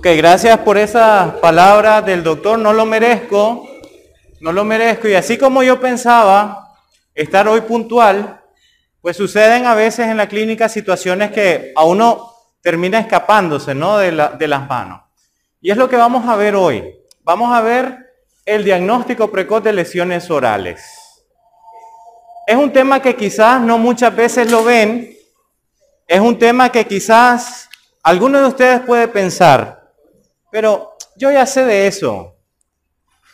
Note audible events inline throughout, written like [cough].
Ok, gracias por esa palabra del doctor, no lo merezco, no lo merezco. Y así como yo pensaba estar hoy puntual, pues suceden a veces en la clínica situaciones que a uno termina escapándose ¿no? de, de las manos. Y es lo que vamos a ver hoy. Vamos a ver el diagnóstico precoz de lesiones orales. Es un tema que quizás no muchas veces lo ven, es un tema que quizás alguno de ustedes puede pensar, pero yo ya sé de eso.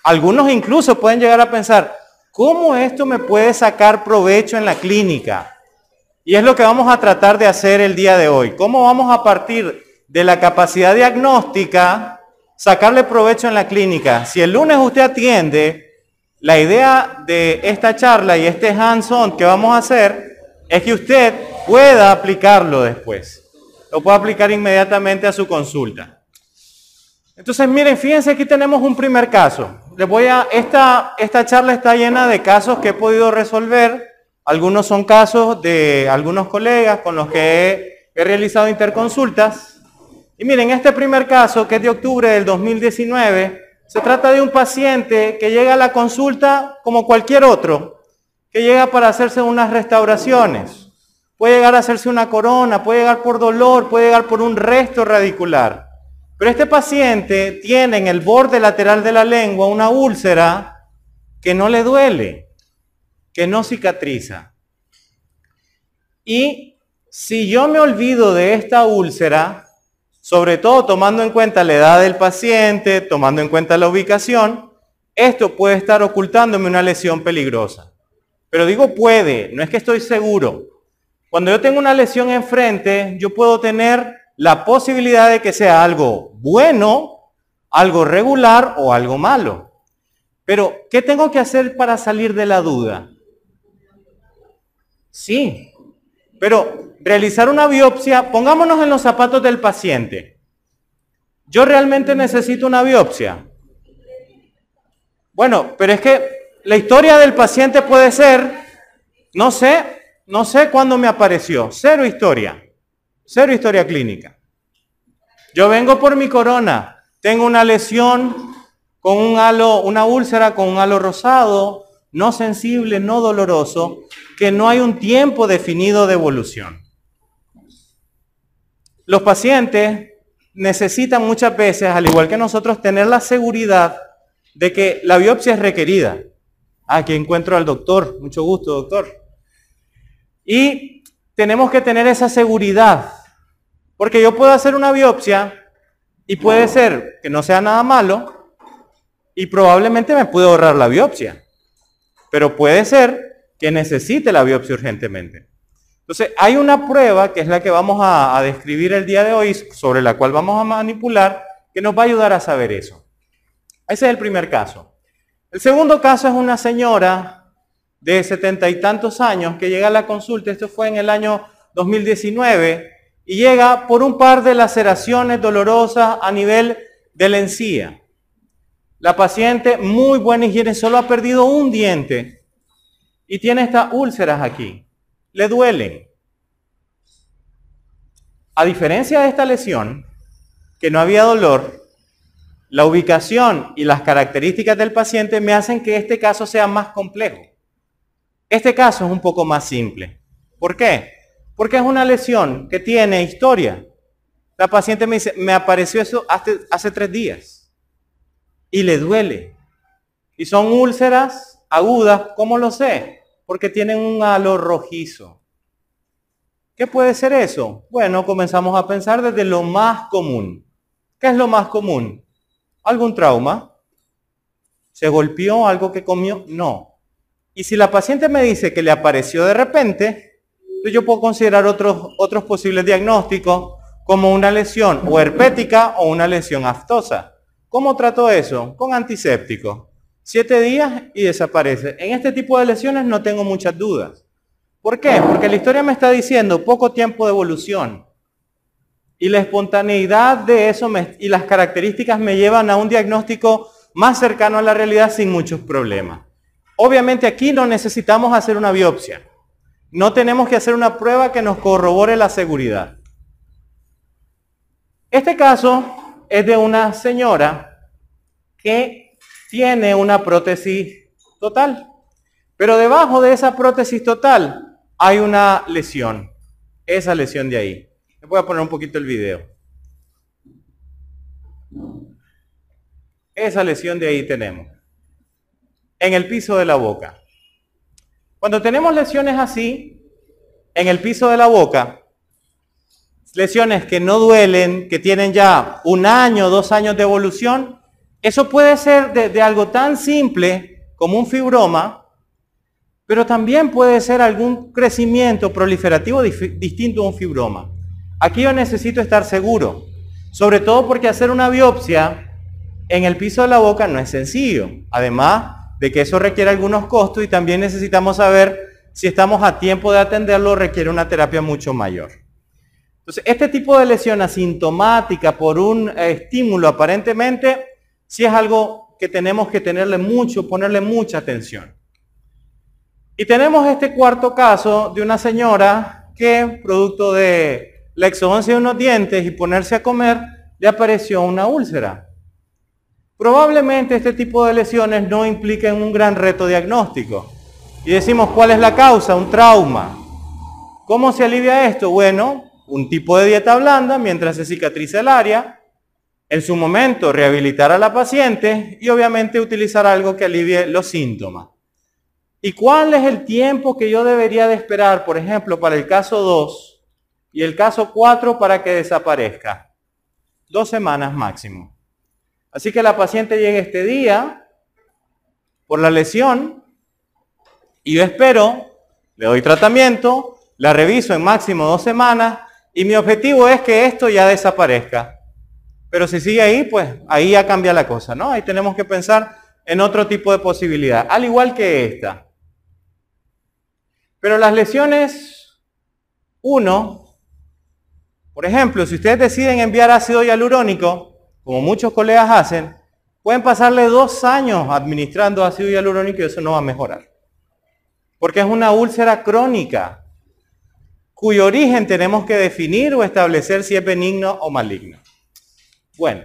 Algunos incluso pueden llegar a pensar, ¿cómo esto me puede sacar provecho en la clínica? Y es lo que vamos a tratar de hacer el día de hoy. ¿Cómo vamos a partir de la capacidad diagnóstica, sacarle provecho en la clínica? Si el lunes usted atiende, la idea de esta charla y este hands-on que vamos a hacer es que usted pueda aplicarlo después. Lo pueda aplicar inmediatamente a su consulta. Entonces, miren, fíjense, aquí tenemos un primer caso. Les voy a, esta, esta charla está llena de casos que he podido resolver. Algunos son casos de algunos colegas con los que he, he realizado interconsultas. Y miren, este primer caso, que es de octubre del 2019, se trata de un paciente que llega a la consulta como cualquier otro, que llega para hacerse unas restauraciones. Puede llegar a hacerse una corona, puede llegar por dolor, puede llegar por un resto radicular. Pero este paciente tiene en el borde lateral de la lengua una úlcera que no le duele, que no cicatriza. Y si yo me olvido de esta úlcera, sobre todo tomando en cuenta la edad del paciente, tomando en cuenta la ubicación, esto puede estar ocultándome una lesión peligrosa. Pero digo puede, no es que estoy seguro. Cuando yo tengo una lesión enfrente, yo puedo tener la posibilidad de que sea algo bueno, algo regular o algo malo. Pero, ¿qué tengo que hacer para salir de la duda? Sí, pero realizar una biopsia, pongámonos en los zapatos del paciente. ¿Yo realmente necesito una biopsia? Bueno, pero es que la historia del paciente puede ser, no sé, no sé cuándo me apareció, cero historia. Cero historia clínica. Yo vengo por mi corona, tengo una lesión con un halo, una úlcera con un halo rosado, no sensible, no doloroso, que no hay un tiempo definido de evolución. Los pacientes necesitan muchas veces, al igual que nosotros, tener la seguridad de que la biopsia es requerida. Aquí encuentro al doctor, mucho gusto, doctor. Y tenemos que tener esa seguridad porque yo puedo hacer una biopsia y puede ser que no sea nada malo y probablemente me puedo ahorrar la biopsia. Pero puede ser que necesite la biopsia urgentemente. Entonces, hay una prueba que es la que vamos a, a describir el día de hoy, sobre la cual vamos a manipular, que nos va a ayudar a saber eso. Ese es el primer caso. El segundo caso es una señora de setenta y tantos años que llega a la consulta, esto fue en el año 2019, y llega por un par de laceraciones dolorosas a nivel de la encía. La paciente, muy buena higiene, solo ha perdido un diente y tiene estas úlceras aquí. Le duelen. A diferencia de esta lesión, que no había dolor, la ubicación y las características del paciente me hacen que este caso sea más complejo. Este caso es un poco más simple. ¿Por qué? Porque es una lesión que tiene historia. La paciente me dice, me apareció eso hace, tres días y le duele. Y son úlceras agudas, ¿cómo lo sé? Porque tienen un halo rojizo. ¿Qué puede ser eso? Bueno, comenzamos a pensar desde lo más común. ¿Qué es lo más común? ¿Algún trauma? ¿Se golpeó algo que comió? No. Y si la paciente me dice que le apareció de repente, yo puedo considerar otros, posibles diagnósticos como una lesión o herpética o una lesión aftosa. ¿Cómo trato eso? Con antiséptico. Siete días y desaparece. En este tipo de lesiones no tengo muchas dudas. ¿Por qué? Porque la historia me está diciendo poco tiempo de evolución. Y la espontaneidad de eso y las características me llevan a un diagnóstico más cercano a la realidad sin muchos problemas. Obviamente aquí no necesitamos hacer una biopsia. No tenemos que hacer una prueba que nos corrobore la seguridad. Este caso es de una señora que tiene una prótesis total. Pero debajo de esa prótesis total hay una lesión. Esa lesión de ahí. Les voy a poner un poquito el video. Esa lesión de ahí tenemos. En el piso de la boca. Cuando tenemos lesiones así, en el piso de la boca, lesiones que no duelen, que tienen ya un año, dos años de evolución, eso puede ser de, algo tan simple como un fibroma, pero también puede ser algún crecimiento proliferativo distinto a un fibroma. Aquí yo necesito estar seguro, sobre todo porque hacer una biopsia en el piso de la boca no es sencillo. Además de que eso requiere algunos costos y también necesitamos saber si estamos a tiempo de atenderlo requiere una terapia mucho mayor. Entonces, este tipo de lesión asintomática por un eh, estímulo aparentemente, sí es algo que tenemos que tenerle mucho, ponerle mucha atención. Y tenemos este cuarto caso de una señora que, producto de la exodoncia de unos dientes y ponerse a comer, le apareció una úlcera. Probablemente este tipo de lesiones no impliquen un gran reto diagnóstico. Y decimos, ¿cuál es la causa? Un trauma. ¿Cómo se alivia esto? Bueno, un tipo de dieta blanda mientras se cicatriza el área, en su momento rehabilitar a la paciente y obviamente utilizar algo que alivie los síntomas. ¿Y cuál es el tiempo que yo debería de esperar, por ejemplo, para el caso 2 y el caso 4 para que desaparezca? Dos semanas máximo. Así que la paciente llega este día por la lesión y yo espero, le doy tratamiento, la reviso en máximo dos semanas y mi objetivo es que esto ya desaparezca. Pero si sigue ahí, pues ahí ya cambia la cosa, ¿no? Ahí tenemos que pensar en otro tipo de posibilidad, al igual que esta. Pero las lesiones 1, por ejemplo, si ustedes deciden enviar ácido hialurónico, como muchos colegas hacen, pueden pasarle dos años administrando ácido hialurónico y eso no va a mejorar. Porque es una úlcera crónica cuyo origen tenemos que definir o establecer si es benigno o maligno. Bueno,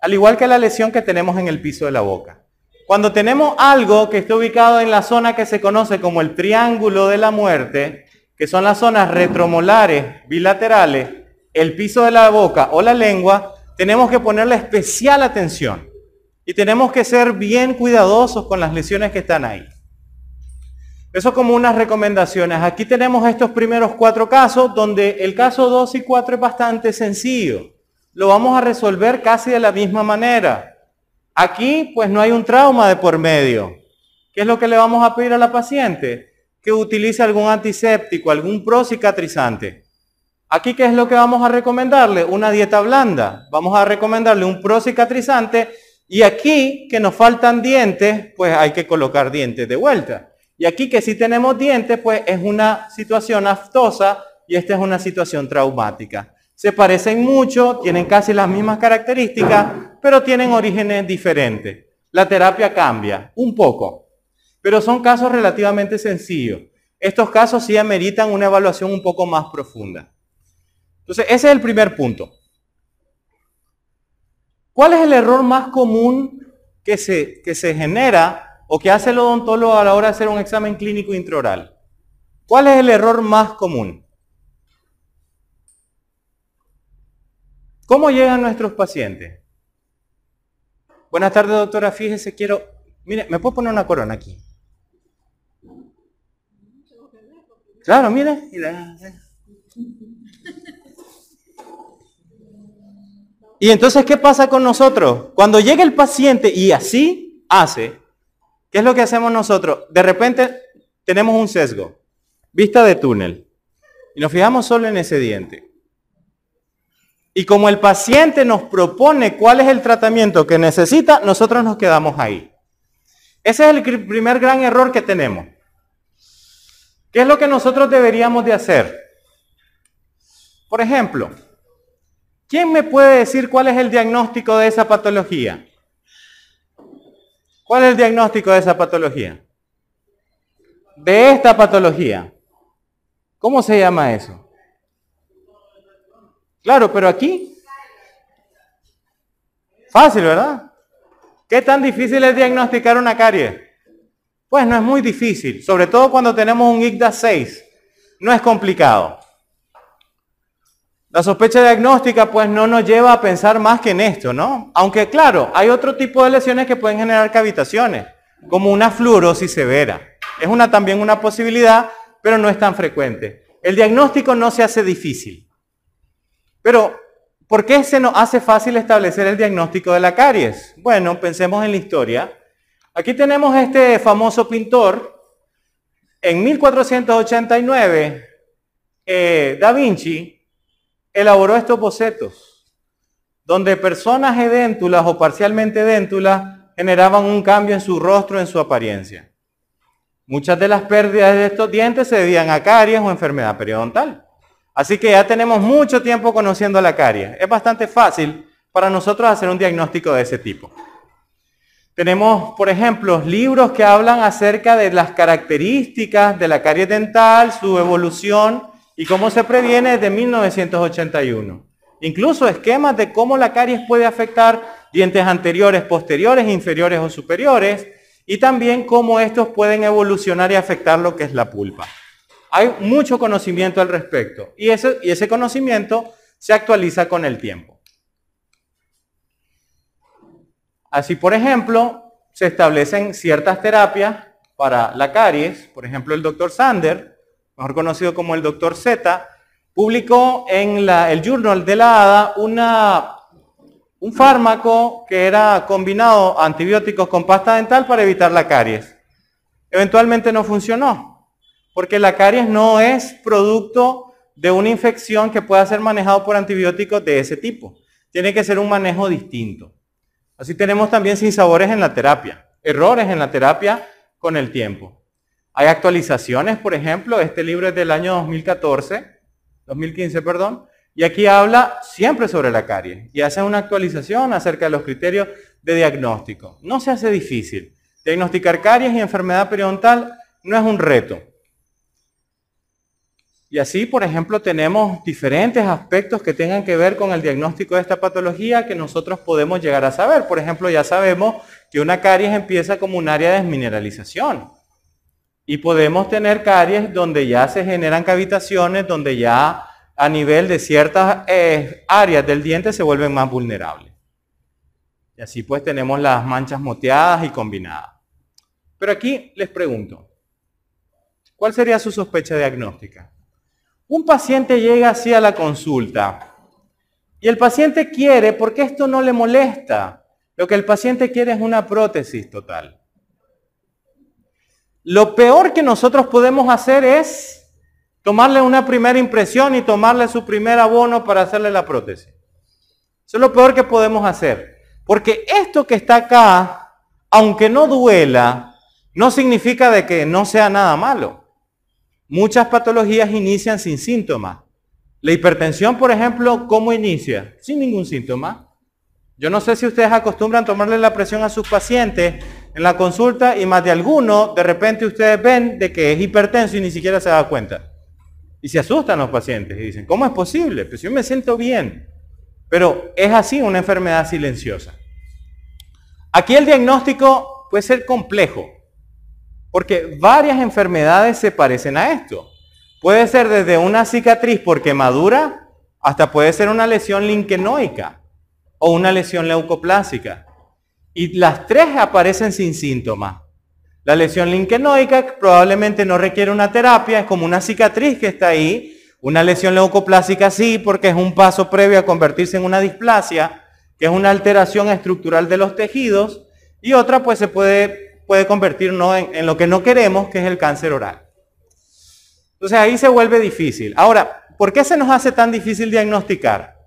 al igual que la lesión que tenemos en el piso de la boca. Cuando tenemos algo que está ubicado en la zona que se conoce como el triángulo de la muerte, que son las zonas retromolares bilaterales, el piso de la boca o la lengua, tenemos que ponerle especial atención y tenemos que ser bien cuidadosos con las lesiones que están ahí. Eso como unas recomendaciones. Aquí tenemos estos primeros cuatro casos donde el caso 2 y 4 es bastante sencillo. Lo vamos a resolver casi de la misma manera. Aquí pues no hay un trauma de por medio. ¿Qué es lo que le vamos a pedir a la paciente? Que utilice algún antiséptico, algún procicatrizante. Aquí, ¿qué es lo que vamos a recomendarle? Una dieta blanda. Vamos a recomendarle un procicatrizante y aquí, que nos faltan dientes, pues hay que colocar dientes de vuelta. Y aquí que si tenemos dientes, pues es una situación aftosa y esta es una situación traumática. Se parecen mucho, tienen casi las mismas características, pero tienen orígenes diferentes. La terapia cambia un poco, pero son casos relativamente sencillos. Estos casos sí ameritan una evaluación un poco más profunda. Entonces, ese es el primer punto. ¿Cuál es el error más común que se, que se genera o que hace el odontólogo a la hora de hacer un examen clínico intraoral? ¿Cuál es el error más común? ¿Cómo llegan nuestros pacientes? Buenas tardes, doctora. Fíjese, quiero... Mire, ¿me puedo poner una corona aquí? Claro, mire. Y entonces, ¿qué pasa con nosotros? Cuando llega el paciente y así hace, ¿Qué es lo que hacemos nosotros? De repente tenemos un sesgo, vista de túnel, y nos fijamos solo en ese diente. Y como el paciente nos propone cuál es el tratamiento que necesita, nosotros nos quedamos ahí. Ese es el primer gran error que tenemos. ¿Qué es lo que nosotros deberíamos de hacer? Por ejemplo, ¿quién me puede decir cuál es el diagnóstico de esa patología? ¿Cuál es el diagnóstico de esa patología? De esta patología. ¿Cómo se llama eso? Claro, pero aquí. Fácil, ¿verdad? ¿Qué tan difícil es diagnosticar una carie? Pues no es muy difícil, sobre todo cuando tenemos un ICDA 6. No es complicado. La sospecha diagnóstica pues no nos lleva a pensar más que en esto, ¿no? Aunque claro, hay otro tipo de lesiones que pueden generar cavitaciones, como una fluorosis severa. Es una, también una posibilidad, pero no es tan frecuente. El diagnóstico no se hace difícil. Pero, ¿por qué se nos hace fácil establecer el diagnóstico de la caries? Bueno, pensemos en la historia. Aquí tenemos este famoso pintor. En 1489, eh, Da Vinci elaboró estos bocetos, donde personas edéntulas o parcialmente edéntulas generaban un cambio en su rostro, en su apariencia. Muchas de las pérdidas de estos dientes se debían a caries o enfermedad periodontal. Así que ya tenemos mucho tiempo conociendo la caries. Es bastante fácil para nosotros hacer un diagnóstico de ese tipo. Tenemos, por ejemplo, libros que hablan acerca de las características de la caries dental, su evolución y cómo se previene desde 1981. Incluso esquemas de cómo la caries puede afectar dientes anteriores, posteriores, inferiores o superiores, y también cómo estos pueden evolucionar y afectar lo que es la pulpa. Hay mucho conocimiento al respecto y ese, conocimiento se actualiza con el tiempo. Así, por ejemplo, se establecen ciertas terapias para la caries. Por ejemplo, el doctor Sander mejor conocido como el Dr. Z, publicó en el Journal de la una, un fármaco que era combinado antibióticos con pasta dental para evitar la caries. Eventualmente no funcionó, porque la caries no es producto de una infección que pueda ser manejado por antibióticos de ese tipo. Tiene que ser un manejo distinto. Así tenemos también sinsabores en la terapia, errores en la terapia con el tiempo. Hay actualizaciones, por ejemplo, este libro es del año 2014, 2015, perdón, y aquí habla siempre sobre la caries y hace una actualización acerca de los criterios de diagnóstico. No se hace difícil. Diagnosticar caries y enfermedad periodontal no es un reto. Y así, por ejemplo, tenemos diferentes aspectos que tengan que ver con el diagnóstico de esta patología que nosotros podemos llegar a saber. Por ejemplo, ya sabemos que una caries empieza como un área de desmineralización. Y podemos tener caries donde ya se generan cavitaciones, donde ya a nivel de ciertas eh, áreas del diente se vuelven más vulnerables. Y así pues tenemos las manchas moteadas y combinadas. Pero aquí les pregunto, ¿cuál sería su sospecha diagnóstica? Un paciente llega así a la consulta y el paciente quiere, porque esto no le molesta, lo que el paciente quiere es una prótesis total. Lo peor que nosotros podemos hacer es tomarle una primera impresión y tomarle su primer abono para hacerle la prótesis. Eso es lo peor que podemos hacer. Porque esto que está acá, aunque no duela, no significa de que no sea nada malo. Muchas patologías inician sin síntomas. La hipertensión, por ejemplo, ¿cómo inicia? Sin ningún síntoma. Yo no sé si ustedes acostumbran tomarle la presión a sus pacientes en la consulta y más de alguno, de repente ustedes ven de que es hipertenso y ni siquiera se da cuenta. Y se asustan los pacientes y dicen, ¿cómo es posible? Pues yo me siento bien. Pero es así una enfermedad silenciosa. Aquí el diagnóstico puede ser complejo, porque varias enfermedades se parecen a esto. Puede ser desde una cicatriz por quemadura hasta puede ser una lesión linquenoica o una lesión leucoplásica. Y las tres aparecen sin síntomas. La lesión linquenoica probablemente no requiere una terapia, es como una cicatriz que está ahí. Una lesión leucoplásica sí, porque es un paso previo a convertirse en una displasia, que es una alteración estructural de los tejidos. Y otra pues se puede, puede en, en lo que no queremos, que es el cáncer oral. Entonces ahí se vuelve difícil. Ahora, ¿por qué se nos hace tan difícil diagnosticar?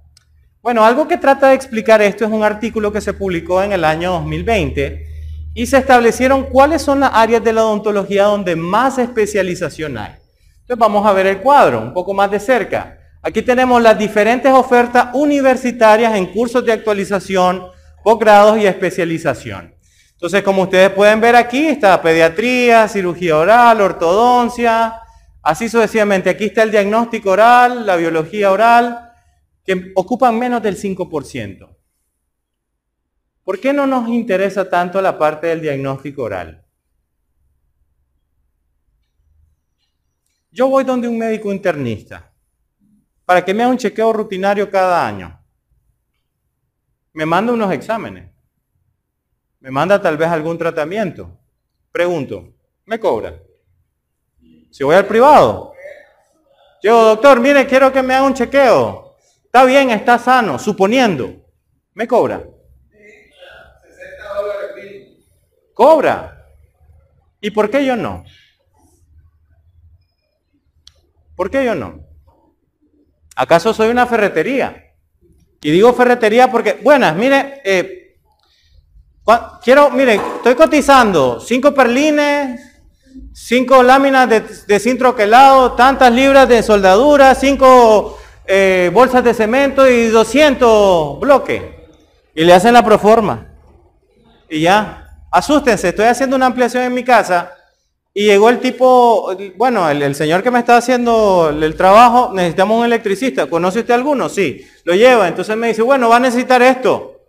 Bueno, algo que trata de explicar esto es un artículo que se publicó en el año 2020 y se establecieron cuáles son las áreas de la odontología donde más especialización hay. Entonces vamos a ver el cuadro un poco más de cerca. Aquí tenemos las diferentes ofertas universitarias en cursos de actualización, posgrados y especialización. Entonces, como ustedes pueden ver aquí, está pediatría, cirugía oral, ortodoncia, así sucesivamente. Aquí está el diagnóstico oral, la biología oral, que ocupan menos del 5%. ¿Por qué no nos interesa tanto la parte del diagnóstico oral? Yo voy donde un médico internista para que me haga un chequeo rutinario cada año. Me manda unos exámenes. Me manda tal vez algún tratamiento. Pregunto, ¿me cobra? Si voy al privado. Llego, doctor, mire, quiero que me haga un chequeo. Está bien, está sano, suponiendo. ¿Me cobra? Cobra. ¿Y por qué yo no? ¿Por qué yo no? ¿Acaso soy una ferretería? Y digo ferretería porque, buenas, mire, eh, quiero, mire, estoy cotizando cinco perlines, cinco láminas de, de cinto quelado, tantas libras de soldadura, cinco eh, bolsas de cemento y 200 bloques. Y le hacen la proforma. Y ya, asústense, estoy haciendo una ampliación en mi casa y llegó el tipo, bueno, el, señor que me está haciendo el trabajo, necesitamos un electricista. ¿Conoce usted alguno? Sí, lo lleva. Entonces me dice, bueno, va a necesitar esto.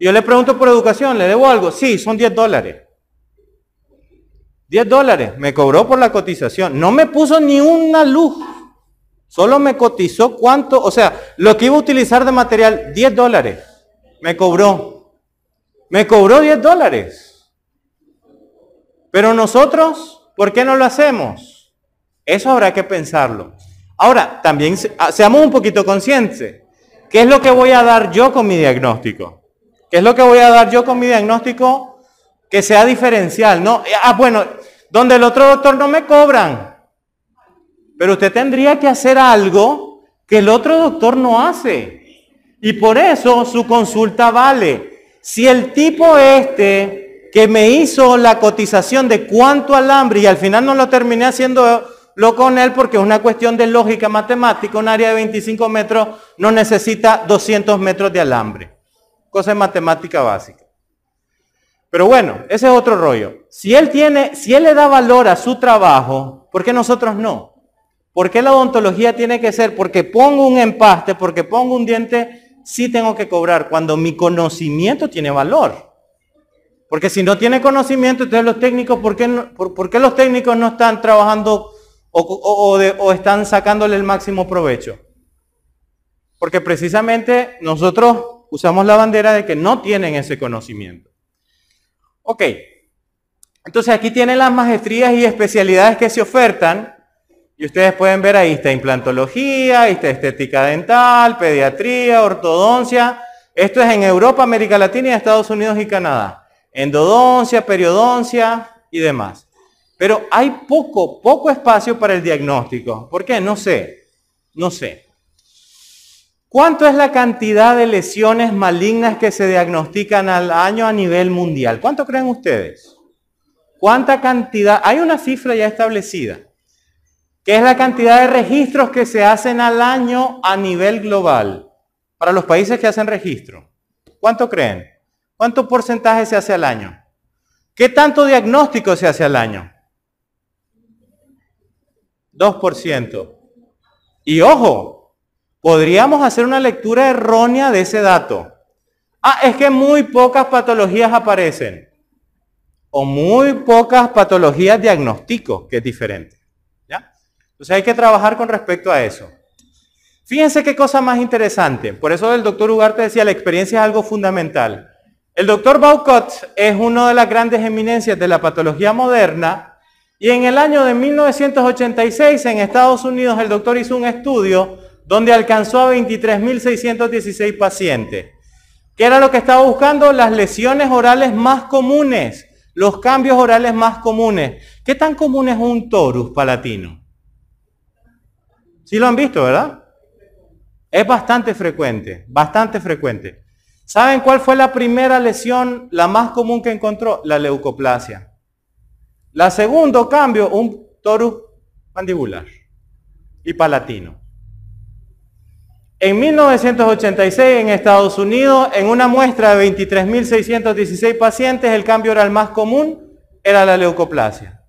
Y yo le pregunto por educación, ¿le debo algo? Sí, son 10 dólares. 10 dólares me cobró por la cotización. No me puso ni una luz. Solo me cotizó cuánto, o sea, lo que iba a utilizar de material, 10 dólares. Me cobró. Me cobró 10 dólares. Pero nosotros, ¿por qué no lo hacemos? Eso habrá que pensarlo. Ahora, también ah, seamos un poquito conscientes. ¿Qué es lo que voy a dar yo con mi diagnóstico? ¿Qué es lo que voy a dar yo con mi diagnóstico que sea diferencial? No, ah, bueno, donde el otro doctor no me cobran. Pero usted tendría que hacer algo que el otro doctor no hace. Y por eso su consulta vale. Si el tipo este que me hizo la cotización de cuánto alambre y al final no lo terminé haciendo lo con él porque es una cuestión de lógica matemática. Un área de 25 metros no necesita 200 metros de alambre. Cosa de matemática básica. Pero bueno, ese es otro rollo. Si él tiene, si él le da valor a su trabajo, ¿por qué nosotros no? ¿Por qué la odontología tiene que ser? Porque pongo un empaste, porque pongo un diente, sí tengo que cobrar cuando mi conocimiento tiene valor. Porque si no tiene conocimiento, entonces los técnicos, ¿por qué, los técnicos no están trabajando o, o están sacándole el máximo provecho? Porque precisamente nosotros usamos la bandera de que no tienen ese conocimiento. Ok, entonces aquí tienen las maestrías y especialidades que se ofertan. Y ustedes pueden ver ahí está implantología, ahí está estética dental, pediatría, ortodoncia. Esto es en Europa, América Latina y Estados Unidos y Canadá endodoncia, periodoncia y demás. Pero hay poco, poco espacio para el diagnóstico. ¿Por qué? No sé, no sé. ¿Cuánto es la cantidad de lesiones malignas que se diagnostican al año a nivel mundial? ¿Cuánto creen ustedes? ¿Cuánta cantidad? Hay una cifra ya establecida, que es la cantidad de registros que se hacen al año a nivel global para los países que hacen registro. ¿Cuánto creen? ¿Cuánto porcentaje se hace al año? ¿Qué tanto diagnóstico se hace al año? 2%. Y ojo, podríamos hacer una lectura errónea de ese dato. Ah, es que muy pocas patologías aparecen. O muy pocas patologías diagnóstico, que es diferente. Entonces hay que trabajar con respecto a eso. Fíjense qué cosa más interesante. Por eso el doctor Ugarte decía, la experiencia es algo fundamental. El doctor Baucott es una de las grandes eminencias de la patología moderna y en el año de 1986 en Estados Unidos el doctor hizo un estudio donde alcanzó a 23.616 pacientes. ¿Qué era lo que estaba buscando? Las lesiones orales más comunes, los cambios orales más comunes. ¿Qué tan común es un torus palatino? Sí lo han visto, ¿verdad? Es bastante frecuente, bastante frecuente. ¿Saben cuál fue la primera lesión, la más común que encontró? La leucoplasia. La segundo cambio, un torus mandibular y palatino. En 1986 en Estados Unidos, en una muestra de 23.616 pacientes, el cambio oral más común era la leucoplasia.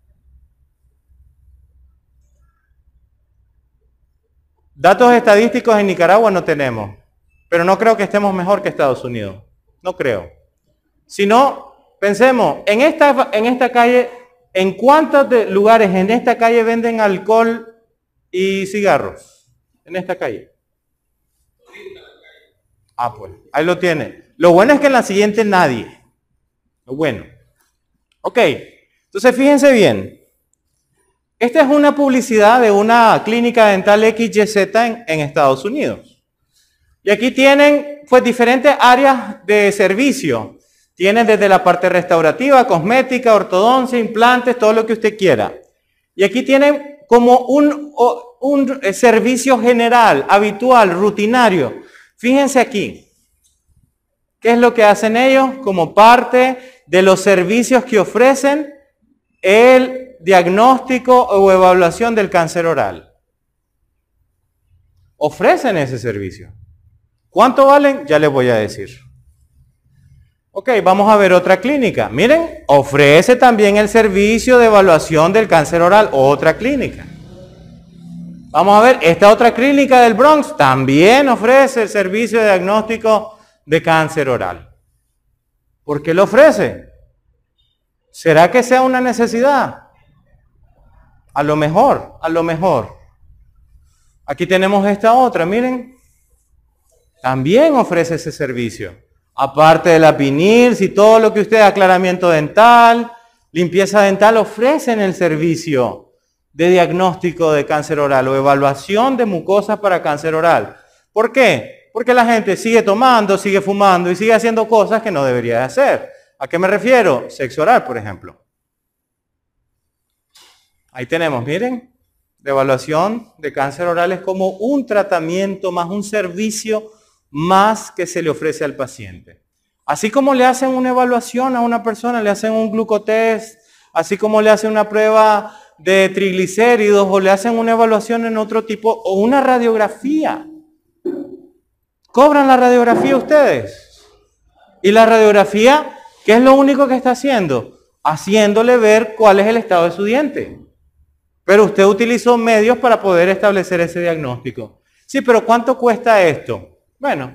Datos estadísticos en Nicaragua no tenemos. Pero no creo que estemos mejor que Estados Unidos. No creo. Si no, pensemos, en esta, en esta calle, ¿en cuántos lugares en esta calle venden alcohol y cigarros? En esta calle. Ah, pues, ahí lo tiene. Lo bueno es que en la siguiente nadie. Lo bueno. Ok, entonces fíjense bien. Esta es una publicidad de una clínica dental XYZ en, en Estados Unidos. Y aquí tienen pues diferentes áreas de servicio. Tienen desde la parte restaurativa, cosmética, ortodoncia, implantes, todo lo que usted quiera. Y aquí tienen como un, un servicio general, habitual, rutinario. Fíjense aquí. ¿Qué es lo que hacen ellos como parte de los servicios que ofrecen el diagnóstico o evaluación del cáncer oral? Ofrecen ese servicio. ¿Cuánto valen? Ya les voy a decir. Ok, vamos a ver otra clínica. Miren, ofrece también el servicio de evaluación del cáncer oral, otra clínica. Vamos a ver, esta otra clínica del Bronx también ofrece el servicio de diagnóstico de cáncer oral. ¿Por qué lo ofrece? ¿Será que sea una necesidad? A lo mejor, a lo mejor. Aquí tenemos esta otra, miren. También ofrece ese servicio. Aparte de la PINIRS y todo lo que usted, aclaramiento dental, limpieza dental, ofrecen el servicio de diagnóstico de cáncer oral o evaluación de mucosas para cáncer oral. ¿Por qué? Porque la gente sigue tomando, sigue fumando y sigue haciendo cosas que no debería hacer. ¿A qué me refiero? Sexo oral, por ejemplo. Ahí tenemos, miren, de evaluación de cáncer oral es como un tratamiento más un servicio más que se le ofrece al paciente. Así como le hacen una evaluación a una persona, le hacen un glucotest, así como le hacen una prueba de triglicéridos o le hacen una evaluación en otro tipo o una radiografía. ¿Cobran la radiografía ustedes? ¿Y la radiografía qué es lo único que está haciendo? Haciéndole ver cuál es el estado de su diente. Pero usted utilizó medios para poder establecer ese diagnóstico. Sí, pero ¿cuánto cuesta esto? Bueno,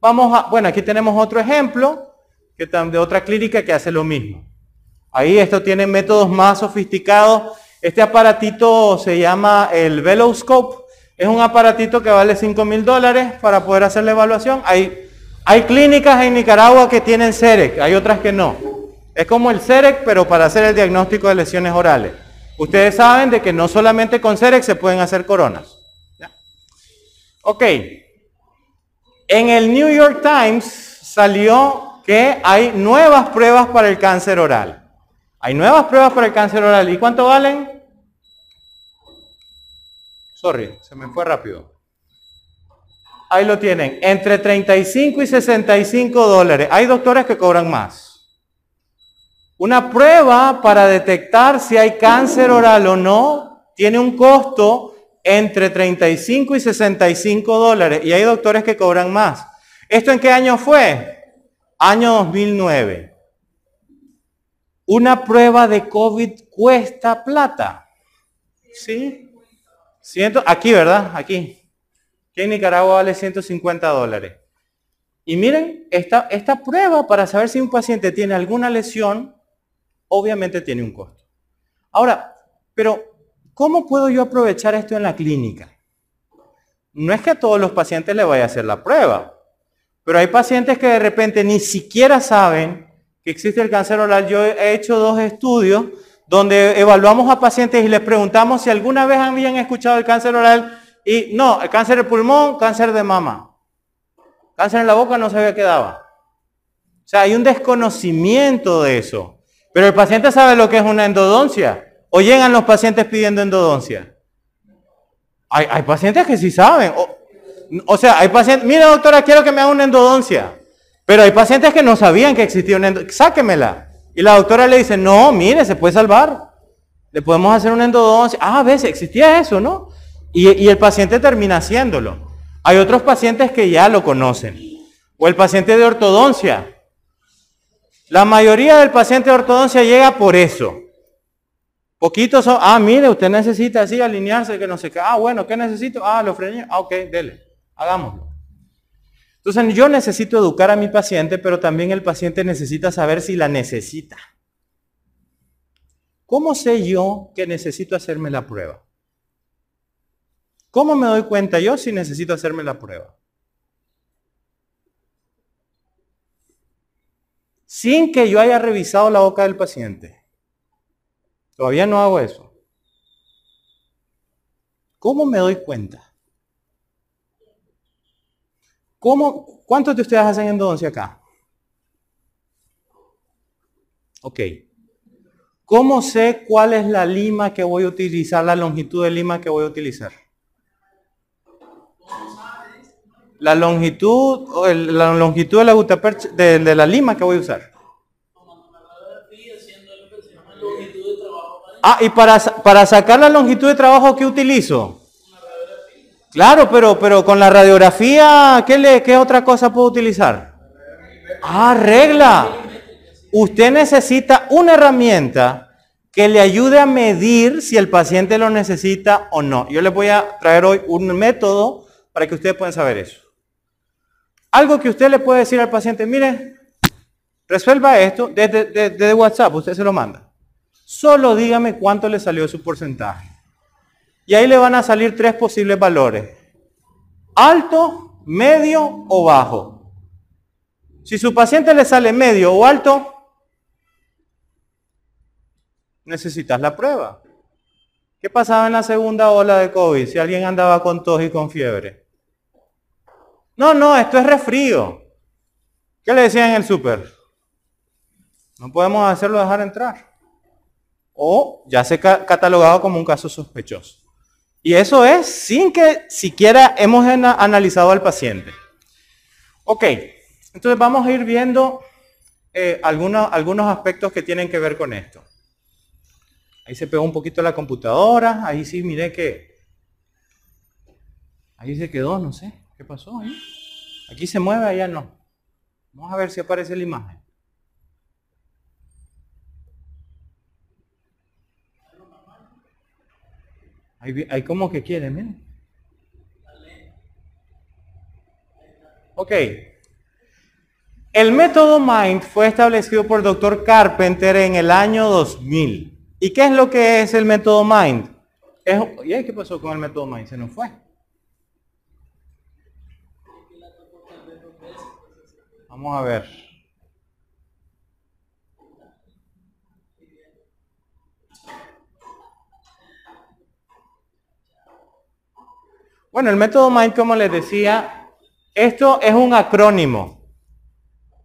vamos a, bueno, aquí tenemos otro ejemplo que de otra clínica que hace lo mismo. Ahí esto tiene métodos más sofisticados este aparatito se llama el Veloscope. Es un aparatito que vale 5 mil dólares para poder hacer la evaluación. Hay, hay clínicas en Nicaragua que tienen CEREC, hay otras que no. Es como el CEREC, pero para hacer el diagnóstico de lesiones orales. Ustedes saben de que no solamente con CEREC se pueden hacer coronas. Ok. En el New York Times salió que hay nuevas pruebas para el cáncer oral. Hay nuevas pruebas para el cáncer oral. ¿Y cuánto valen? Sorry, se me fue rápido. Ahí lo tienen, entre 35 y 65 dólares. Hay doctores que cobran más. Una prueba para detectar si hay cáncer oral o no tiene un costo entre 35 y 65 dólares. Y hay doctores que cobran más. ¿Esto en qué año fue? Año 2009. Una prueba de COVID cuesta plata. ¿Sí? Ciento, aquí, ¿verdad? Aquí. Que en Nicaragua vale 150 dólares. Y miren, esta, esta prueba para saber si un paciente tiene alguna lesión, obviamente tiene un costo. Ahora, pero ¿cómo puedo yo aprovechar esto en la clínica? No es que a todos los pacientes le vaya a hacer la prueba, pero hay pacientes que de repente ni siquiera saben que existe el cáncer oral, yo he hecho dos estudios donde evaluamos a pacientes y les preguntamos si alguna vez habían escuchado el cáncer oral y no, el cáncer de pulmón, cáncer de mama. Cáncer en la boca no sabía qué daba. O sea, hay un desconocimiento de eso. Pero el paciente sabe lo que es una endodoncia. O llegan los pacientes pidiendo endodoncia. Hay, pacientes que sí saben. O, o sea, hay pacientes, mira doctora, quiero que me haga una endodoncia. Pero hay pacientes que no sabían que existía una endodoncia. Sáquemela. Y la doctora le dice, no, mire, se puede salvar. Le podemos hacer una endodoncia. Ah, a veces existía eso, ¿no? Y, el paciente termina haciéndolo. Hay otros pacientes que ya lo conocen. O el paciente de ortodoncia. La mayoría del paciente de ortodoncia llega por eso. Poquitos son, ah, mire, usted necesita así alinearse, que no se Ah, bueno, ¿qué necesito? Ah, lo frené. Ah, ok, dele, hagámoslo. Entonces yo necesito educar a mi paciente, pero también el paciente necesita saber si la necesita. ¿Cómo sé yo que necesito hacerme la prueba? ¿Cómo me doy cuenta yo si necesito hacerme la prueba? Sin que yo haya revisado la boca del paciente. Todavía no hago eso. ¿Cómo me doy cuenta? ¿Cómo, ¿Cuántos de ustedes hacen endodoncia acá? Ok. ¿Cómo sé cuál es la lima que voy a utilizar, la longitud de lima que voy a utilizar? La longitud, la longitud de la gutapercha, de, de la lima que voy a usar. Ah, y para, para sacar la longitud de trabajo, ¿qué utilizo? Claro, pero, pero con la radiografía, ¿qué, le, ¿qué otra cosa puedo utilizar? Ah, regla. Usted necesita una herramienta que le ayude a medir si el paciente lo necesita o no. Yo les voy a traer hoy un método para que ustedes puedan saber eso. Algo que usted le puede decir al paciente, mire, resuelva esto desde, WhatsApp, usted se lo manda. Solo dígame cuánto le salió su porcentaje. Y ahí le van a salir tres posibles valores. Alto, medio o bajo. Si su paciente le sale medio o alto, necesitas la prueba. ¿Qué pasaba en la segunda ola de COVID si alguien andaba con tos y con fiebre? No, no, esto es resfrío. ¿Qué le decían en el súper? No podemos hacerlo dejar entrar. O ya se ha catalogado como un caso sospechoso. Y eso es sin que siquiera hemos analizado al paciente. Ok, entonces vamos a ir viendo eh, algunos, algunos aspectos que tienen que ver con esto. Ahí se pegó un poquito la computadora, ahí sí miré que... Ahí se quedó, no sé, ¿qué pasó ahí? Aquí se mueve, allá no. Vamos a ver si aparece la imagen. Hay, como que quiere, miren. Ok. El método MIND fue establecido por doctor Carpenter en el año 2000. ¿Y qué es lo que es el método MIND? ¿Y qué pasó con el método MIND? Se nos fue. Vamos a ver. Bueno, el método MIND, como les decía, esto es un acrónimo.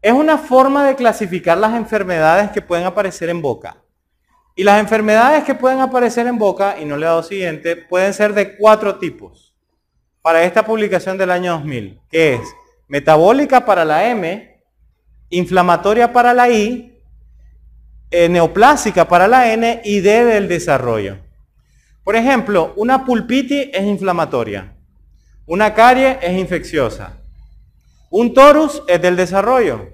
Es una forma de clasificar las enfermedades que pueden aparecer en boca. Y las enfermedades que pueden aparecer en boca, y no le he dado siguiente, pueden ser de cuatro tipos. Para esta publicación del año 2000, que es metabólica para la M, inflamatoria para la I, eh, neoplásica para la N y D del desarrollo. Por ejemplo, una pulpitis es inflamatoria. Una carie es infecciosa. Un torus es del desarrollo.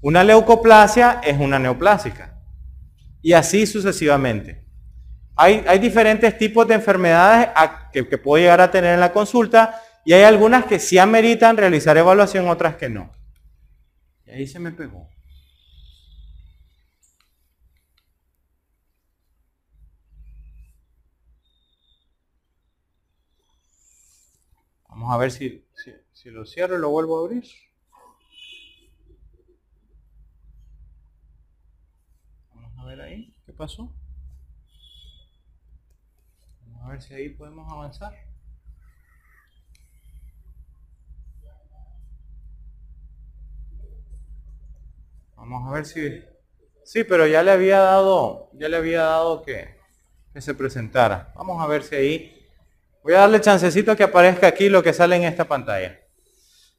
Una leucoplasia es una neoplásica. Y así sucesivamente. Hay, diferentes tipos de enfermedades que, que puedo llegar a tener en la consulta y hay algunas que sí ameritan realizar evaluación, otras que no. Y ahí se me pegó. Vamos a ver si, si, lo cierro y lo vuelvo a abrir. Vamos a ver ahí, ¿qué pasó? Vamos a ver si ahí podemos avanzar. Vamos a ver si... Sí, pero ya le había dado, ya le había dado que, que se presentara. Vamos a ver si ahí Voy a darle chancecito a que aparezca aquí lo que sale en esta pantalla.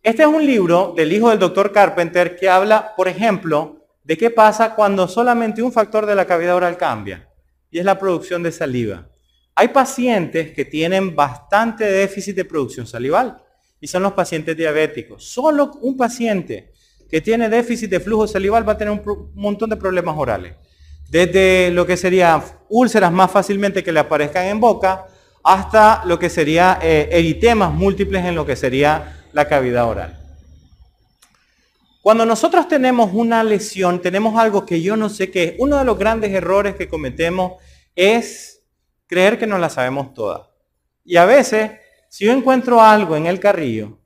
Este es un libro del hijo del doctor Carpenter que habla, por ejemplo, de qué pasa cuando solamente un factor de la cavidad oral cambia, y es la producción de saliva. Hay pacientes que tienen bastante déficit de producción salival, y son los pacientes diabéticos. Solo un paciente que tiene déficit de flujo salival va a tener un montón de problemas orales. Desde lo que sería úlceras más fácilmente que le aparezcan en boca, hasta lo que sería eh, eritemas múltiples en lo que sería la cavidad oral. Cuando nosotros tenemos una lesión, tenemos algo que yo no sé qué es. Uno de los grandes errores que cometemos es creer que no la sabemos toda. Y a veces, si yo encuentro algo en el carrillo,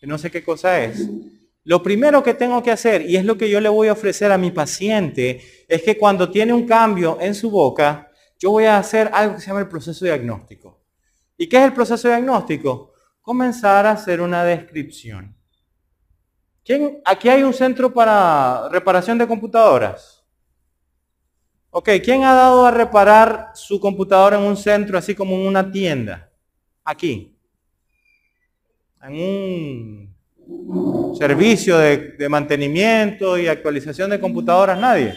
que no sé qué cosa es, lo primero que tengo que hacer, y es lo que yo le voy a ofrecer a mi paciente, es que cuando tiene un cambio en su boca, yo voy a hacer algo que se llama el proceso diagnóstico. ¿Y qué es el proceso diagnóstico? Comenzar a hacer una descripción. ¿Quién, aquí hay un centro para reparación de computadoras. Ok, ¿quién ha dado a reparar su computadora en un centro así como en una tienda? Aquí. En un servicio de, mantenimiento y actualización de computadoras, nadie.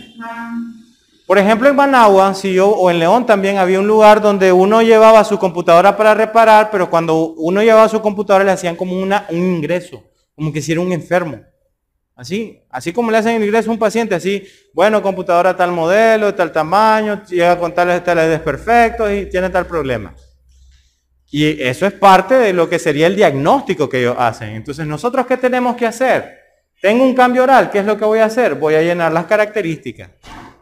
Por ejemplo, en Managua, si yo, o en León también había un lugar donde uno llevaba su computadora para reparar, pero cuando uno llevaba su computadora le hacían como una, un ingreso, como que si era un enfermo. Así, así como le hacen el ingreso a un paciente, así, bueno, computadora tal modelo, tal tamaño, llega con tales, tales desperfectos y tiene tal problema. Y eso es parte de lo que sería el diagnóstico que ellos hacen. Entonces, ¿nosotros qué tenemos que hacer? Tengo un cambio oral, ¿qué es lo que voy a hacer? Voy a llenar las características.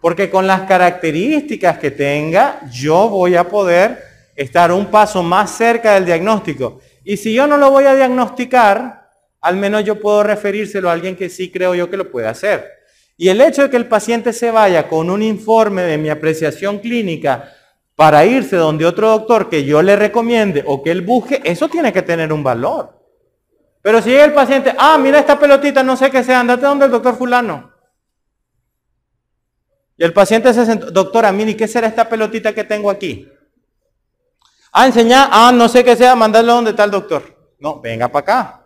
Porque con las características que tenga, yo voy a poder estar un paso más cerca del diagnóstico. Y si yo no lo voy a diagnosticar, al menos yo puedo referírselo a alguien que sí creo yo que lo puede hacer. Y el hecho de que el paciente se vaya con un informe de mi apreciación clínica para irse donde otro doctor que yo le recomiende o que él busque, eso tiene que tener un valor. Pero si llega el paciente, ah, mira esta pelotita, no sé qué sea, andate donde el doctor fulano. Y el paciente se sentó, doctora, mire, ¿qué será esta pelotita que tengo aquí? Ah, enseñar, ah, no sé qué sea, mandarlo donde está el doctor. No, venga para acá.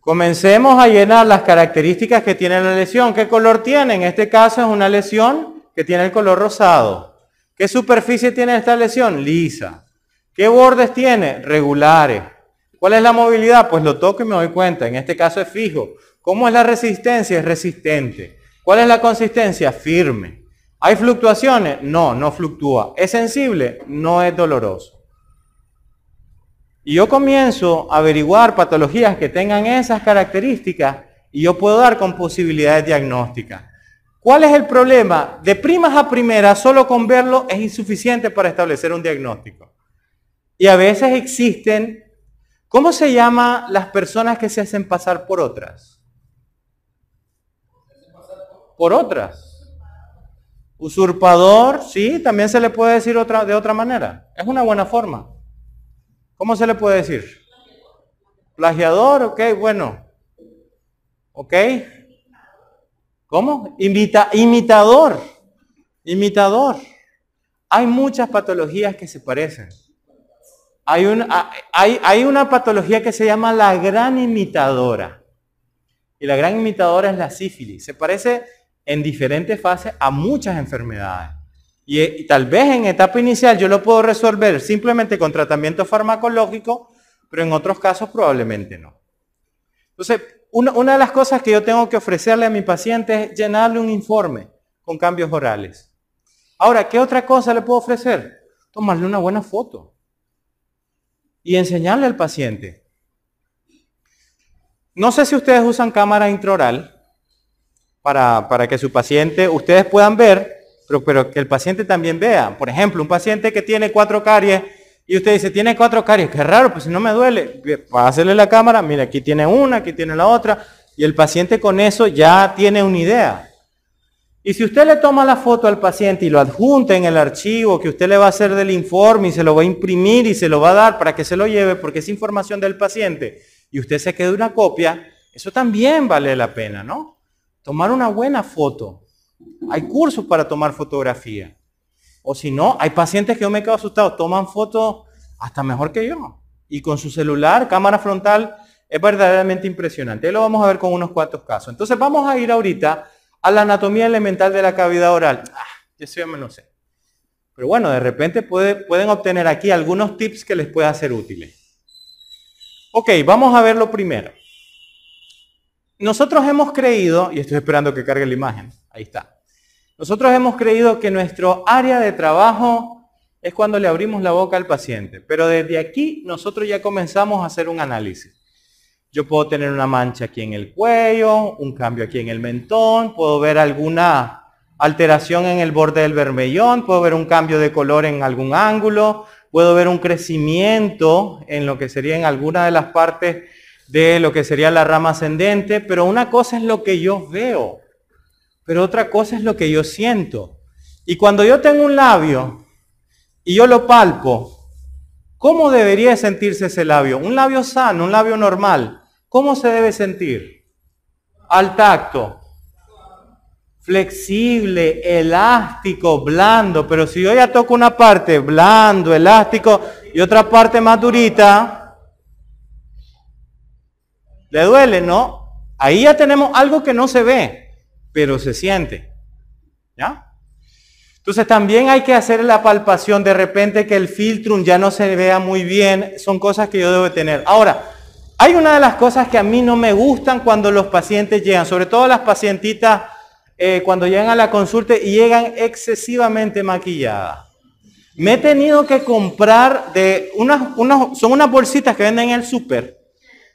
Comencemos a llenar las características que tiene la lesión. ¿Qué color tiene? En este caso es una lesión que tiene el color rosado. ¿Qué superficie tiene esta lesión? Lisa. ¿Qué bordes tiene? Regulares. ¿Cuál es la movilidad? Pues lo toco y me doy cuenta. En este caso es fijo. ¿Cómo es la resistencia? Es resistente. ¿Cuál es la consistencia? Firme. ¿Hay fluctuaciones? No, no fluctúa. ¿Es sensible? No es doloroso. Y yo comienzo a averiguar patologías que tengan esas características y yo puedo dar con posibilidades diagnósticas. ¿Cuál es el problema? De primas a primeras, solo con verlo es insuficiente para establecer un diagnóstico. Y a veces existen, ¿cómo se llama las personas que se hacen pasar por otras? Por otras. Usurpador, sí, también se le puede decir de otra manera. Es una buena forma. ¿Cómo se le puede decir? Plagiador, ok, bueno. ¿Ok? ¿Cómo? imitador. Imitador. Hay muchas patologías que se parecen. Hay una, hay, una patología que se llama la gran imitadora. Y la gran imitadora es la sífilis. Se parece en diferentes fases a muchas enfermedades. Y, y, tal vez en etapa inicial yo lo puedo resolver simplemente con tratamiento farmacológico, pero en otros casos probablemente no. Entonces, una, de las cosas que yo tengo que ofrecerle a mi paciente es llenarle un informe con cambios orales. Ahora, ¿qué otra cosa le puedo ofrecer? Tomarle una buena foto y enseñarle al paciente. No sé si ustedes usan cámara intraoral para, para que su paciente, ustedes puedan ver, pero, pero que el paciente también vea. Por ejemplo, un paciente que tiene cuatro caries y usted dice, tiene cuatro caries, qué raro, pues si no me duele, hacerle la cámara, mira, aquí tiene una, aquí tiene la otra, y el paciente con eso ya tiene una idea. Y si usted le toma la foto al paciente y lo adjunta en el archivo que usted le va a hacer del informe y se lo va a imprimir y se lo va a dar para que se lo lleve porque es información del paciente y usted se quede una copia, eso también vale la pena, ¿no? Tomar una buena foto. Hay cursos para tomar fotografía. O si no, hay pacientes que yo me quedo asustado, toman fotos hasta mejor que yo. Y con su celular, cámara frontal, es verdaderamente impresionante. Y lo vamos a ver con unos cuantos casos. Entonces vamos a ir ahorita a la anatomía elemental de la cavidad oral. Ah, eso ya me lo sé. Pero bueno, de repente pueden obtener aquí algunos tips que les pueda ser útiles. Ok, vamos a ver lo primero. Nosotros hemos creído, y estoy esperando que cargue la imagen, ahí está. Nosotros hemos creído que nuestro área de trabajo es cuando le abrimos la boca al paciente, pero desde aquí nosotros ya comenzamos a hacer un análisis. Yo puedo tener una mancha aquí en el cuello, un cambio aquí en el mentón, puedo ver alguna alteración en el borde del vermellón, puedo ver un cambio de color en algún ángulo, puedo ver un crecimiento en lo que sería en alguna de las partes de lo que sería la rama ascendente, pero una cosa es lo que yo veo, pero otra cosa es lo que yo siento. Y cuando yo tengo un labio y yo lo palpo, ¿cómo debería sentirse ese labio? Un labio sano, un labio normal. ¿Cómo se debe sentir? Al tacto. Flexible, elástico, blando. Pero si yo ya toco una parte blando, elástico y otra parte más durita, ¿le duele? No. Ahí ya tenemos algo que no se ve, pero se siente. ¿Ya? Entonces también hay que hacer la palpación de repente que el filtrum ya no se vea muy bien. Son cosas que yo debo tener. Ahora, hay una de las cosas que a mí no me gustan cuando los pacientes llegan, sobre todo las pacientitas eh, cuando llegan a la consulta y llegan excesivamente maquilladas. Me he tenido que comprar de unas, unas son unas bolsitas que venden en el súper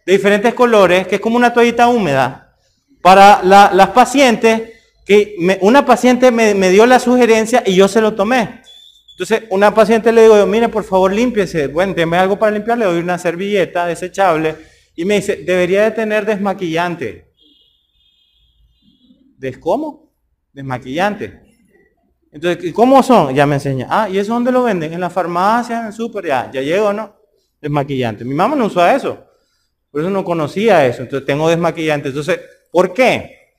de diferentes colores, que es como una toallita húmeda para las pacientes que una paciente me, dio la sugerencia y yo se lo tomé. Entonces, una paciente le digo, mire, por favor, límpiese. Bueno, deme algo para limpiar, le doy una servilleta desechable. Y me dice, debería de tener desmaquillante. ¿Des cómo? Desmaquillante. Entonces, ¿cómo son? Ya me enseña. Ah, ¿y eso dónde lo venden? En la farmacia, en el súper, ya, ya llego, ¿no? Desmaquillante. Mi mamá no usa eso. Por eso no conocía eso. Entonces, tengo desmaquillante. Entonces, ¿por qué?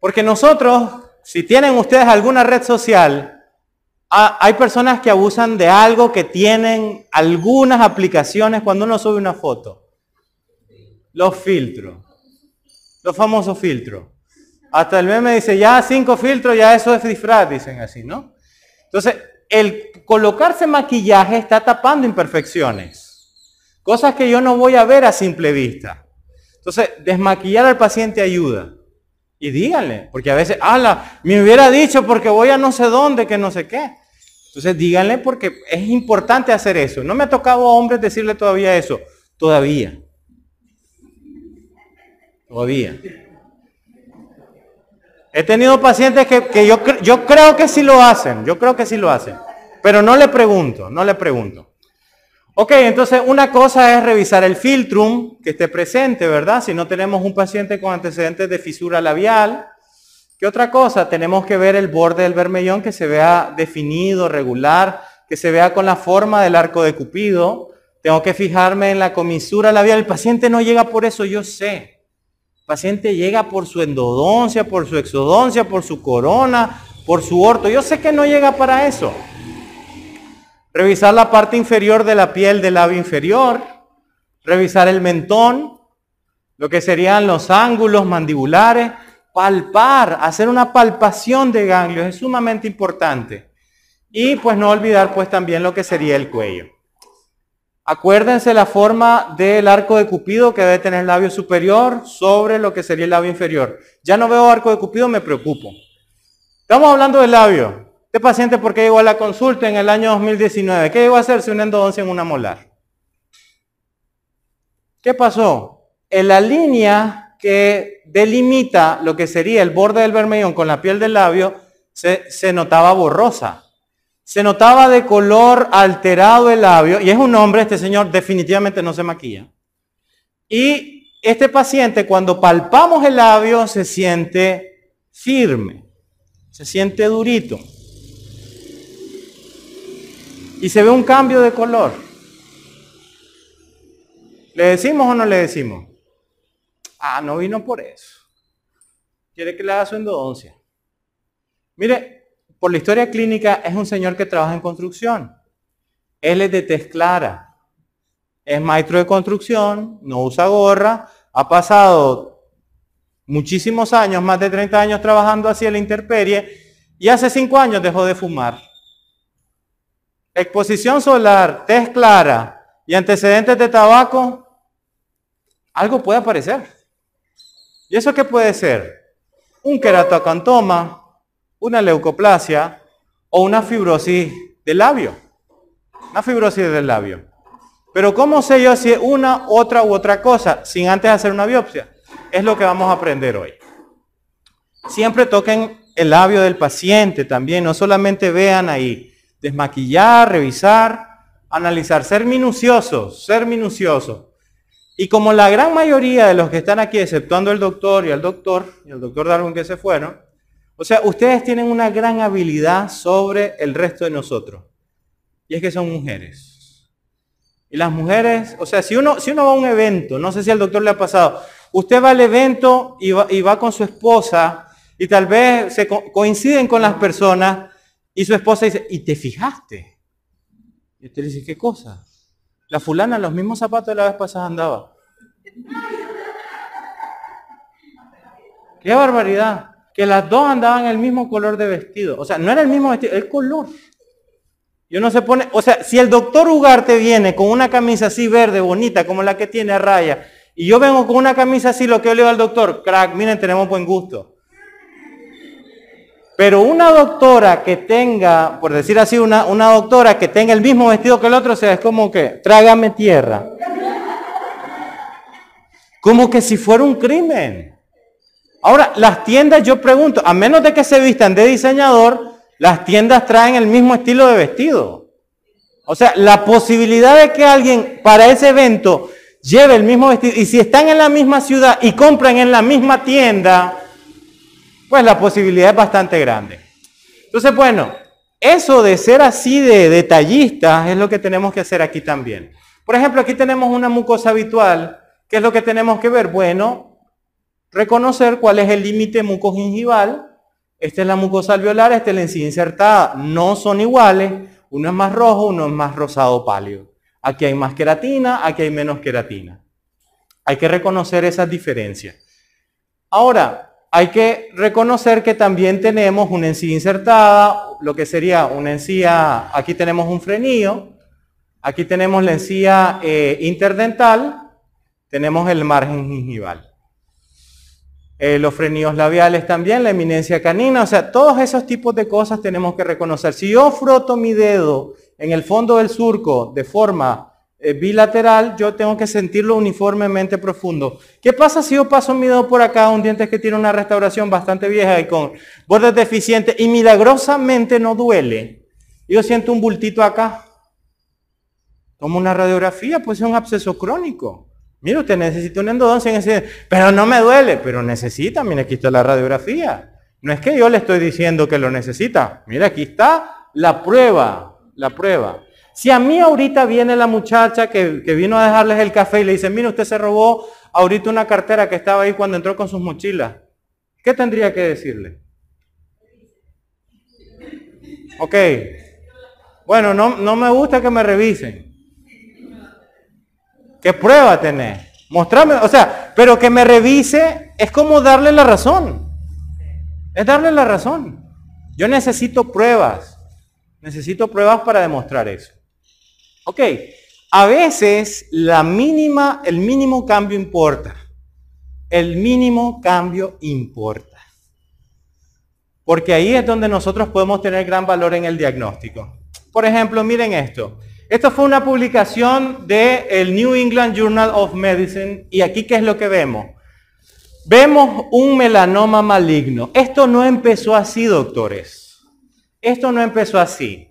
Porque nosotros, si tienen ustedes alguna red social, hay personas que abusan de algo que tienen algunas aplicaciones cuando uno sube una foto. Los filtros. Los famosos filtros. Hasta el meme dice, ya cinco filtros, ya eso es disfraz, dicen así, ¿no? Entonces, el colocarse maquillaje está tapando imperfecciones. Cosas que yo no voy a ver a simple vista. Entonces, desmaquillar al paciente ayuda. Y díganle, porque a veces, ala, me hubiera dicho porque voy a no sé dónde, que no sé qué. Entonces díganle porque es importante hacer eso. No me ha tocado a hombres decirle todavía eso. Todavía. Todavía. He tenido pacientes que, que yo, yo creo que sí lo hacen, yo creo que sí lo hacen. Pero no le pregunto, no le pregunto. Ok, entonces una cosa es revisar el filtrum que esté presente, ¿verdad? Si no tenemos un paciente con antecedentes de fisura labial. ¿Qué otra cosa? Tenemos que ver el borde del vermellón que se vea definido, regular, que se vea con la forma del arco de Cupido. Tengo que fijarme en la comisura labial. El paciente no llega por eso, yo sé. El paciente llega por su endodoncia, por su exodoncia, por su corona, por su orto. Yo sé que no llega para eso. Revisar la parte inferior de la piel del labio inferior. Revisar el mentón, lo que serían los ángulos mandibulares. Palpar, hacer una palpación de ganglios es sumamente importante. Y pues no olvidar pues también lo que sería el cuello. Acuérdense la forma del arco de Cupido que debe tener el labio superior sobre lo que sería el labio inferior. Ya no veo arco de Cupido, me preocupo. Estamos hablando del labio. Paciente, ¿por qué llegó a la consulta en el año 2019? ¿Qué llegó a hacerse una endodoncia en una molar? ¿Qué pasó? En la línea que delimita lo que sería el borde del vermellón con la piel del labio, se, se notaba borrosa. Se notaba de color alterado el labio, y es un hombre, este señor definitivamente no se maquilla. Y este paciente, cuando palpamos el labio, se siente firme, se siente durito y se ve un cambio de color. ¿Le decimos o no le decimos? Ah, no vino por eso. Quiere que le haga su endodoncia. Mire, por la historia clínica es un señor que trabaja en construcción. Él es de tez clara. Es maestro de construcción, no usa gorra, ha pasado muchísimos años, más de 30 años trabajando en la intemperie y hace 5 años dejó de fumar. Exposición solar, test clara y antecedentes de tabaco, algo puede aparecer. ¿Y eso qué puede ser? Un queratocantoma, una leucoplasia o una fibrosis del labio. Una fibrosis del labio. Pero ¿cómo sé yo si es una, otra u otra cosa sin antes hacer una biopsia? Es lo que vamos a aprender hoy. Siempre toquen el labio del paciente también, no solamente vean ahí. Desmaquillar, revisar, analizar, ser minuciosos, ser minuciosos. Y como la gran mayoría de los que están aquí, exceptuando el doctor y el doctor, y el doctor Darwin que se fueron, o sea, ustedes tienen una gran habilidad sobre el resto de nosotros. Y es que son mujeres. Y las mujeres, o sea, si uno, si uno va a un evento, no sé si al doctor le ha pasado, usted va al evento y va, y va con su esposa y tal vez se coinciden con las personas y su esposa dice, ¿y te fijaste? Y usted le dice, ¿qué cosa? La fulana los mismos zapatos de la vez pasada andaba. ¡Qué barbaridad! Que las dos andaban el mismo color de vestido. O sea, no era el mismo vestido, el color. Y uno se pone, o sea, si el doctor Ugarte viene con una camisa así verde, bonita, como la que tiene a raya, y yo vengo con una camisa así, lo que yo le digo al doctor, crack, miren, tenemos buen gusto. Pero una doctora que tenga, por decir así, una, una doctora que tenga el mismo vestido que el otro, o sea, es como que, trágame tierra. Como que si fuera un crimen. Ahora, las tiendas, yo pregunto, a menos de que se vistan de diseñador, las tiendas traen el mismo estilo de vestido. O sea, la posibilidad de que alguien para ese evento lleve el mismo vestido, y si están en la misma ciudad y compran en la misma tienda, pues la posibilidad es bastante grande. Entonces, bueno, eso de ser así de detallista es lo que tenemos que hacer aquí también. Por ejemplo, aquí tenemos una mucosa habitual. ¿Qué es lo que tenemos que ver? Bueno, reconocer cuál es el límite mucogingival. Esta es la mucosa alveolar, esta es la encía insertada. No son iguales. Uno es más rojo, uno es más rosado pálido. Aquí hay más queratina, aquí hay menos queratina. Hay que reconocer esas diferencias. Ahora, hay que reconocer que también tenemos una encía insertada, lo que sería una encía, aquí tenemos un frenillo, aquí tenemos la encía eh, interdental, tenemos el margen gingival. Eh, los frenillos labiales también, la eminencia canina, o sea, todos esos tipos de cosas tenemos que reconocer. Si yo froto mi dedo en el fondo del surco de forma eh, bilateral, yo tengo que sentirlo uniformemente profundo. ¿Qué pasa si yo paso mi dedo por acá, un diente que tiene una restauración bastante vieja y con bordes deficientes y milagrosamente no duele? Yo siento un bultito acá. Tomo una radiografía, pues es un absceso crónico. Mire, usted necesita una endodoncia en ese... Pero no me duele, pero necesita, mire, aquí está la radiografía. No es que yo le estoy diciendo que lo necesita. Mira, aquí está la prueba, la prueba. Si a mí ahorita viene la muchacha que, vino a dejarles el café y le dice, mire, usted se robó ahorita una cartera que estaba ahí cuando entró con sus mochilas, ¿qué tendría que decirle? Ok. Bueno, no, me gusta que me revisen. ¿Qué prueba tenés? Mostrame, o sea, pero que me revise es como darle la razón. Es darle la razón. Yo necesito pruebas. Necesito pruebas para demostrar eso. Ok, a veces la mínima, el mínimo cambio importa. El mínimo cambio importa. Porque ahí es donde nosotros podemos tener gran valor en el diagnóstico. Por ejemplo, miren esto. Esto fue una publicación del New England Journal of Medicine y aquí qué es lo que vemos. Vemos un melanoma maligno. Esto no empezó así, doctores. Esto no empezó así.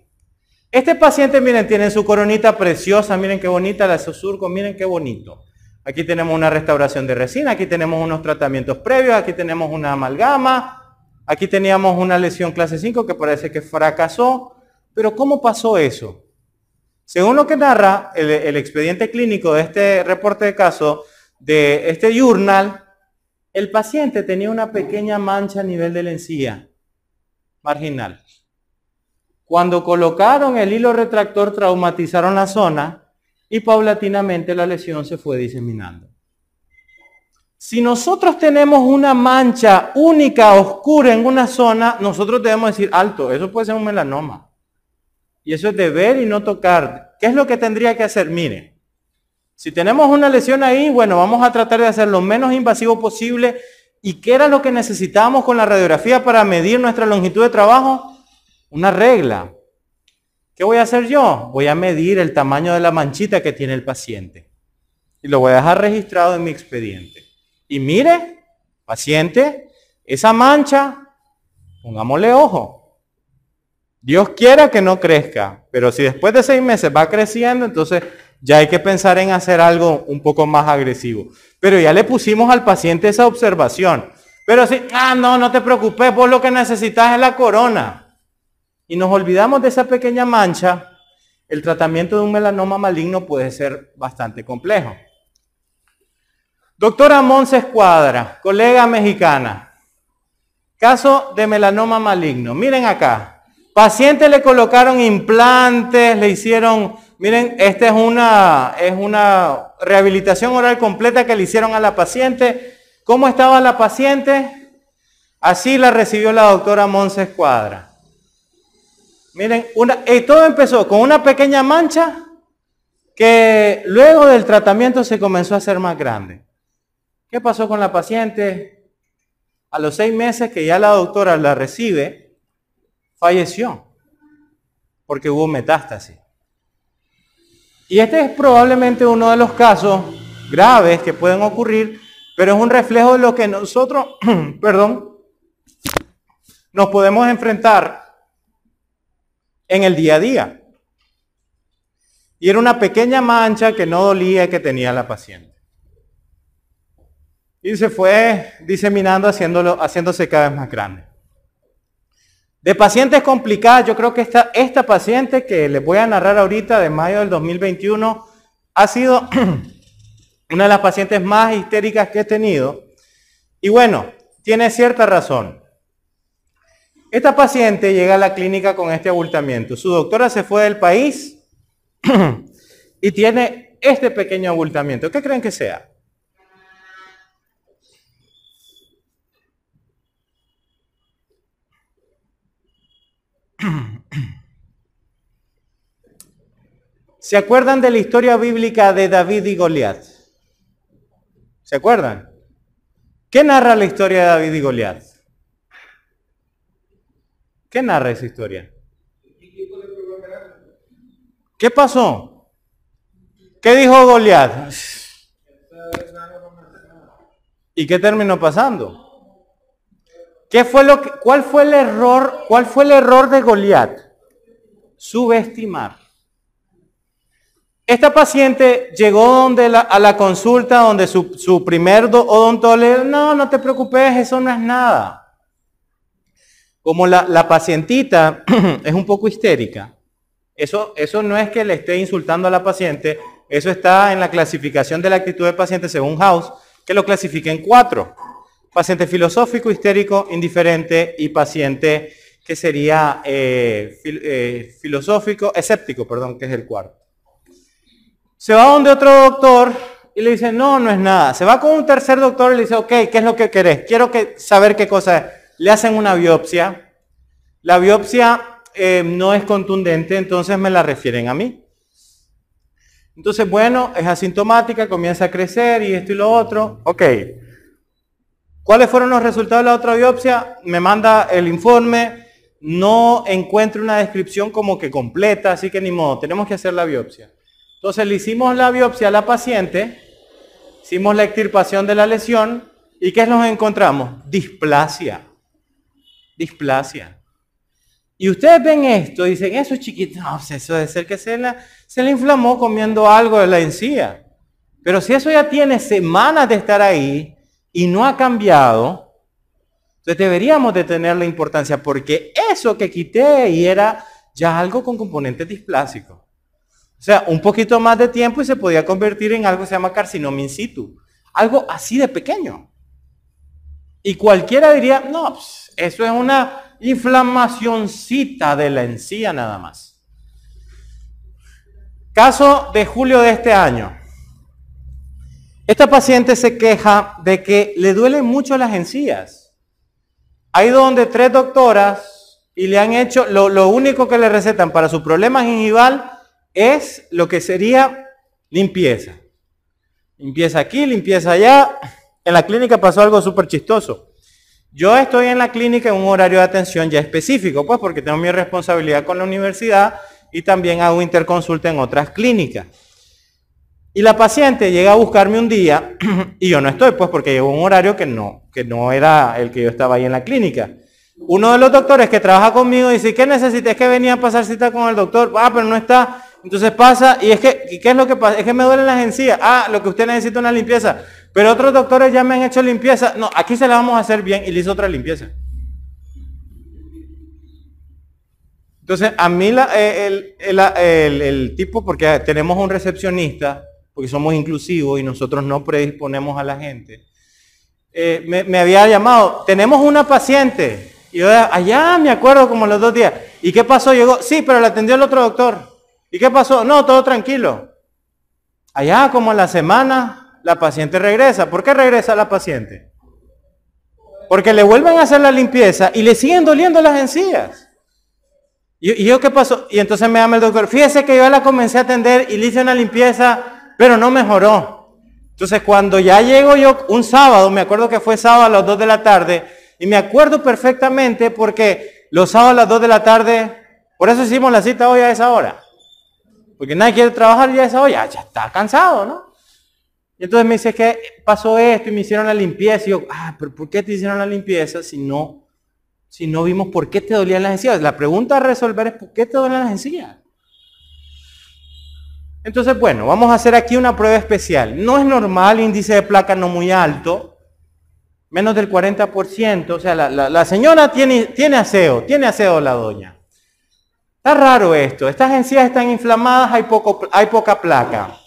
Este paciente, miren, tiene su coronita preciosa, miren qué bonita la surco, miren qué bonito. Aquí tenemos una restauración de resina, aquí tenemos unos tratamientos previos, aquí tenemos una amalgama, aquí teníamos una lesión clase 5 que parece que fracasó. Pero ¿cómo pasó eso? Según lo que narra el, expediente clínico de este reporte de caso, de este journal, el paciente tenía una pequeña mancha a nivel de la encía marginal. Cuando colocaron el hilo retractor traumatizaron la zona y paulatinamente la lesión se fue diseminando. Si nosotros tenemos una mancha única, oscura en una zona, nosotros debemos decir, alto, eso puede ser un melanoma. Y eso es de ver y no tocar. ¿Qué es lo que tendría que hacer? Mire, si tenemos una lesión ahí, bueno, vamos a tratar de hacer lo menos invasivo posible. ¿Y qué era lo que necesitábamos con la radiografía para medir nuestra longitud de trabajo? Una regla. ¿Qué voy a hacer yo? Voy a medir el tamaño de la manchita que tiene el paciente. Y lo voy a dejar registrado en mi expediente. Y mire, paciente, esa mancha, pongámosle ojo. Dios quiera que no crezca, pero si después de seis meses va creciendo, entonces ya hay que pensar en hacer algo un poco más agresivo. Pero ya le pusimos al paciente esa observación. Pero si, ah, no, no te preocupes, vos lo que necesitas es la corona y nos olvidamos de esa pequeña mancha, el tratamiento de un melanoma maligno puede ser bastante complejo. Doctora Monse Escuadra, colega mexicana. Caso de melanoma maligno. Miren acá. Paciente le colocaron implantes, le hicieron, miren, esta es una, es una rehabilitación oral completa que le hicieron a la paciente. ¿Cómo estaba la paciente? Así la recibió la doctora Monse Escuadra. Miren, y todo empezó con una pequeña mancha que luego del tratamiento se comenzó a hacer más grande. ¿Qué pasó con la paciente? A los seis meses que ya la doctora la recibe, falleció porque hubo metástasis. Y este es probablemente uno de los casos graves que pueden ocurrir, pero es un reflejo de lo que nosotros, [clears throat] perdón, nos podemos enfrentar en el día a día. Y era una pequeña mancha que no dolía que tenía la paciente. Y se fue diseminando, haciéndolo, haciéndose cada vez más grande. De pacientes complicadas, yo creo que esta, esta paciente que les voy a narrar ahorita de mayo del 2021 ha sido [clears throat] una de las pacientes más histéricas que he tenido. Y bueno, tiene cierta razón. Esta paciente llega a la clínica con este abultamiento. Su doctora se fue del país [clears throat] y tiene este pequeño abultamiento. ¿Qué creen que sea? [clears throat] ¿Se acuerdan de la historia bíblica de David y Goliat? ¿Se acuerdan? ¿Qué narra la historia de David y Goliat? ¿Qué narra esa historia? ¿Qué pasó? ¿Qué dijo Goliat? ¿Y qué terminó pasando? ¿Qué fue lo que, ¿Cuál fue el error? ¿Cuál fue el error de Goliat? Subestimar. Esta paciente llegó donde a la consulta donde su, su primer odontólogo le dijo, no, no te preocupes, eso no es nada. Como la, pacientita [clears throat] es un poco histérica, eso, eso no es que le esté insultando a la paciente, eso está en la clasificación de la actitud del paciente según House, que lo clasifica en cuatro. Paciente filosófico, histérico, indiferente y paciente que sería eh, eh, filosófico, escéptico, perdón, que es el cuarto. Se va donde otro doctor y le dice, no, no es nada. Se va con un tercer doctor y le dice, ok, ¿qué es lo que querés? Quiero saber qué cosa es le hacen una biopsia. La biopsia eh, no es contundente, entonces me la refieren a mí. Entonces, bueno, es asintomática, comienza a crecer y esto y lo otro. Ok. ¿Cuáles fueron los resultados de la otra biopsia? Me manda el informe. No encuentro una descripción como que completa, así que ni modo, tenemos que hacer la biopsia. Entonces le hicimos la biopsia a la paciente, hicimos la extirpación de la lesión y ¿qué nos encontramos? Displasia displasia. Y ustedes ven esto y dicen, eso es chiquito, no, eso debe ser que se, la, se le inflamó comiendo algo de la encía. Pero si eso ya tiene semanas de estar ahí y no ha cambiado, entonces deberíamos de tener la importancia porque eso que quité y era ya algo con componentes displásicos. O sea, un poquito más de tiempo y se podía convertir en algo que se llama carcinoma in situ. Algo así de pequeño. Y cualquiera diría, no, pues, eso es una inflamacióncita de la encía nada más. Caso de julio de este año. Esta paciente se queja de que le duelen mucho las encías. Ha ido donde tres doctoras y le han hecho, lo, lo único que le recetan para su problema gingival es lo que sería limpieza. Limpieza aquí, limpieza allá. En la clínica pasó algo súper chistoso. Yo estoy en la clínica en un horario de atención ya específico, pues porque tengo mi responsabilidad con la universidad y también hago interconsulta en otras clínicas. Y la paciente llega a buscarme un día [clears throat] y yo no estoy, pues porque llegó un horario que no, que no era el que yo estaba ahí en la clínica. Uno de los doctores que trabaja conmigo dice, ¿qué necesitas? Es que venía a pasar cita con el doctor. Ah, pero no está. Entonces pasa, y es que, ¿qué es lo que pasa? Es que me duelen las encías. Ah, lo que usted necesita es una limpieza. Pero otros doctores ya me han hecho limpieza. No, aquí se la vamos a hacer bien y le hizo otra limpieza. Entonces, a mí eh, el, tipo, porque tenemos un recepcionista, porque somos inclusivos y nosotros no predisponemos a la gente, eh, me, había llamado, tenemos una paciente. Y yo allá me acuerdo como los dos días. ¿Y qué pasó? Llegó, sí, pero la atendió el otro doctor. ¿Y qué pasó? No, todo tranquilo. Allá como en la semana, la paciente regresa. ¿Por qué regresa la paciente? Porque le vuelven a hacer la limpieza y le siguen doliendo las encías. ¿Y, yo qué pasó? Y entonces me llama el doctor, fíjese que yo la comencé a atender y le hice una limpieza, pero no mejoró. Entonces cuando ya llego yo un sábado, me acuerdo que fue sábado a las 2 de la tarde, y me acuerdo perfectamente porque los sábados a las 2 de la tarde, por eso hicimos la cita hoy a esa hora. Porque nadie quiere trabajar ya a esa hora, ya, está cansado, ¿no? Y entonces me dice que pasó esto y me hicieron la limpieza. Y yo, ah, pero ¿por qué te hicieron la limpieza si no si no vimos por qué te dolían las encías? La pregunta a resolver es ¿por qué te duelen las encías? Entonces, bueno, vamos a hacer aquí una prueba especial. No es normal, índice de placa no muy alto, menos del 40%. O sea, la, señora tiene, tiene aseo, tiene aseo la doña. Está raro esto. Estas encías están inflamadas, hay, poco, hay poca placa.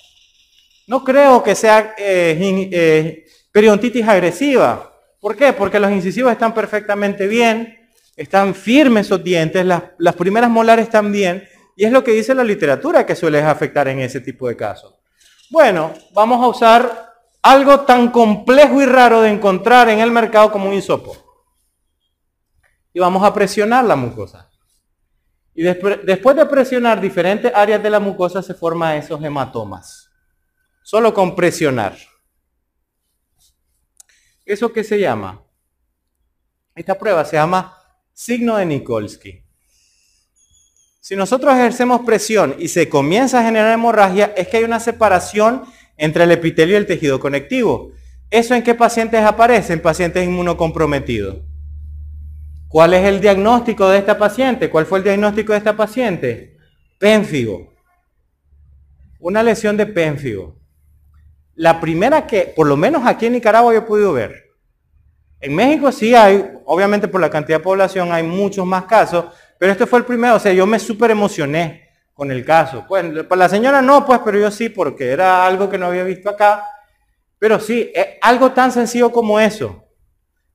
No creo que sea eh, eh, periodontitis agresiva. ¿Por qué? Porque los incisivos están perfectamente bien, están firmes esos dientes, las, primeras molares están bien, y es lo que dice la literatura que suele afectar en ese tipo de casos. Bueno, vamos a usar algo tan complejo y raro de encontrar en el mercado como un hisopo. Y vamos a presionar la mucosa. Y después de presionar diferentes áreas de la mucosa se forman esos hematomas. Solo con presionar. ¿Eso qué se llama? Esta prueba se llama signo de Nikolsky. Si nosotros ejercemos presión y se comienza a generar hemorragia, es que hay una separación entre el epitelio y el tejido conectivo. ¿Eso en qué pacientes aparece? En pacientes inmunocomprometidos. ¿Cuál es el diagnóstico de esta paciente? ¿Cuál fue el diagnóstico de esta paciente? Pénfigo. Una lesión de pénfigo la primera que, por lo menos aquí en Nicaragua, yo he podido ver. En México sí hay, obviamente por la cantidad de población hay muchos más casos, pero este fue el primero, o sea, yo me súper emocioné con el caso. Pues para la señora no, pues, pero yo sí, porque era algo que no había visto acá. Pero sí, es algo tan sencillo como eso.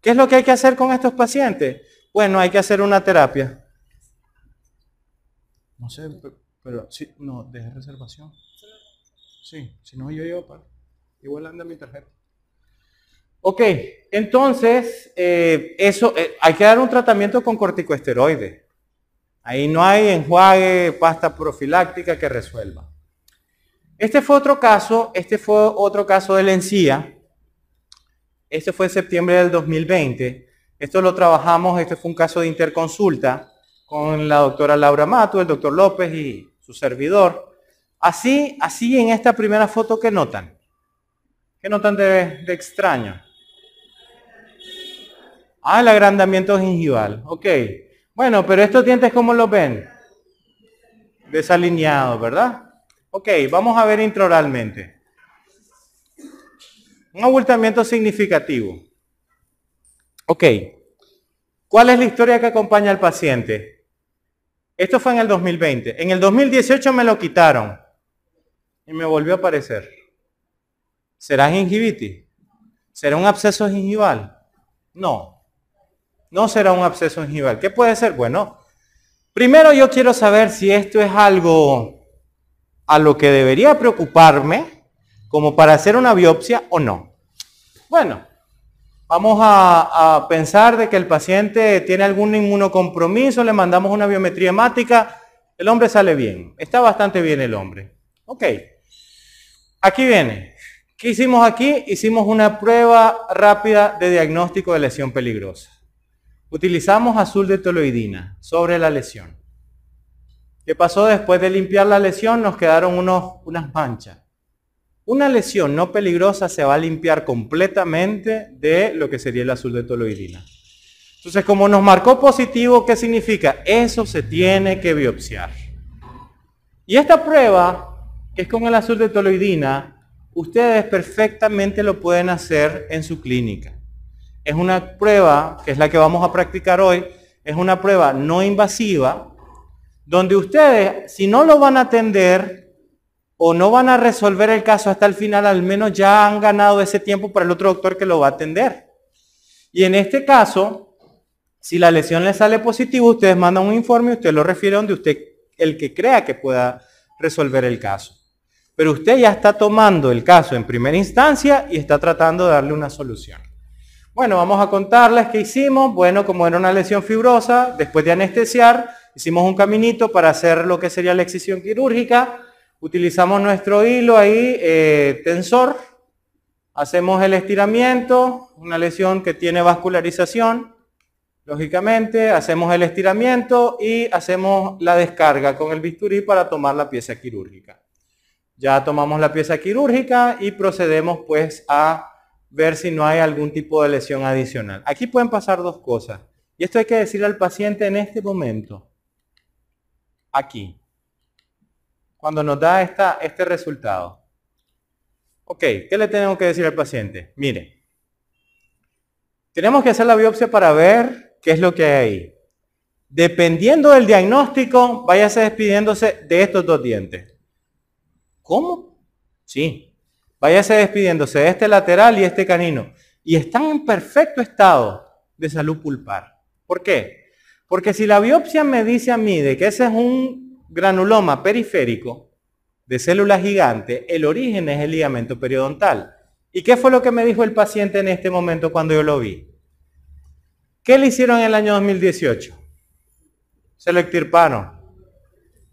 ¿Qué es lo que hay que hacer con estos pacientes? Bueno, hay que hacer una terapia. No sé, pero, sí, no, deje reservación. Sí, si no yo llevo para... Igual anda mi tarjeta. Ok, entonces, eh, eso, eh, hay que dar un tratamiento con corticoesteroides. Ahí no hay enjuague, pasta profiláctica que resuelva. Este fue otro caso, este fue otro caso de la encía. Este fue en septiembre del 2020. Esto lo trabajamos, este fue un caso de interconsulta con la doctora Laura Mato, el doctor López y su servidor. Así, así en esta primera foto que notan. ¿Qué notan de, de extraño? Ah, el agrandamiento gingival. Ok. Bueno, pero estos dientes, ¿cómo los ven? Desalineados, ¿verdad? Ok, vamos a ver intraoralmente. Un abultamiento significativo. Ok. ¿Cuál es la historia que acompaña al paciente? Esto fue en el 2020. En el 2018 me lo quitaron y me volvió a aparecer. ¿Será gingivitis? ¿Será un absceso gingival? No, no será un absceso gingival. ¿Qué puede ser? Bueno, primero yo quiero saber si esto es algo a lo que debería preocuparme como para hacer una biopsia o no. Bueno, vamos a, a, pensar de que el paciente tiene algún inmunocompromiso, le mandamos una biometría hemática, el hombre sale bien, está bastante bien el hombre. Ok, aquí viene, ¿Qué hicimos aquí? Hicimos una prueba rápida de diagnóstico de lesión peligrosa. Utilizamos azul de toloidina sobre la lesión. ¿Qué pasó después de limpiar la lesión? Nos quedaron unos, unas manchas. Una lesión no peligrosa se va a limpiar completamente de lo que sería el azul de toloidina. Entonces, como nos marcó positivo, ¿qué significa? Eso se tiene que biopsiar. Y esta prueba, que es con el azul de toloidina, ustedes perfectamente lo pueden hacer en su clínica. Es una prueba, que es la que vamos a practicar hoy, es una prueba no invasiva, donde ustedes, si no lo van a atender, o no van a resolver el caso hasta el final, al menos ya han ganado ese tiempo para el otro doctor que lo va a atender. Y en este caso, si la lesión le sale positiva, ustedes mandan un informe y usted lo refiere donde usted, el que crea que pueda resolver el caso. Pero usted ya está tomando el caso en primera instancia y está tratando de darle una solución. Bueno, vamos a contarles qué hicimos. Bueno, como era una lesión fibrosa, después de anestesiar, hicimos un caminito para hacer lo que sería la excisión quirúrgica Utilizamos nuestro hilo ahí, eh, tensor, hacemos el estiramiento, una lesión que tiene vascularización, lógicamente, hacemos el estiramiento y hacemos la descarga con el bisturí para tomar la pieza quirúrgica. Ya tomamos la pieza quirúrgica y procedemos pues a ver si no hay algún tipo de lesión adicional. Aquí pueden pasar dos cosas. Y esto hay que decirle al paciente en este momento. Aquí cuando nos da esta, este resultado. Ok, ¿qué le tenemos que decir al paciente? Mire, tenemos que hacer la biopsia para ver qué es lo que hay ahí. Dependiendo del diagnóstico, váyase despidiéndose de estos dos dientes. ¿Cómo? Sí. Váyase despidiéndose de este lateral y este canino. Y están en perfecto estado de salud pulpar. ¿Por qué? Porque si la biopsia me dice a mí de que ese es un granuloma periférico de célula gigante, el origen es el ligamento periodontal. ¿Y qué fue lo que me dijo el paciente en este momento cuando yo lo vi? ¿Qué le hicieron en el año 2018? Se lo extirparon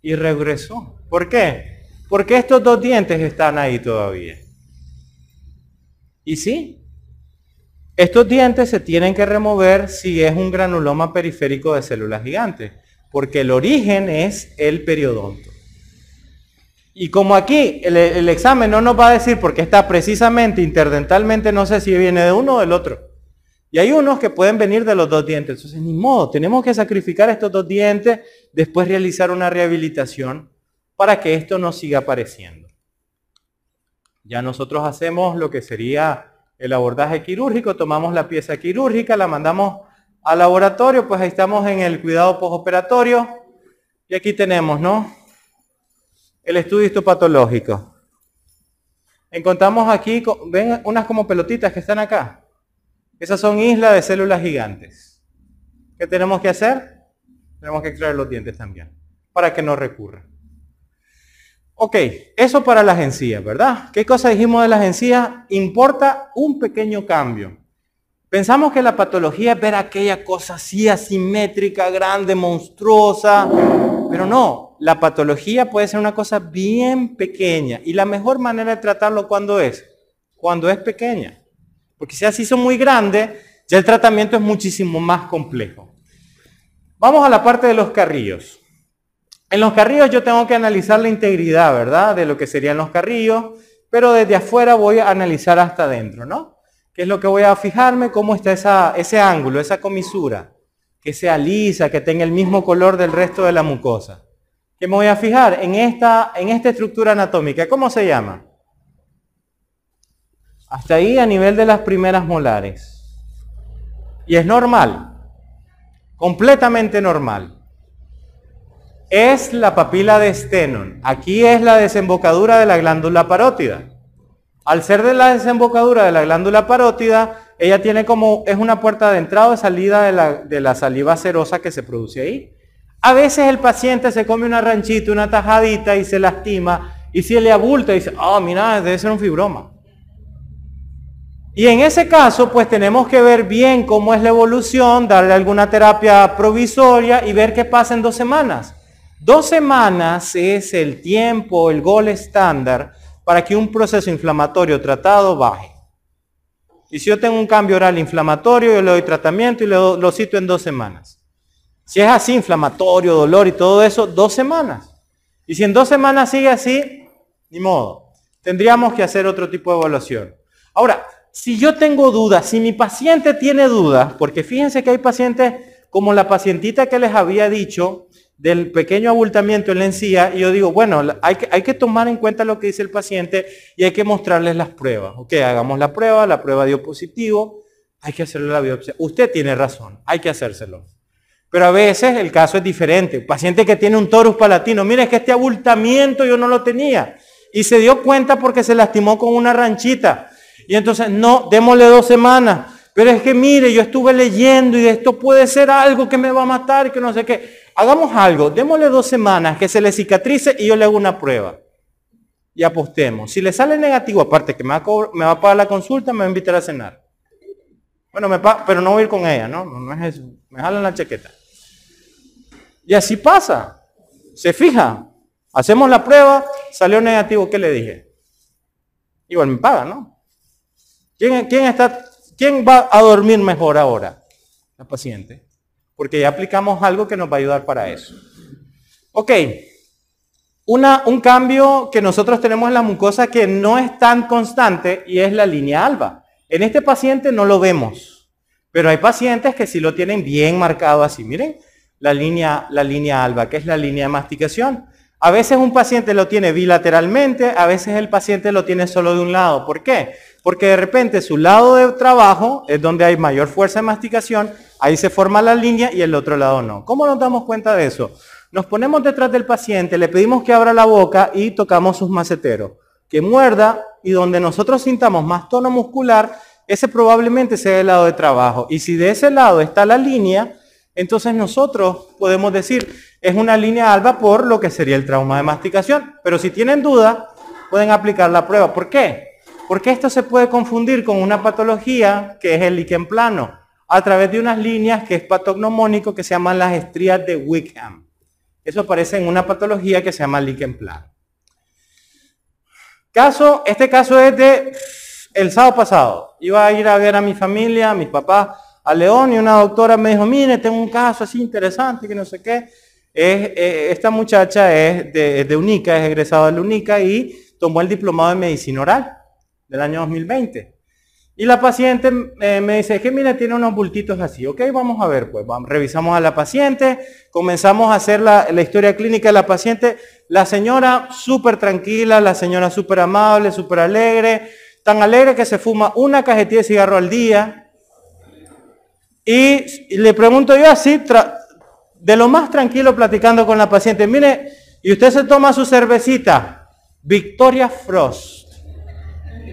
y regresó. ¿Por qué? Porque estos dos dientes están ahí todavía. Y sí, estos dientes se tienen que remover si es un granuloma periférico de células gigantes porque el origen es el periodonto. Y como aquí el, examen no nos va a decir porque está precisamente interdentalmente, no sé si viene de uno o del otro. Y hay unos que pueden venir de los dos dientes. Entonces, ni modo, tenemos que sacrificar estos dos dientes, después realizar una rehabilitación para que esto no siga apareciendo. Ya nosotros hacemos lo que sería el abordaje quirúrgico, tomamos la pieza quirúrgica, la mandamos al laboratorio, pues ahí estamos en el cuidado postoperatorio. Y aquí tenemos, ¿no? El estudio histopatológico. Encontramos aquí, ven unas como pelotitas que están acá. Esas son islas de células gigantes. ¿Qué tenemos que hacer? Tenemos que extraer los dientes también, para que no recurra. Ok, eso para las encías, ¿verdad? ¿Qué cosa dijimos de las encías? Importa un pequeño cambio. Pensamos que la patología es ver aquella cosa así asimétrica, grande, monstruosa, pero no, la patología puede ser una cosa bien pequeña y la mejor manera de tratarlo cuando es, cuando es pequeña. Porque si así son muy grandes, ya el tratamiento es muchísimo más complejo. Vamos a la parte de los carrillos. En los carrillos yo tengo que analizar la integridad, ¿verdad? De lo que serían los carrillos, pero desde afuera voy a analizar hasta adentro, ¿no? ¿Qué es lo que voy a fijarme? ¿Cómo está ese ángulo, esa comisura? Que sea lisa, que tenga el mismo color del resto de la mucosa. ¿Qué me voy a fijar? En esta, en esta estructura anatómica. ¿Cómo se llama? Hasta ahí a nivel de las primeras molares. Y es normal. Completamente normal. Es la papila de Stenon. Aquí es la desembocadura de la glándula parótida. Al ser de la desembocadura de la glándula parótida, ella tiene como, es una puerta de entrada o salida de la, saliva serosa que se produce ahí. A veces el paciente se come una ranchita, una tajadita y se lastima y si le abulta dice, oh, mira, debe ser un fibroma. Y en ese caso, pues tenemos que ver bien cómo es la evolución, darle alguna terapia provisoria y ver qué pasa en dos semanas. Dos semanas es el tiempo, el gol estándar para que un proceso inflamatorio tratado baje. Y si yo tengo un cambio oral inflamatorio, yo le doy tratamiento y lo, lo cito en dos semanas. Si es así, inflamatorio, dolor y todo eso, dos semanas. Y si en dos semanas sigue así, ni modo. Tendríamos que hacer otro tipo de evaluación. Ahora, si yo tengo dudas, si mi paciente tiene dudas, porque fíjense que hay pacientes como la pacientita que les había dicho del pequeño abultamiento en la encía, y yo digo, bueno, hay que, hay que tomar en cuenta lo que dice el paciente y hay que mostrarles las pruebas. Ok, hagamos la prueba, la prueba dio positivo, hay que hacerle la biopsia. Usted tiene razón, hay que hacérselo. Pero a veces el caso es diferente. paciente que tiene un torus palatino, mire, es que este abultamiento yo no lo tenía. Y se dio cuenta porque se lastimó con una ranchita. Y entonces, no, démosle dos semanas. Pero es que mire, yo estuve leyendo y esto puede ser algo que me va a matar que no sé qué. Hagamos algo, démosle dos semanas que se le cicatrice y yo le hago una prueba. Y apostemos. Si le sale negativo, aparte que me va a, pagar la consulta, me va a invitar a cenar. Bueno, me pero no voy a ir con ella, ¿no? No, es eso. Me jalan la chaqueta. Y así pasa. Se fija. Hacemos la prueba, salió negativo, ¿qué le dije? Igual me paga, ¿no? ¿Quién, quién, está, ¿Quién va a dormir mejor ahora? La paciente. Porque ya aplicamos algo que nos va a ayudar para eso. Ok. Una, un cambio que nosotros tenemos en la mucosa que no es tan constante y es la línea alba. En este paciente no lo vemos, pero hay pacientes que sí lo tienen bien marcado así. Miren, la línea, la línea alba, que es la línea de masticación. A veces un paciente lo tiene bilateralmente, a veces el paciente lo tiene solo de un lado. ¿Por qué? Porque de repente su lado de trabajo es donde hay mayor fuerza de masticación, ahí se forma la línea y el otro lado no. ¿Cómo nos damos cuenta de eso? Nos ponemos detrás del paciente, le pedimos que abra la boca y tocamos sus maceteros. Que muerda y donde nosotros sintamos más tono muscular, ese probablemente sea el lado de trabajo. Y si de ese lado está la línea, entonces nosotros podemos decir, es una línea alba por lo que sería el trauma de masticación. Pero si tienen duda, pueden aplicar la prueba. ¿Por qué? Porque esto se puede confundir con una patología que es el líquen plano, a través de unas líneas que es patognomónico que se llaman las estrías de Wickham. Eso aparece en una patología que se llama líquen plano. Caso, este caso es de el sábado pasado. Iba a ir a ver a mi familia, a mis papás, a León y una doctora me dijo, mire, tengo un caso así interesante que no sé qué. Eh, esta muchacha es de, UNICA, es egresada de la UNICA y tomó el diplomado de medicina oral del año 2020. Y la paciente eh, me dice, que mire, tiene unos bultitos así. Ok, vamos a ver, pues revisamos a la paciente, comenzamos a hacer la historia clínica de la paciente. La señora súper tranquila, la señora súper amable, súper alegre, tan alegre que se fuma una cajetilla de cigarro al día, y, le pregunto yo así, de lo más tranquilo platicando con la paciente, mire, y usted se toma su cervecita, Victoria Frost.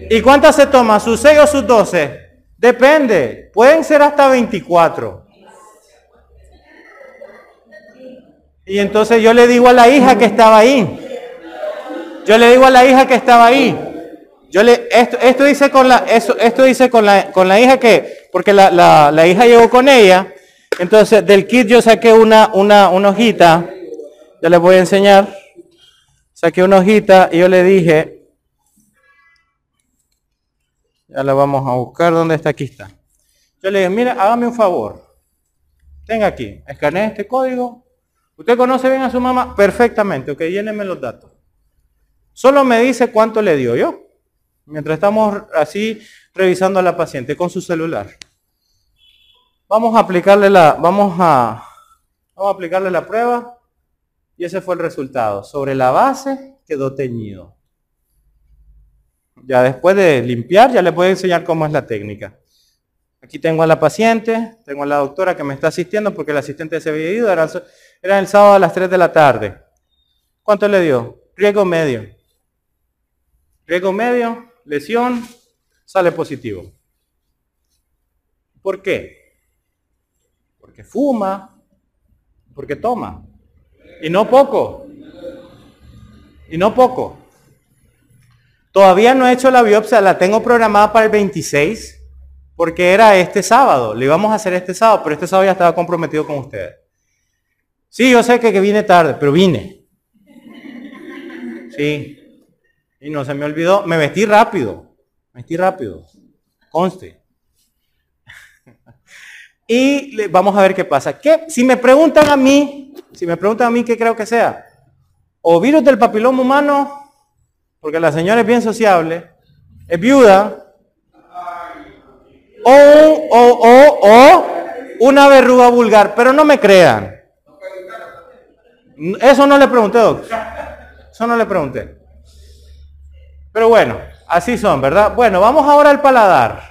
¿Y cuántas se toma? ¿Sus 6 o sus 12? Depende, pueden ser hasta 24. Y entonces yo le digo a la hija que estaba ahí, yo le digo a la hija que estaba ahí, yo le, esto, esto dice con la, esto, esto dice con la, con la hija que, porque la, la, hija llegó con ella, entonces del kit yo saqué una, una, una hojita, ya les voy a enseñar, saqué una hojita y yo le dije, ya la vamos a buscar, ¿dónde está? Aquí está. Yo le dije, mira, hágame un favor, tenga aquí, escanee este código, ¿usted conoce bien a su mamá? Perfectamente, ok, lléneme los datos. Solo me dice cuánto le dio yo. Mientras estamos así revisando a la paciente con su celular. Vamos a aplicarle la, vamos a, vamos a aplicarle la prueba y ese fue el resultado. Sobre la base quedó teñido. Ya después de limpiar, ya le puedo enseñar cómo es la técnica. Aquí tengo a la paciente, tengo a la doctora que me está asistiendo porque el asistente se había ido, era, era el sábado a las 3 de la tarde. ¿Cuánto le dio? Riesgo medio. Riesgo medio, lesión, sale positivo. ¿Por qué? Porque fuma, porque toma. Y no poco. Y no poco. Todavía no he hecho la biopsia, la tengo programada para el 26, porque era este sábado. Le íbamos a hacer este sábado, pero este sábado ya estaba comprometido con ustedes. Sí, yo sé que, que vine tarde, pero vine. Sí, y no se me olvidó, me vestí rápido, me vestí rápido, conste. y vamos a ver qué pasa. ¿Qué? Si me preguntan a mí, si me preguntan a mí qué creo que sea, o virus del papiloma humano, porque la señora es bien sociable, es viuda, o, o, o, o una verruga vulgar, pero no me crean. Eso no le pregunté, doctor. Eso no le pregunté. Pero bueno, así son, ¿verdad? Bueno, vamos ahora al paladar.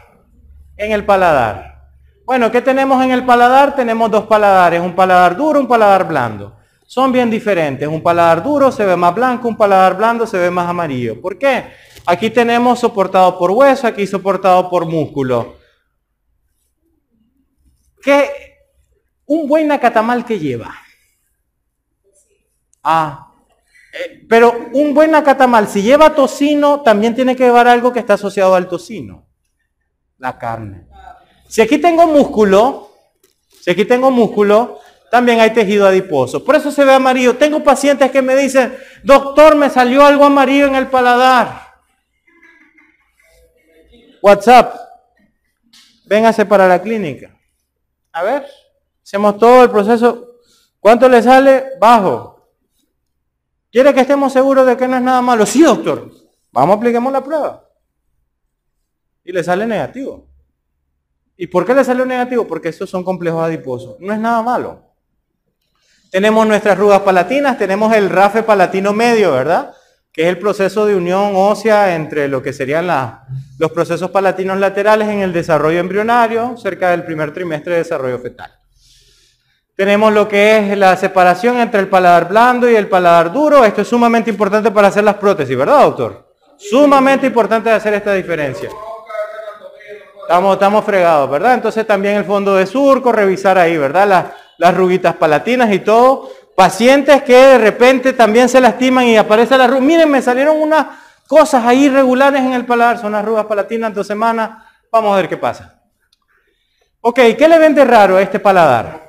En el paladar. Bueno, ¿qué tenemos en el paladar? Tenemos dos paladares, un paladar duro, un paladar blando. Son bien diferentes. Un paladar duro se ve más blanco, un paladar blando se ve más amarillo. ¿Por qué? Aquí tenemos soportado por hueso, aquí soportado por músculo. ¿Qué? Un buen nacatamal que lleva. Ah, eh, pero un buen nacatamal, si lleva tocino, también tiene que llevar algo que está asociado al tocino. La carne. Si aquí tengo músculo, si aquí tengo músculo, también hay tejido adiposo. Por eso se ve amarillo. Tengo pacientes que me dicen, doctor, me salió algo amarillo en el paladar. WhatsApp, véngase para la clínica. A ver, hacemos todo el proceso. ¿Cuánto le sale? Bajo. ¿Quiere que estemos seguros de que no es nada malo? Sí, doctor. Vamos, apliquemos la prueba. Y le sale negativo. ¿Y por qué le salió negativo? Porque estos son complejos adiposos. No es nada malo. Tenemos nuestras rugas palatinas, tenemos el rafe palatino medio, ¿verdad? Que es el proceso de unión ósea entre lo que serían los procesos palatinos laterales en el desarrollo embrionario, cerca del primer trimestre de desarrollo fetal. Tenemos lo que es la separación entre el paladar blando y el paladar duro. Esto es sumamente importante para hacer las prótesis, ¿verdad, doctor? Sumamente importante hacer esta diferencia. Estamos, estamos fregados, ¿verdad? Entonces también el fondo de surco, revisar ahí, ¿verdad? Las ruguitas palatinas y todo. Pacientes que de repente también se lastiman y aparece la ruga. Miren, me salieron unas cosas ahí irregulares en el paladar, son las rugas palatinas dos semanas. Vamos a ver qué pasa. Ok, ¿qué le ven de raro a este paladar?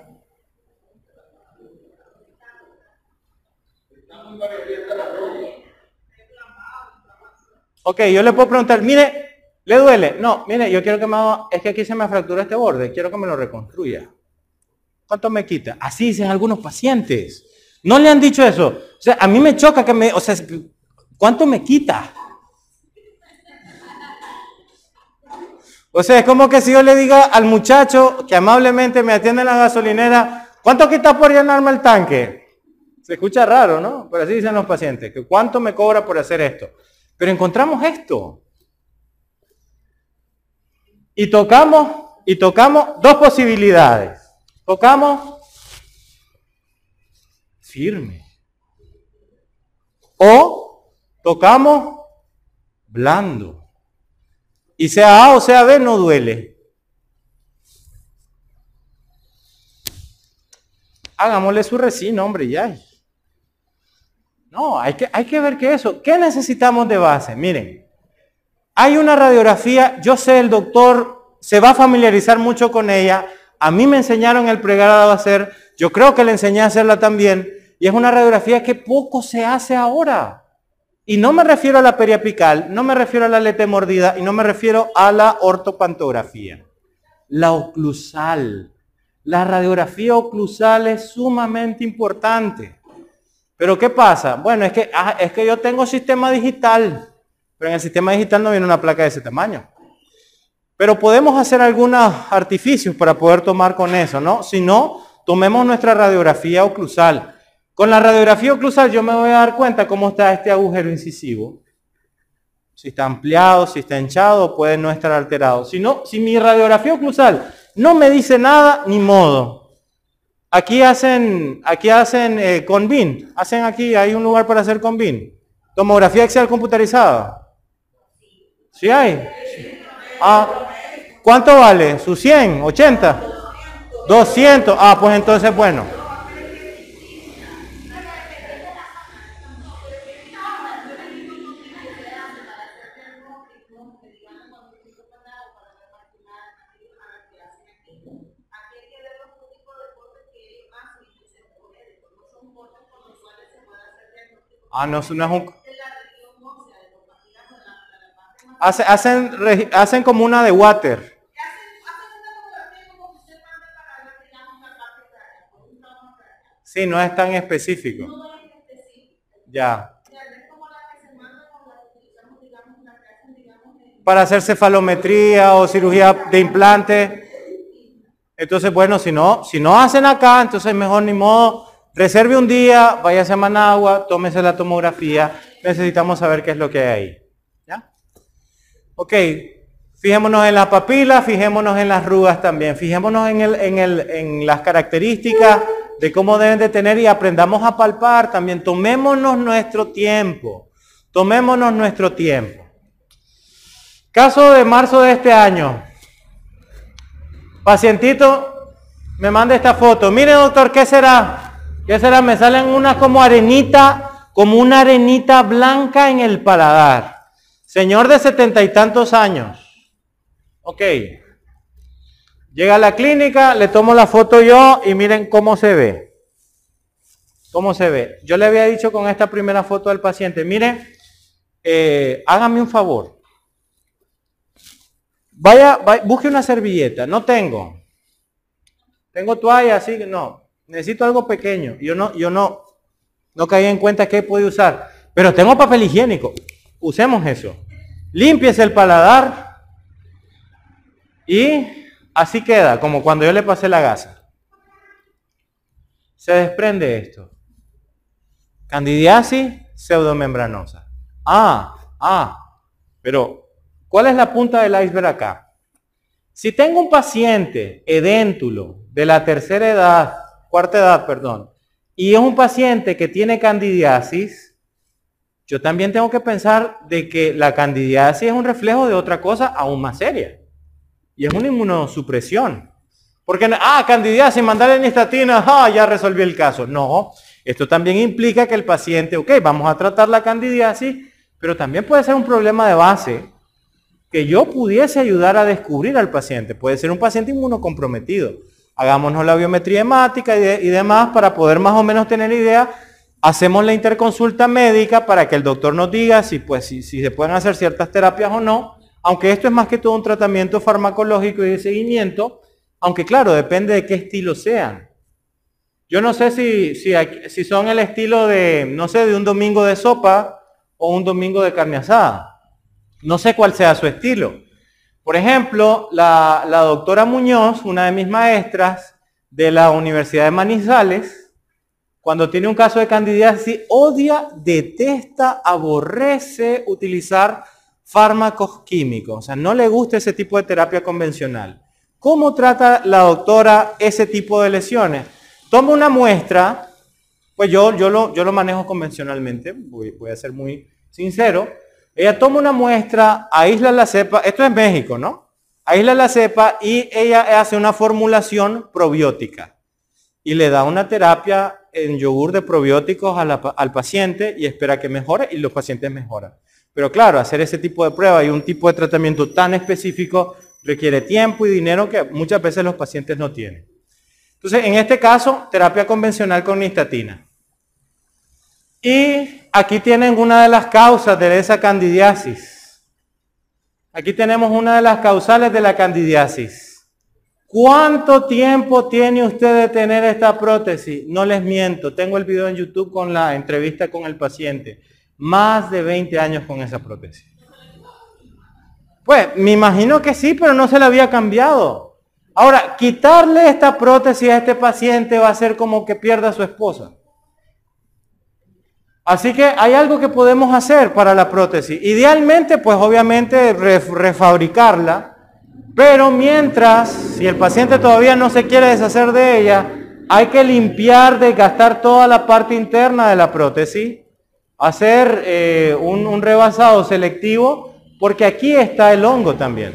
Ok, yo le puedo preguntar, mire, ¿le duele? No, mire, yo quiero que me haga, es que aquí se me fractura este borde, quiero que me lo reconstruya. ¿Cuánto me quita? Así dicen algunos pacientes. No le han dicho eso. O sea, a mí me choca que me, o sea, ¿cuánto me quita? O sea, es como que si yo le diga al muchacho que amablemente me atiende en la gasolinera, ¿cuánto quita por llenarme el tanque? Se escucha raro, ¿no? Pero así dicen los pacientes, que cuánto me cobra por hacer esto. Pero encontramos esto. Y tocamos, y tocamos dos posibilidades. Tocamos firme. O tocamos blando. Y sea A o sea B, no duele. Hagámosle su resina, hombre, ya. No, hay que, hay que ver que eso. ¿Qué necesitamos de base? Miren, hay una radiografía, yo sé, el doctor se va a familiarizar mucho con ella. A mí me enseñaron el pregrado a hacer, yo creo que le enseñé a hacerla también, y es una radiografía que poco se hace ahora. Y no me refiero a la periapical, no me refiero a la lete mordida y no me refiero a la ortopantografía. La oclusal. La radiografía oclusal es sumamente importante. Pero ¿qué pasa? Bueno, es que, ah, es que yo tengo sistema digital, pero en el sistema digital no viene una placa de ese tamaño. Pero podemos hacer algunos artificios para poder tomar con eso, ¿no? Si no, tomemos nuestra radiografía oclusal. Con la radiografía oclusal yo me voy a dar cuenta cómo está este agujero incisivo. Si está ampliado, si está hinchado, puede no estar alterado. Si no, si mi radiografía oclusal no me dice nada, ni modo. Aquí hacen, aquí hacen eh, con BIN. Hacen aquí, hay un lugar para hacer con BIN. Tomografía axial computarizada. ¿Sí hay? Ah, ¿Cuánto vale? ¿Su 100? ¿80? 200. Ah, pues entonces, bueno. Ah, no, no es un... hacen, hacen como una de water. Sí, no es tan específico. Ya. Para hacer cefalometría o cirugía de implante. Entonces, bueno, si no, si no hacen acá, entonces mejor ni modo. Reserve un día, váyase a Managua, tómese la tomografía. Necesitamos saber qué es lo que hay ahí. Ok, fijémonos en la papila, fijémonos en las arrugas también, fijémonos en, el, en, el, en las características de cómo deben de tener y aprendamos a palpar también. Tomémonos nuestro tiempo. Tomémonos nuestro tiempo. Caso de marzo de este año. Pacientito, me manda esta foto. Mire, doctor, ¿qué será? ¿Qué será? Me salen unas como arenita, como una arenita blanca en el paladar. Señor de setenta y tantos años. Ok. Llega a la clínica, le tomo la foto yo y miren cómo se ve. ¿Cómo se ve? Yo le había dicho con esta primera foto al paciente, mire, eh, hágame un favor. Vaya, busque una servilleta. No tengo. Tengo toalla, así que no. Necesito algo pequeño. Yo no, yo no, no caí en cuenta que puede usar. Pero tengo papel higiénico. Usemos eso. Límpiese el paladar y Así queda, como cuando yo le pasé la gasa. Se desprende esto. Candidiasis pseudomembranosa. Ah, ah, pero ¿cuál es la punta del iceberg acá? Si tengo un paciente edéntulo de la tercera edad, cuarta edad, perdón, y es un paciente que tiene candidiasis, yo también tengo que pensar de que la candidiasis es un reflejo de otra cosa aún más seria. Y es una inmunosupresión. Porque, ah, candidiasis, mandarle nistatina, ah, ya resolví el caso. No, esto también implica que el paciente, ok, vamos a tratar la candidiasis, pero también puede ser un problema de base que yo pudiese ayudar a descubrir al paciente. Puede ser un paciente inmunocomprometido. Hagámonos la biometría hemática y, demás para poder más o menos tener idea. Hacemos la interconsulta médica para que el doctor nos diga si, pues, si se pueden hacer ciertas terapias o no aunque esto es más que todo un tratamiento farmacológico y de seguimiento, aunque claro, depende de qué estilo sean. Yo no sé si, si, son el estilo de, no sé, de un domingo de sopa o un domingo de carne asada. No sé cuál sea su estilo. Por ejemplo, la, la doctora Muñoz, una de mis maestras de la Universidad de Manizales, cuando tiene un caso de candidiasis, odia, detesta, aborrece utilizar fármacos químicos, o sea, no le gusta ese tipo de terapia convencional. ¿Cómo trata la doctora ese tipo de lesiones? Toma una muestra, pues yo, yo, lo, yo lo manejo convencionalmente, voy, voy a ser muy sincero. Ella toma una muestra, aísla la cepa, esto es México, ¿no? Aísla la cepa y ella hace una formulación probiótica y le da una terapia en yogur de probióticos al paciente y espera que mejore y los pacientes mejoran. Pero claro, hacer ese tipo de prueba y un tipo de tratamiento tan específico requiere tiempo y dinero que muchas veces los pacientes no tienen. Entonces, en este caso, terapia convencional con nistatina. Y aquí tienen una de las causas de esa candidiasis. Aquí tenemos una de las causales de la candidiasis. ¿Cuánto tiempo tiene usted de tener esta prótesis? No les miento, tengo el video en YouTube con la entrevista con el paciente más de 20 años con esa prótesis. Pues me imagino que sí, pero no se la había cambiado. Ahora, quitarle esta prótesis a este paciente va a ser como que pierda a su esposa. Así que hay algo que podemos hacer para la prótesis. Idealmente, pues obviamente refabricarla, pero mientras, si el paciente todavía no se quiere deshacer de ella, hay que limpiar, desgastar toda la parte interna de la prótesis hacer eh, un, rebasado selectivo, porque aquí está el hongo también.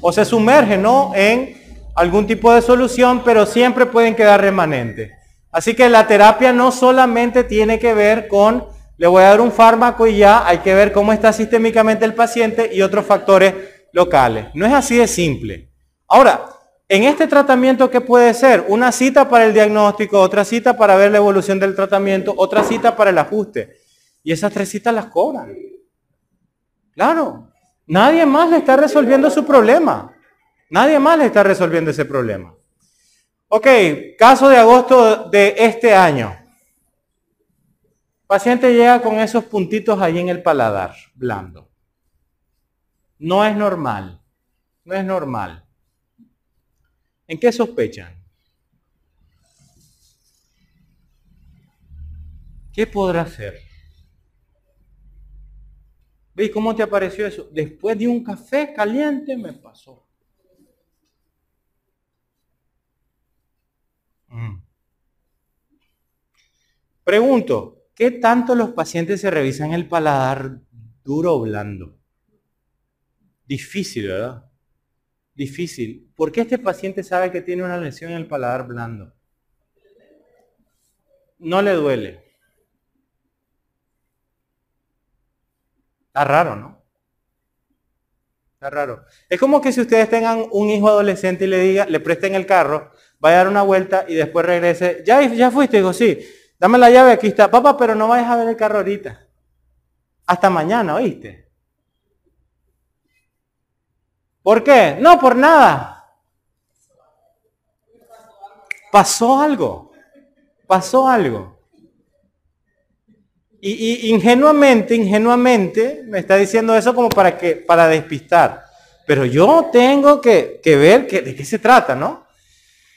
O se sumerge. En algún tipo de solución, pero siempre pueden quedar remanentes. Así que la terapia no solamente tiene que ver con, le voy a dar un fármaco y ya, hay que ver cómo está sistémicamente el paciente y otros factores locales. No es así de simple. Ahora, en este tratamiento, ¿qué puede ser? Una cita para el diagnóstico, otra cita para ver la evolución del tratamiento, otra cita para el ajuste. Y esas tres citas las cobran. Claro, nadie más le está resolviendo su problema. Nadie más le está resolviendo ese problema. Ok, caso de agosto de este año. Paciente llega con esos puntitos ahí en el paladar, blando. No es normal, no es normal. ¿En qué sospechan? ¿Qué podrá ser? ¿Veis cómo te apareció eso? Después de un café caliente me pasó. Mm. Pregunto, ¿qué tanto los pacientes se revisan el paladar duro o blando? Difícil, ¿verdad? Difícil. ¿Por qué este paciente sabe que tiene una lesión en el paladar blando? No le duele. Está raro, ¿no? Está raro. Es como que si ustedes tengan un hijo adolescente y le diga, le presten el carro, vaya a dar una vuelta y después regrese. Ya, ya fuiste, digo, sí. Dame la llave, aquí está. Papá, pero no vayas a ver el carro ahorita. Hasta mañana, ¿oíste? ¿Por qué? No, por nada. Pasó algo. Pasó algo. Y, ingenuamente, ingenuamente, me está diciendo eso como para que, para despistar. Pero yo tengo que, ver de qué se trata, ¿no?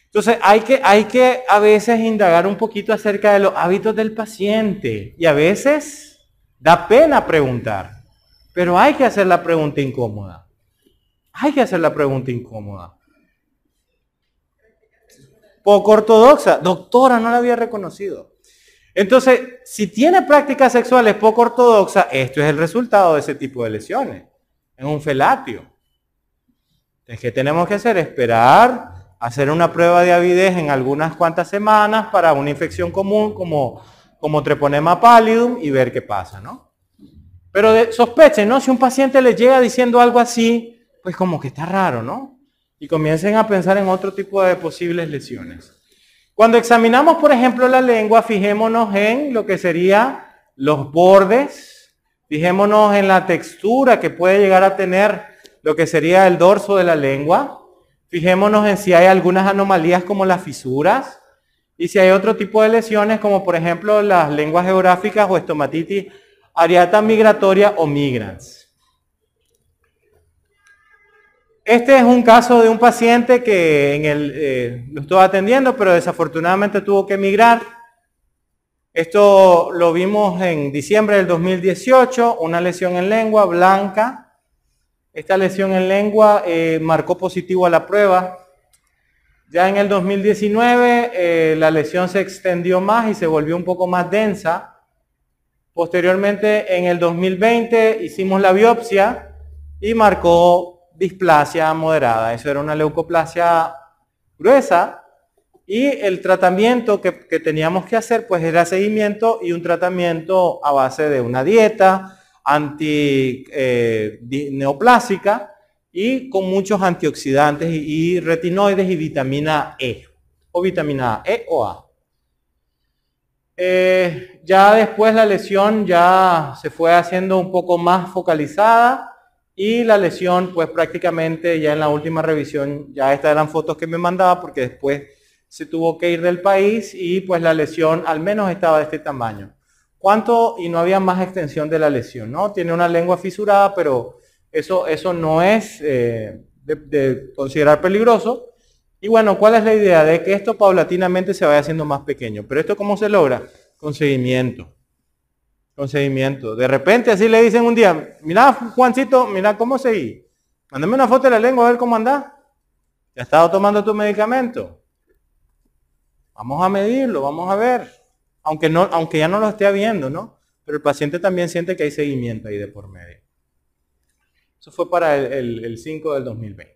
Entonces hay que, hay que a veces indagar un poquito acerca de los hábitos del paciente. Y a veces da pena preguntar. Pero hay que hacer la pregunta incómoda. Hay que hacer la pregunta incómoda. Poco ortodoxa. Doctora, no la había reconocido. Entonces, si tiene prácticas sexuales poco ortodoxas, esto es el resultado de ese tipo de lesiones. En un felatio. Entonces, ¿qué tenemos que hacer? Esperar, hacer una prueba de avidez en algunas cuantas semanas para una infección común como, como treponema pallidum y ver qué pasa, ¿no? Pero sospechen, ¿no? Si un paciente le llega diciendo algo así, pues como que está raro, ¿no? Y comiencen a pensar en otro tipo de posibles lesiones. Cuando examinamos, por ejemplo, la lengua, fijémonos en lo que sería los bordes, fijémonos en la textura que puede llegar a tener lo que sería el dorso de la lengua, fijémonos en si hay algunas anomalías como las fisuras y si hay otro tipo de lesiones como por ejemplo las lenguas geográficas o estomatitis areata migratoria o migrans. Este es un caso de un paciente que en el, eh, lo estuvo atendiendo, pero desafortunadamente tuvo que emigrar. Esto lo vimos en diciembre del 2018, una lesión en lengua blanca. Esta lesión en lengua eh, marcó positivo a la prueba. Ya en el 2019 eh, la lesión se extendió más y se volvió un poco más densa. Posteriormente en el 2020 hicimos la biopsia y marcó displasia moderada. Eso era una leucoplasia gruesa. Y el tratamiento que, teníamos que hacer pues era seguimiento y un tratamiento a base de una dieta anti-neoplásica eh, y con muchos antioxidantes y, retinoides y vitamina E. O vitamina E o A. Eh, ya después la lesión ya se fue haciendo un poco más focalizada y la lesión, pues prácticamente ya en la última revisión, ya estas eran fotos que me mandaba porque después se tuvo que ir del país y pues la lesión al menos estaba de este tamaño. ¿Cuánto? Y no había más extensión de la lesión, ¿no? Tiene una lengua fisurada, pero eso, eso no es eh, de, de considerar peligroso. Y bueno, ¿cuál es la idea? De que esto paulatinamente se vaya haciendo más pequeño. Pero esto cómo se logra? Con seguimiento con seguimiento. De repente así le dicen un día, mira Juancito, mira cómo seguí. Mándame una foto de la lengua a ver cómo anda. ¿Ya has estado tomando tu medicamento? Vamos a medirlo, vamos a ver. Aunque, no, aunque ya no lo esté viendo, ¿no? Pero el paciente también siente que hay seguimiento ahí de por medio. Eso fue para el, el 5 del 2020.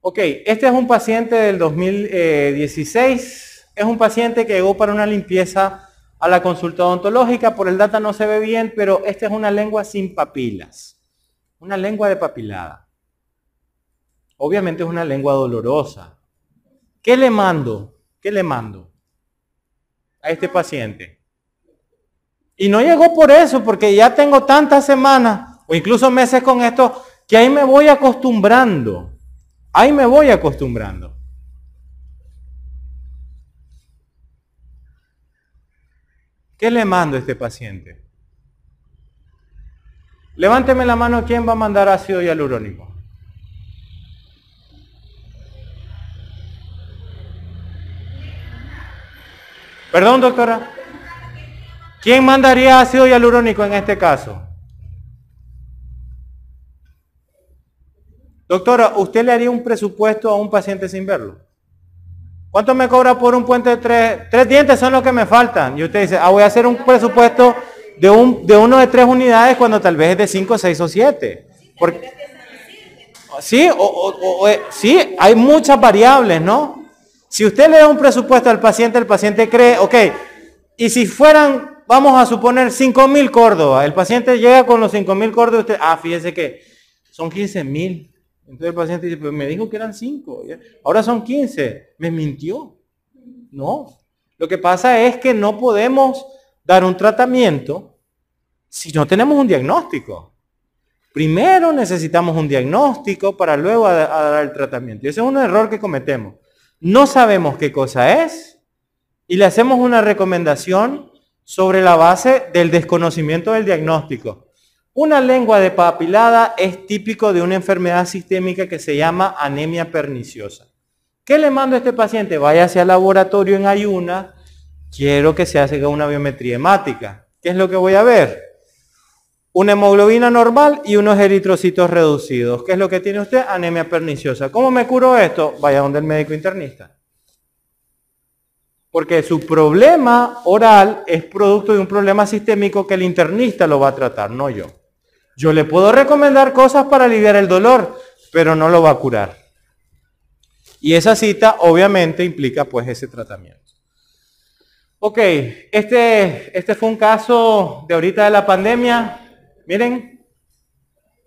Ok, este es un paciente del 2016. Es un paciente que llegó para una limpieza a la consulta odontológica, por el data no se ve bien, pero esta es una lengua sin papilas, una lengua de papilada. Obviamente es una lengua dolorosa. ¿Qué le mando? ¿Qué le mando a este paciente? Y no llegó por eso, porque ya tengo tantas semanas o incluso meses con esto, que ahí me voy acostumbrando. Ahí me voy acostumbrando. ¿Qué le mando a este paciente? Levánteme la mano, ¿quién va a mandar ácido hialurónico? Perdón, doctora. ¿Quién mandaría ácido hialurónico en este caso? Doctora, ¿usted le haría un presupuesto a un paciente sin verlo? ¿Cuánto me cobra por un puente de tres? Tres dientes son los que me faltan. Y usted dice, ah, voy a hacer un presupuesto de, un, de uno de tres unidades cuando tal vez es de cinco, seis o siete. Porque, sí, o, eh, sí, hay muchas variables, ¿no? Si usted le da un presupuesto al paciente, el paciente cree, ok, y si fueran, vamos a suponer, cinco mil Córdoba, el paciente llega con los cinco mil Córdoba, usted, ah, fíjese que son 15 mil. Entonces el paciente dice, pues me dijo que eran 5, ahora son 15, me mintió. No, lo que pasa es que no podemos dar un tratamiento si no tenemos un diagnóstico. Primero necesitamos un diagnóstico para luego dar el tratamiento. Y ese es un error que cometemos. No sabemos qué cosa es y le hacemos una recomendación sobre la base del desconocimiento del diagnóstico. Una lengua de papilada es típico de una enfermedad sistémica que se llama anemia perniciosa. ¿Qué le mando a este paciente? Vaya hacia el laboratorio en ayuna. Quiero que se haga una biometría hemática. ¿Qué es lo que voy a ver? Una hemoglobina normal y unos eritrocitos reducidos. ¿Qué es lo que tiene usted? Anemia perniciosa. ¿Cómo me curo esto? Vaya donde el médico internista. Porque su problema oral es producto de un problema sistémico que el internista lo va a tratar, no yo. Yo le puedo recomendar cosas para aliviar el dolor, pero no lo va a curar. Y esa cita obviamente implica pues ese tratamiento. Ok, este, este fue un caso de ahorita de la pandemia. Miren,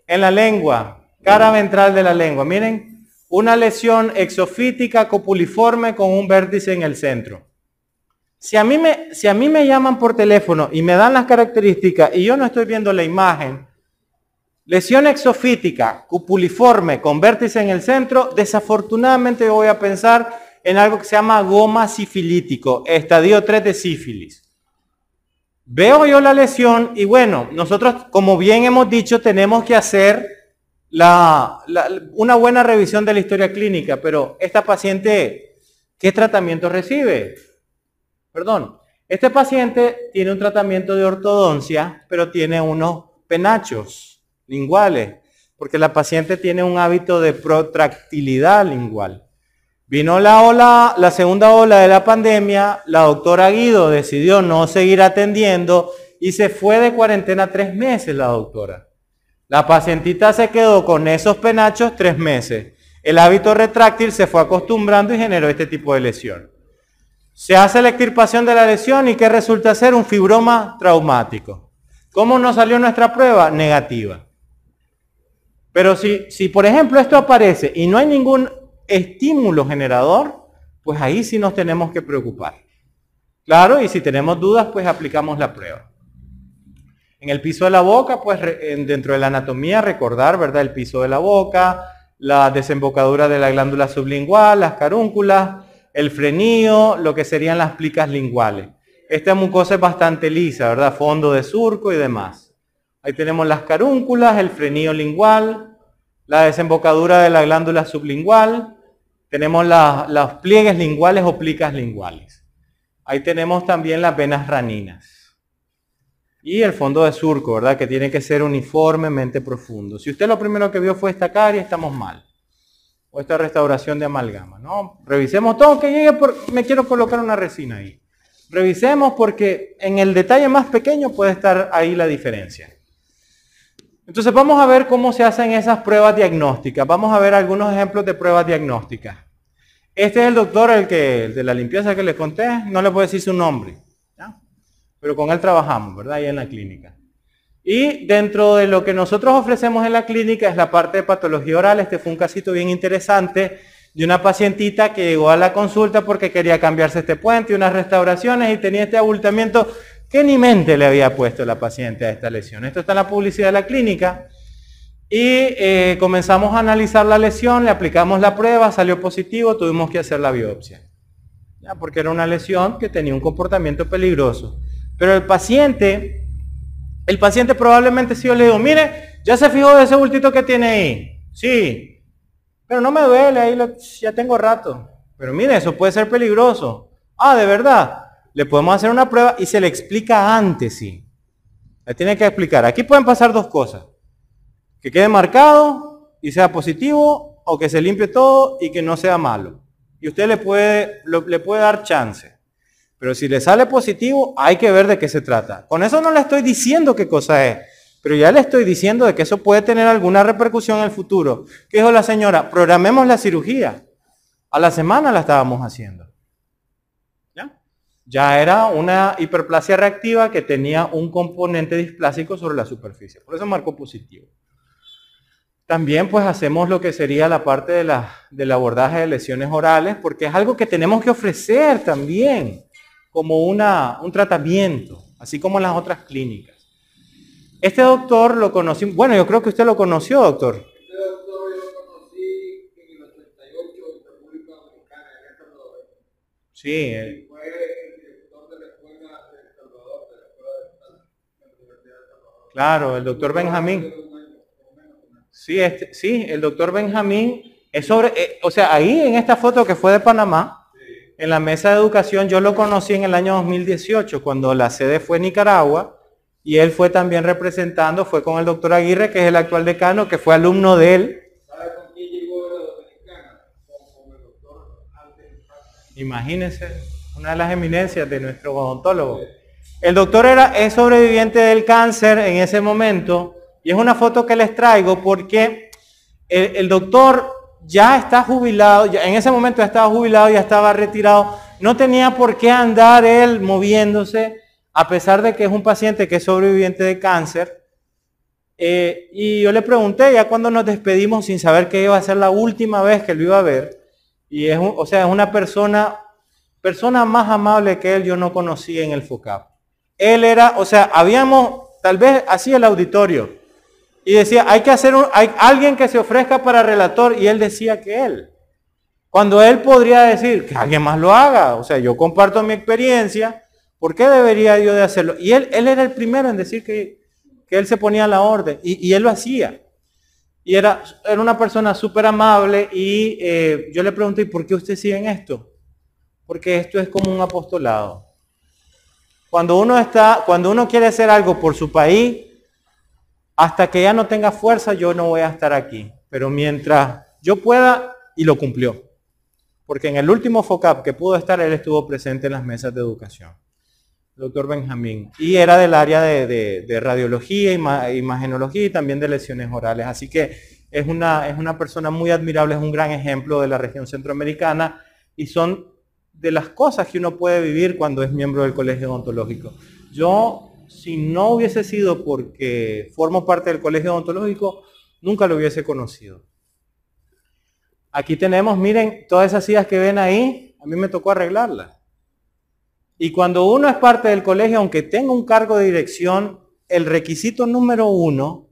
en la lengua, cara ventral de la lengua. Miren, una lesión exofítica copuliforme con un vértice en el centro. Si a, mí me, si a mí me llaman por teléfono y me dan las características y yo no estoy viendo la imagen, Lesión exofítica, cupuliforme, con vértice en el centro, desafortunadamente voy a pensar en algo que se llama goma sifilítico, estadio 3 de sífilis. Veo yo la lesión y bueno, nosotros, como bien hemos dicho, tenemos que hacer una buena revisión de la historia clínica, pero esta paciente, ¿qué tratamiento recibe? Perdón, este paciente tiene un tratamiento de ortodoncia, pero tiene unos penachos linguales, porque la paciente tiene un hábito de protractilidad lingual. Vino la ola, la segunda ola de la pandemia, la doctora Guido decidió no seguir atendiendo y se fue de cuarentena tres meses la doctora. La pacientita se quedó con esos penachos tres meses. El hábito retráctil se fue acostumbrando y generó este tipo de lesión. Se hace la extirpación de la lesión y ¿qué resulta ser? Un fibroma traumático. ¿Cómo nos salió nuestra prueba? Negativa. Pero si, si, por ejemplo, esto aparece y no hay ningún estímulo generador, pues ahí sí nos tenemos que preocupar. Claro, y si tenemos dudas, pues aplicamos la prueba. En el piso de la boca, pues dentro de la anatomía, recordar, ¿verdad? El piso de la boca, la desembocadura de la glándula sublingual, las carúnculas, el frenillo, lo que serían las plicas linguales. Esta mucosa es bastante lisa, ¿verdad? Fondo de surco y demás. Ahí tenemos las carúnculas, el frenillo lingual, la desembocadura de la glándula sublingual, tenemos los pliegues linguales o plicas linguales. Ahí tenemos también las venas raninas. Y el fondo de surco, ¿verdad? Que tiene que ser uniformemente profundo. Si usted lo primero que vio fue esta carie, estamos mal. O esta restauración de amalgama, ¿no? Revisemos todo que llegue. Me quiero colocar una resina ahí. Revisemos porque en el detalle más pequeño puede estar ahí la diferencia. Entonces vamos a ver cómo se hacen esas pruebas diagnósticas. Vamos a ver algunos ejemplos de pruebas diagnósticas. Este es el doctor, el, que, de la limpieza que les conté, no le puedo decir su nombre, pero con él trabajamos, ¿verdad? Ahí en la clínica. Y dentro de lo que nosotros ofrecemos en la clínica es la parte de patología oral. Este fue un casito bien interesante de una pacientita que llegó a la consulta porque quería cambiarse este puente y unas restauraciones y tenía este abultamiento que ni mente le había puesto la paciente a esta lesión. Esto está en la publicidad de la clínica. Y eh, comenzamos a analizar la lesión, le aplicamos la prueba, salió positivo, tuvimos que hacer la biopsia. ¿ya? Porque era una lesión que tenía un comportamiento peligroso. Pero el paciente, el paciente probablemente si yo le digo, mire, ya se fijó de ese bultito que tiene ahí. Sí, pero no me duele, ahí ya tengo rato. Pero mire, eso puede ser peligroso. Ah, de verdad. Le podemos hacer una prueba y se le explica antes, sí. Le tiene que explicar. Aquí pueden pasar dos cosas. Que quede marcado y sea positivo o que se limpie todo y que no sea malo. Y usted le puede, le puede dar chance. Pero si le sale positivo, hay que ver de qué se trata. Con eso no le estoy diciendo qué cosa es, pero ya le estoy diciendo de que eso puede tener alguna repercusión en el futuro. ¿Qué dijo la señora? Programemos la cirugía. A la semana la estábamos haciendo. ¿Ya? Era una hiperplasia reactiva que tenía un componente displásico sobre la superficie. Por eso marcó positivo. También pues hacemos lo que sería la parte de la, del abordaje de lesiones orales, porque es algo que tenemos que ofrecer también como una, un tratamiento, así como en las otras clínicas. Este doctor lo conocí, bueno, yo creo que usted lo conoció, doctor. Este doctor yo lo conocí en el 88 en República Dominicana, en El. Sí. Eh. Fue el director de la escuela de El Salvador, de la escuela de la Universidad de Salvador. Claro, el doctor Benjamín. Sí, este, sí, el doctor Benjamín es sobre, eh, o sea, ahí en esta foto que fue de Panamá, en la mesa de educación yo lo conocí en el año 2018, cuando la sede fue Nicaragua, y él fue también representando, fue con el doctor Aguirre, que es el actual decano, que fue alumno de él. ¿Sabe con quién llegó la dominicana? Con, el doctor Imagínense, una de las eminencias de nuestro odontólogo. El doctor era, es sobreviviente del cáncer en ese momento, y es una foto que les traigo porque el, doctor ya está jubilado, ya en ese momento ya estaba jubilado, ya estaba retirado, no tenía por qué andar él moviéndose, a pesar de que es un paciente que es sobreviviente de cáncer. Eh, y yo le pregunté ya cuando nos despedimos sin saber que iba a ser la última vez que lo iba a ver. Y es, o sea, es una persona, persona más amable que él yo no conocí en el FOCAP. Él era, o sea, habíamos, tal vez así el auditorio, y decía, hay que hacer un, hay alguien que se ofrezca para relator. Y él decía que él. Cuando él podría decir que alguien más lo haga. O sea, yo comparto mi experiencia. ¿Por qué debería yo de hacerlo? Y él, él era el primero en decir que, él se ponía a la orden. Y, él lo hacía. Y era, era una persona súper amable. Y eh, yo le pregunté, ¿por qué usted sigue en esto? Porque esto es como un apostolado. Cuando uno está, cuando uno quiere hacer algo por su país, hasta que ya no tenga fuerza yo no voy a estar aquí. Pero mientras yo pueda, y lo cumplió. Porque en el último FOCAP que pudo estar, él estuvo presente en las mesas de educación. doctor Benjamín. Y era del área de, radiología, imagenología y también de lesiones orales. Así que es una, es una persona muy admirable, es un gran ejemplo de la región centroamericana y son de las cosas que uno puede vivir cuando es miembro del colegio odontológico. Yo si no hubiese sido porque formo parte del colegio odontológico, nunca lo hubiese conocido. Aquí tenemos, miren, todas esas sillas que ven ahí, a mí me tocó arreglarlas. Y cuando uno es parte del colegio, aunque tenga un cargo de dirección, el requisito número uno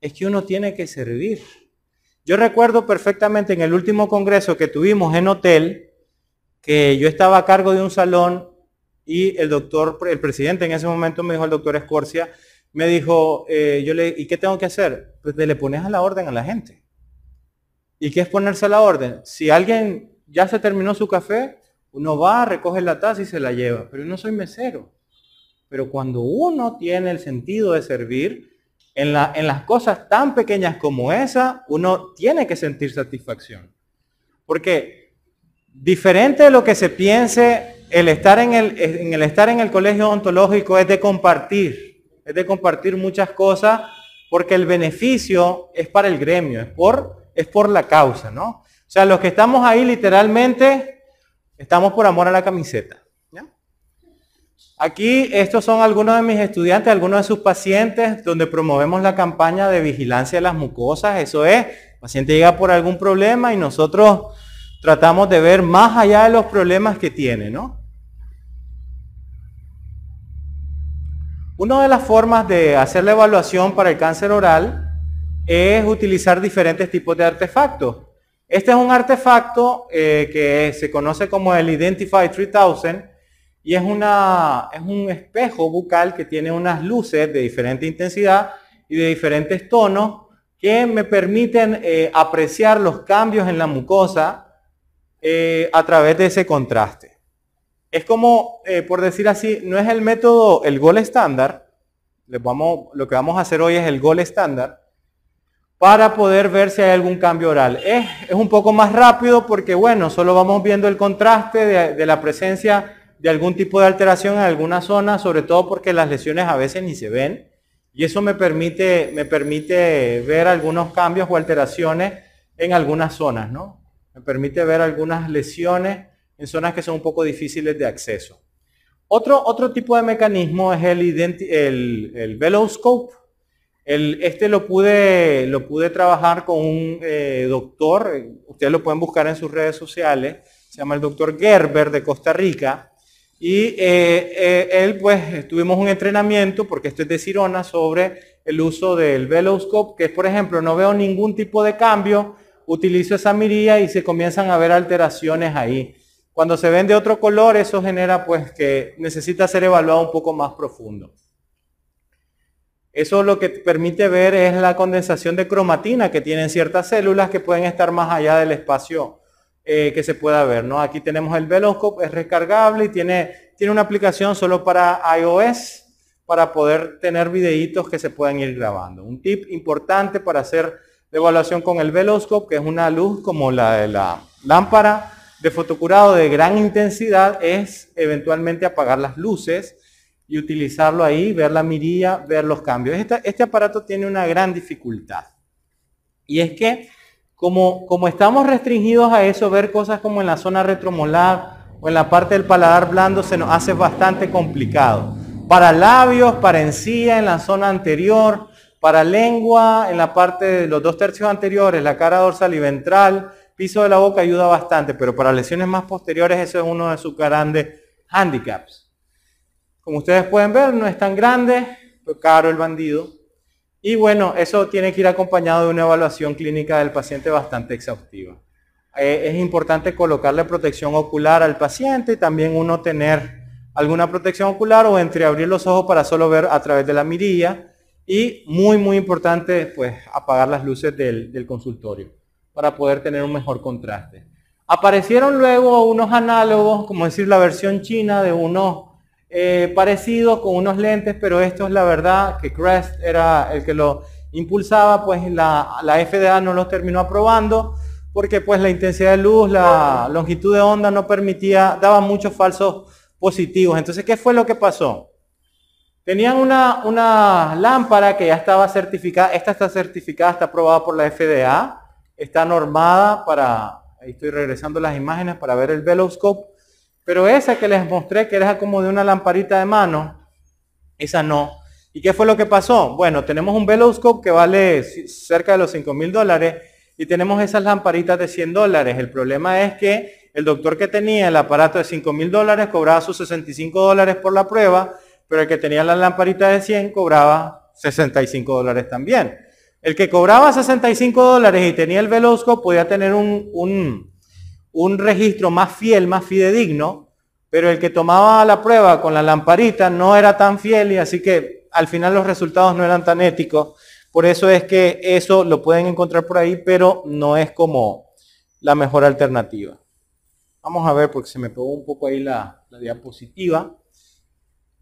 es que uno tiene que servir. Yo recuerdo perfectamente en el último congreso que tuvimos en hotel, que yo estaba a cargo de un salón y el doctor, el presidente en ese momento me dijo, el doctor Escorcia, me dijo, eh, yo le, ¿y qué tengo que hacer? Pues le pones a la orden a la gente. ¿Y qué es ponerse a la orden? Si alguien ya se terminó su café, uno va, recoge la taza y se la lleva. Pero yo no soy mesero. Pero cuando uno tiene el sentido de servir, en, la, en las cosas tan pequeñas como esa, uno tiene que sentir satisfacción. Porque diferente de lo que se piense el estar en el, en el estar en el colegio ontológico es de compartir, es de compartir muchas cosas porque el beneficio es para el gremio, es por, es por la causa, ¿no? O sea, los que estamos ahí literalmente estamos por amor a la camiseta. Aquí estos son algunos de mis estudiantes, algunos de sus pacientes, donde promovemos la campaña de vigilancia de las mucosas. Eso es, el paciente llega por algún problema y nosotros tratamos de ver más allá de los problemas que tiene, ¿no? Una de las formas de hacer la evaluación para el cáncer oral es utilizar diferentes tipos de artefactos. Este es un artefacto eh, que se conoce como el Identify 3000, y es, un espejo bucal que tiene unas luces de diferente intensidad y de diferentes tonos que me permiten eh, apreciar los cambios en la mucosa eh, a través de ese contraste. Es como, eh, por decir así, no es el método, el gol estándar, vamos, lo que vamos a hacer hoy es el gol estándar, para poder ver si hay algún cambio oral. Es, un poco más rápido porque, bueno, solo vamos viendo el contraste de, la presencia de algún tipo de alteración en alguna zona, sobre todo porque las lesiones a veces ni se ven. Y eso me permite, me permite ver algunos cambios o alteraciones en algunas zonas, ¿no? Me permite ver algunas lesiones en zonas que son un poco difíciles de acceso. Otro, otro tipo de mecanismo es el, el, el veloscope, este lo pude, lo pude trabajar con un eh, doctor, ustedes lo pueden buscar en sus redes sociales, se llama el doctor Gerber de Costa Rica, y eh, eh, él pues tuvimos un entrenamiento, porque esto es de Cirona, sobre el uso del Veloscope, que es por ejemplo, no veo ningún tipo de cambio, utilizo esa mirilla y se comienzan a ver alteraciones ahí. Cuando se ven de otro color, eso genera pues que necesita ser evaluado un poco más profundo. Eso lo que permite ver es la condensación de cromatina que tienen ciertas células que pueden estar más allá del espacio eh, que se pueda ver. ¿no? Aquí tenemos el Veloscope, es recargable y tiene, tiene una aplicación solo para iOS para poder tener videitos que se pueden ir grabando. Un tip importante para hacer la evaluación con el Veloscope, que es una luz como la de la lámpara de fotocurado de gran intensidad, es eventualmente apagar las luces y utilizarlo ahí, ver la mirilla, ver los cambios. Este, aparato tiene una gran dificultad. Y es que como, como estamos restringidos a eso, ver cosas como en la zona retromolar o en la parte del paladar blando se nos hace bastante complicado. Para labios, para encía en la zona anterior, para lengua en la parte de los dos tercios anteriores, la cara dorsal y ventral, piso de la boca ayuda bastante, pero para lesiones más posteriores eso es uno de sus grandes handicaps. Como ustedes pueden ver, no es tan grande, pero caro el bandido. Y bueno, eso tiene que ir acompañado de una evaluación clínica del paciente bastante exhaustiva. Eh, es importante colocarle protección ocular al paciente también uno tener alguna protección ocular o entreabrir los ojos para solo ver a través de la mirilla. Y muy, muy importante, pues apagar las luces del, del consultorio para poder tener un mejor contraste. Aparecieron luego unos análogos, como decir la versión china de unos eh, parecido con unos lentes, pero esto es la verdad que Crest era el que lo impulsaba, pues la, la FDA no los terminó aprobando porque pues la intensidad de luz, la longitud de onda no permitía, daba muchos falsos positivos. Entonces, ¿qué fue lo que pasó? Tenían una, una lámpara que ya estaba certificada, esta está certificada, está aprobada por la FDA, está normada para, ahí estoy regresando las imágenes para ver el veloscope, pero esa que les mostré, que era como de una lamparita de mano, esa no. ¿Y qué fue lo que pasó? Bueno, tenemos un Veloscope que vale cerca de los 5 mil dólares y tenemos esas lamparitas de 100 dólares. El problema es que el doctor que tenía el aparato de 5 mil dólares cobraba sus 65 dólares por la prueba, pero el que tenía la lamparita de 100 cobraba 65 dólares también. El que cobraba 65 dólares y tenía el Veloscope podía tener un, un un registro más fiel, más fidedigno, pero el que tomaba la prueba con la lamparita no era tan fiel y así que al final los resultados no eran tan éticos. Por eso es que eso lo pueden encontrar por ahí, pero no es como la mejor alternativa. Vamos a ver, porque se me pegó un poco ahí la, la diapositiva.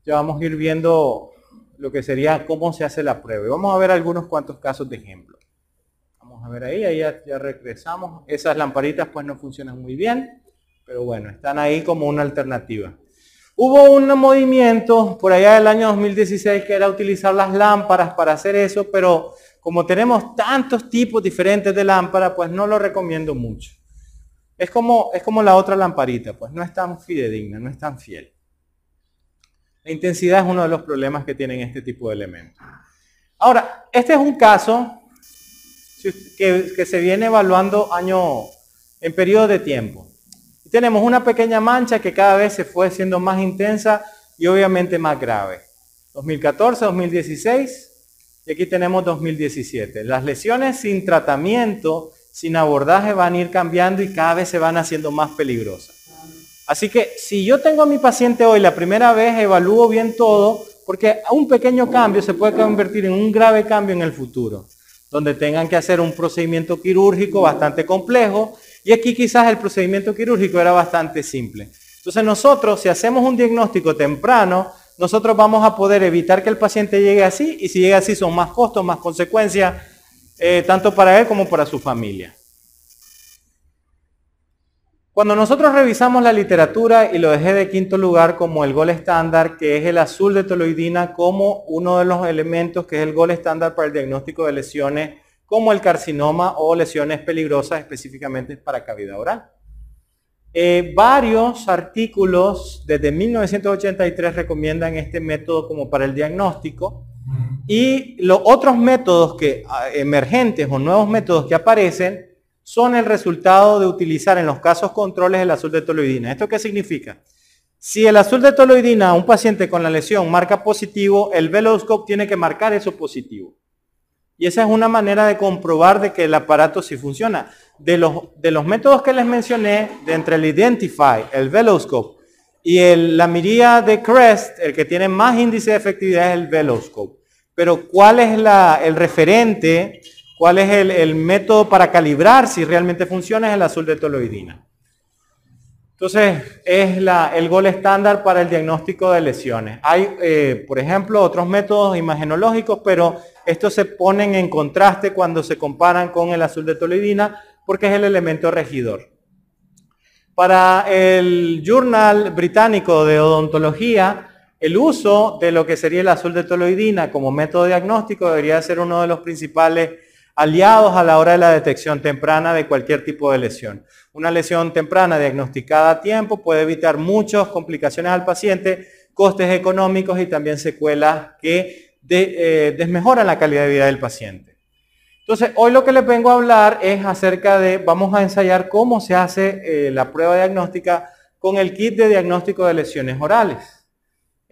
Ya vamos a ir viendo lo que sería cómo se hace la prueba. Y vamos a ver algunos cuantos casos de ejemplo a ver ahí, ahí ya, regresamos. Esas lamparitas pues no funcionan muy bien, pero bueno, están ahí como una alternativa. Hubo un movimiento por allá del año 2016 que era utilizar las lámparas para hacer eso, pero como tenemos tantos tipos diferentes de lámparas, pues no lo recomiendo mucho. Es como, es como la otra lamparita, pues no es tan fidedigna, no es tan fiel. La intensidad es uno de los problemas que tienen este tipo de elementos. Ahora, este es un caso que, se viene evaluando año en periodo de tiempo. tenemos una pequeña mancha que cada vez se fue siendo más intensa y obviamente más grave. 2014, 2016 y aquí tenemos 2017. Las lesiones sin tratamiento, sin abordaje van a ir cambiando y cada vez se van haciendo más peligrosas. Así que si yo tengo a mi paciente hoy la primera vez, evalúo bien todo, porque un pequeño cambio se puede convertir en un grave cambio en el futuro, donde tengan que hacer un procedimiento quirúrgico bastante complejo, y aquí quizás el procedimiento quirúrgico era bastante simple. Entonces nosotros, si hacemos un diagnóstico temprano, nosotros vamos a poder evitar que el paciente llegue así, y si llega así son más costos, más consecuencias, eh, tanto para él como para su familia. Cuando nosotros revisamos la literatura, y lo dejé de quinto lugar como el gol estándar, que es el azul de toloidina como uno de los elementos que es el gol estándar para el diagnóstico de lesiones como el carcinoma o lesiones peligrosas específicamente para cavidad oral. Eh, varios artículos desde 1983 recomiendan este método como para el diagnóstico y los otros métodos que, ah, emergentes o nuevos métodos que aparecen son el resultado de utilizar en los casos controles el azul de toloidina. ¿Esto qué significa? Si el azul de toloidina a un paciente con la lesión marca positivo, el veloscope tiene que marcar eso positivo. Y esa es una manera de comprobar de que el aparato sí funciona. De los, de los métodos que les mencioné, de entre el Identify, el Veloscope y el, la mirilla de CREST, el que tiene más índice de efectividad es el Veloscope. Pero ¿cuál es la, el referente ¿Cuál es el, método para calibrar si realmente funciona? Es el azul de toloidina. Entonces, es el gol estándar para el diagnóstico de lesiones. Hay, eh, por ejemplo, otros métodos imagenológicos, pero estos se ponen en contraste cuando se comparan con el azul de toloidina, porque es el elemento regidor. Para el Journal Británico de Odontología, el uso de lo que sería el azul de toloidina como método diagnóstico debería ser uno de los principales aliados a la hora de la detección temprana de cualquier tipo de lesión. Una lesión temprana diagnosticada a tiempo puede evitar muchas complicaciones al paciente, costes económicos y también secuelas que eh, desmejoran la calidad de vida del paciente. Entonces, hoy lo que les vengo a hablar es acerca de, vamos a ensayar cómo se hace eh, la prueba diagnóstica con el kit de diagnóstico de lesiones orales.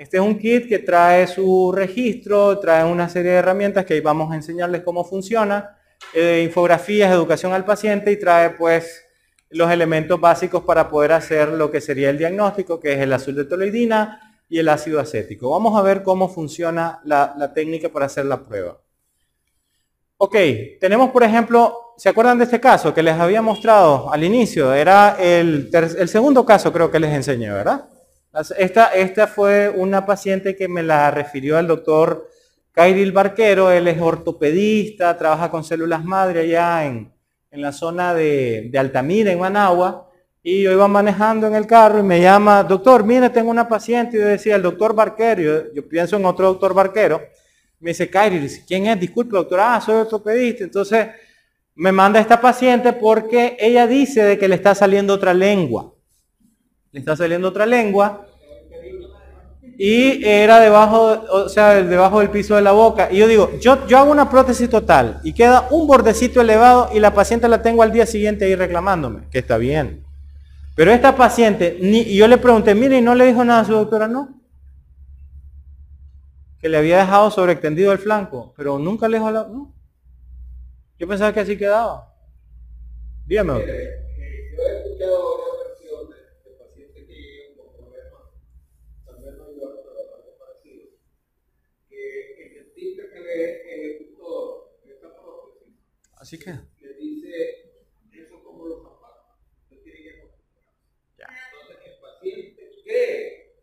Este es un kit que trae su registro, trae una serie de herramientas que ahí vamos a enseñarles cómo funciona, eh, infografías, educación al paciente y trae pues los elementos básicos para poder hacer lo que sería el diagnóstico, que es el azul de toloidina y el ácido acético. Vamos a ver cómo funciona la, técnica para hacer la prueba. Ok, tenemos por ejemplo, ¿se acuerdan de este caso que les había mostrado al inicio? Era el, el segundo caso creo que les enseñé, ¿verdad? Esta, fue una paciente que me la refirió al doctor Kairil Barquero, él es ortopedista, trabaja con células madre allá en, la zona de, Altamira, en Managua, y yo iba manejando en el carro y me llama, doctor, mire, tengo una paciente, y yo decía, el doctor Barquero, yo, pienso en otro doctor Barquero, me dice, Kairil, ¿quién es? Disculpe, doctor, ah, soy ortopedista, entonces me manda esta paciente porque ella dice de que le está saliendo otra lengua le está saliendo otra lengua y era debajo, o sea, debajo del piso de la boca. Y yo digo, yo, yo hago una prótesis total y queda un bordecito elevado y la paciente la tengo al día siguiente ahí reclamándome, que está bien. Pero esta paciente, ni, y yo le pregunté, mire, ¿y no le dijo nada a su doctora? No. Que le había dejado sobreextendido el flanco, pero nunca le dijo la... No. Yo pensaba que así quedaba. Dígame. Doctor. Así que. Le dice, eso como los zapatos. Usted tiene que ya. Entonces el paciente cree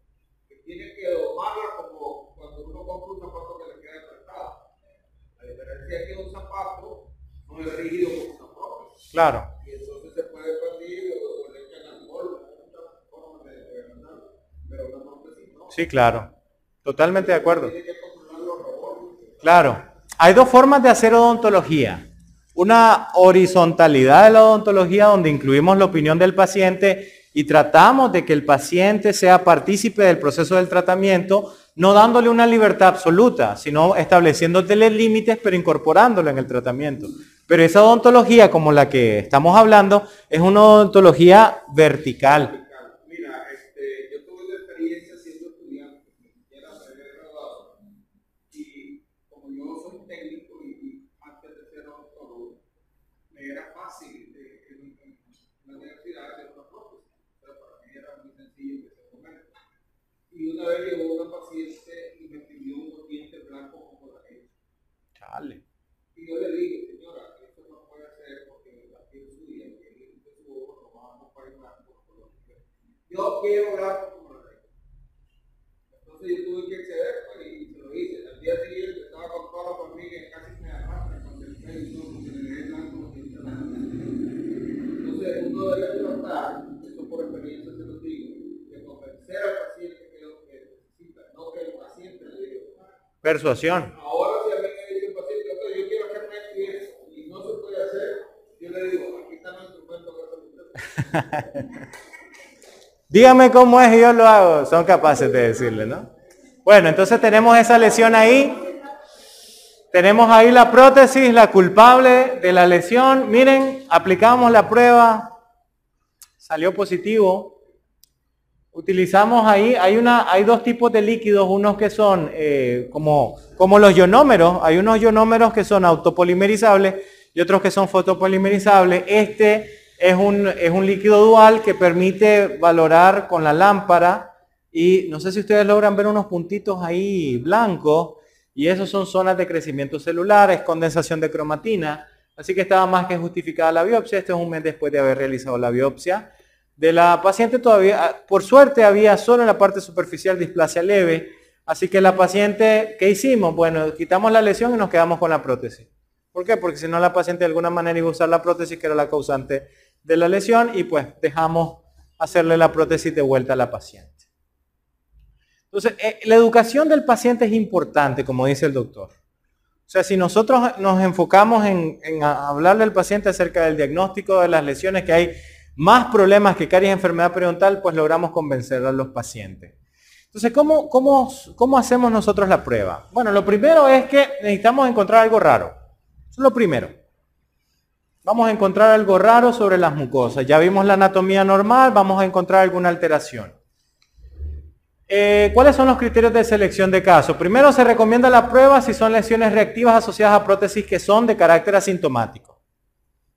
que tiene que domarla como cuando uno compra un zapato que le queda apretado. La diferencia es que un zapato no es rígido como una prótesis. Claro. Y entonces se puede perder o le echan alcohol, formas de, de pero una prótesis no. Sí, claro. Totalmente de acuerdo. Claro. Hay dos formas de hacer odontología una horizontalidad de la odontología donde incluimos la opinión del paciente y tratamos de que el paciente sea partícipe del proceso del tratamiento, no dándole una libertad absoluta, sino estableciéndole límites, pero incorporándolo en el tratamiento. Pero esa odontología, como la que estamos hablando, es una odontología vertical. Yo quiero hablar con rey. Entonces yo tuve que acceder pues, y se lo hice. Al día siguiente estaba con toda la familia, casi me arrastra con el le dejé blanco Entonces uno debe tratar, esto por experiencia se lo digo, de convencer al paciente que lo que necesita, no que el paciente le diga. Persuasión. Ahora si a mí me dice un paciente, ok, yo quiero hacerme esto y eso, y no se puede hacer, yo le digo, aquí está el instrumento que. Dígame cómo es y yo lo hago. Son capaces de decirle, ¿no? Bueno, entonces tenemos esa lesión ahí. Tenemos ahí la prótesis, la culpable de la lesión. Miren, aplicamos la prueba. Salió positivo. Utilizamos ahí, hay, una, hay dos tipos de líquidos, unos que son eh, como, como los ionómeros. Hay unos ionómeros que son autopolimerizables y otros que son fotopolimerizables. Este es un, es un líquido dual que permite valorar con la lámpara y no sé si ustedes logran ver unos puntitos ahí blancos y esos son zonas de crecimiento celular, es condensación de cromatina, así que estaba más que justificada la biopsia, este es un mes después de haber realizado la biopsia. De la paciente todavía, por suerte había solo en la parte superficial displasia leve, así que la paciente, ¿qué hicimos? Bueno, quitamos la lesión y nos quedamos con la prótesis. ¿Por qué? Porque si no la paciente de alguna manera iba a usar la prótesis que era la causante de la lesión y pues dejamos hacerle la prótesis de vuelta a la paciente. Entonces, eh, la educación del paciente es importante, como dice el doctor. O sea, si nosotros nos enfocamos en, hablarle al paciente acerca del diagnóstico de las lesiones, que hay más problemas que caries enfermedad periodontal, pues logramos convencer a los pacientes. Entonces, ¿cómo, cómo, cómo hacemos nosotros la prueba? Bueno, lo primero es que necesitamos encontrar algo raro. Eso es lo primero vamos a encontrar algo raro sobre las mucosas. Ya vimos la anatomía normal, vamos a encontrar alguna alteración. Eh, ¿Cuáles son los criterios de selección de caso? Primero se recomienda la prueba si son lesiones reactivas asociadas a prótesis que son de carácter asintomático.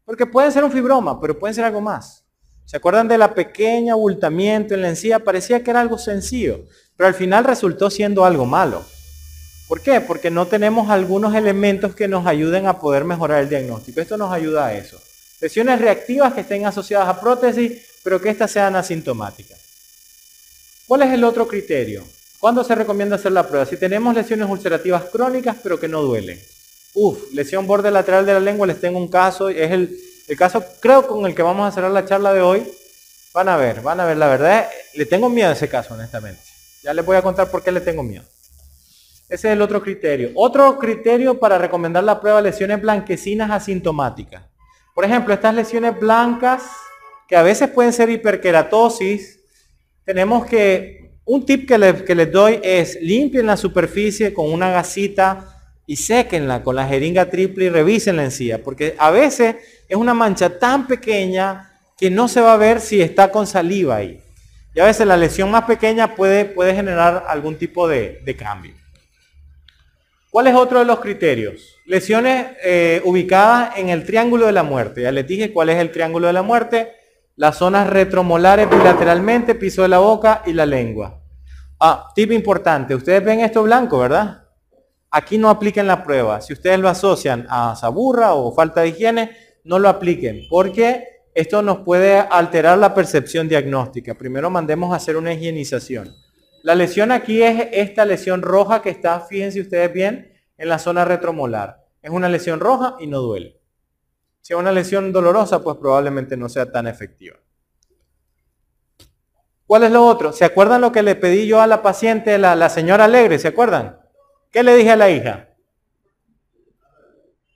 Porque pueden ser un fibroma, pero pueden ser algo más. ¿Se acuerdan de la pequeña abultamiento en la encía? Parecía que era algo sencillo, pero al final resultó siendo algo malo. ¿Por qué? Porque no tenemos algunos elementos que nos ayuden a poder mejorar el diagnóstico. Esto nos ayuda a eso. Lesiones reactivas que estén asociadas a prótesis, pero que éstas sean asintomáticas. ¿Cuál es el otro criterio? ¿Cuándo se recomienda hacer la prueba? Si tenemos lesiones ulcerativas crónicas, pero que no duelen. Uf, lesión borde lateral de la lengua, les tengo un caso, es el, el caso creo con el que vamos a cerrar la charla de hoy. Van a ver, van a ver, la verdad, le tengo miedo a ese caso, honestamente. Ya les voy a contar por qué le tengo miedo. Ese es el otro criterio. Otro criterio para recomendar la prueba de lesiones blanquecinas asintomáticas. Por ejemplo, estas lesiones blancas, que a veces pueden ser hiperkeratosis, tenemos que, un tip que que les doy es limpien la superficie con una gasita y séquenla con la jeringa triple y revisen la encía, porque a veces es una mancha tan pequeña que no se va a ver si está con saliva ahí. Y a veces la lesión más pequeña puede, puede generar algún tipo de cambio. ¿Cuál es otro de los criterios? Lesiones eh, ubicadas en el triángulo de la muerte. Ya les dije cuál es el triángulo de la muerte. Las zonas retromolares bilateralmente, piso de la boca y la lengua. Ah, tip importante. Ustedes ven esto blanco, ¿verdad? Aquí no apliquen la prueba. Si ustedes lo asocian a saburra o falta de higiene, no lo apliquen. Porque esto nos puede alterar la percepción diagnóstica. Primero mandemos a hacer una higienización. La lesión aquí es esta lesión roja que está, fíjense ustedes bien, en la zona retromolar. Es una lesión roja y no duele. Si es una lesión dolorosa, pues probablemente no sea tan efectiva. ¿Cuál es lo otro? ¿Se acuerdan lo que le pedí yo a la paciente, la, la señora Alegre? ¿Se acuerdan? ¿Qué le dije a la hija?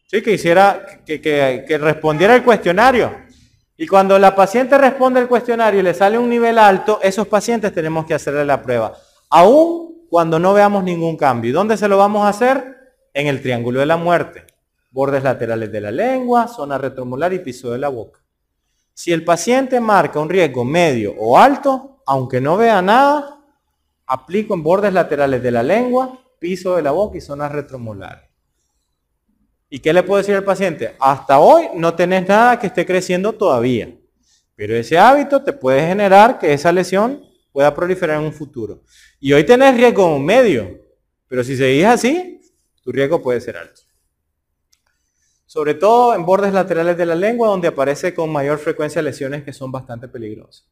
Sí, que hiciera, que, que respondiera el cuestionario. Y cuando la paciente responde el cuestionario y le sale un nivel alto, esos pacientes tenemos que hacerle la prueba. Aún cuando no veamos ningún cambio. ¿Y dónde se lo vamos a hacer? En el triángulo de la muerte. Bordes laterales de la lengua, zona retromolar y piso de la boca. Si el paciente marca un riesgo medio o alto, aunque no vea nada, aplico en bordes laterales de la lengua, piso de la boca y zona retromolar. ¿Y qué le puedo decir al paciente? Hasta hoy no tenés nada que esté creciendo todavía. Pero ese hábito te puede generar que esa lesión pueda proliferar en un futuro. Y hoy tenés riesgo medio. Pero si seguís así, tu riesgo puede ser alto. Sobre todo en bordes laterales de la lengua, donde aparece con mayor frecuencia lesiones que son bastante peligrosas.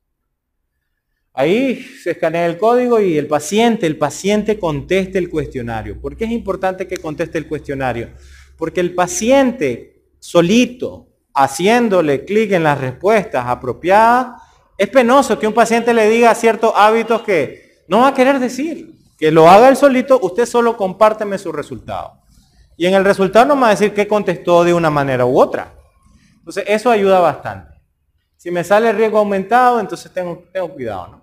Ahí se escanea el código y el paciente, el paciente conteste el cuestionario. ¿Por qué es importante que conteste el cuestionario? Porque el paciente solito, haciéndole clic en las respuestas apropiadas, es penoso que un paciente le diga ciertos hábitos que no va a querer decir. Que lo haga él solito, usted solo compárteme su resultado. Y en el resultado no me va a decir que contestó de una manera u otra. Entonces, eso ayuda bastante. Si me sale riesgo aumentado, entonces tengo, tengo cuidado. ¿no?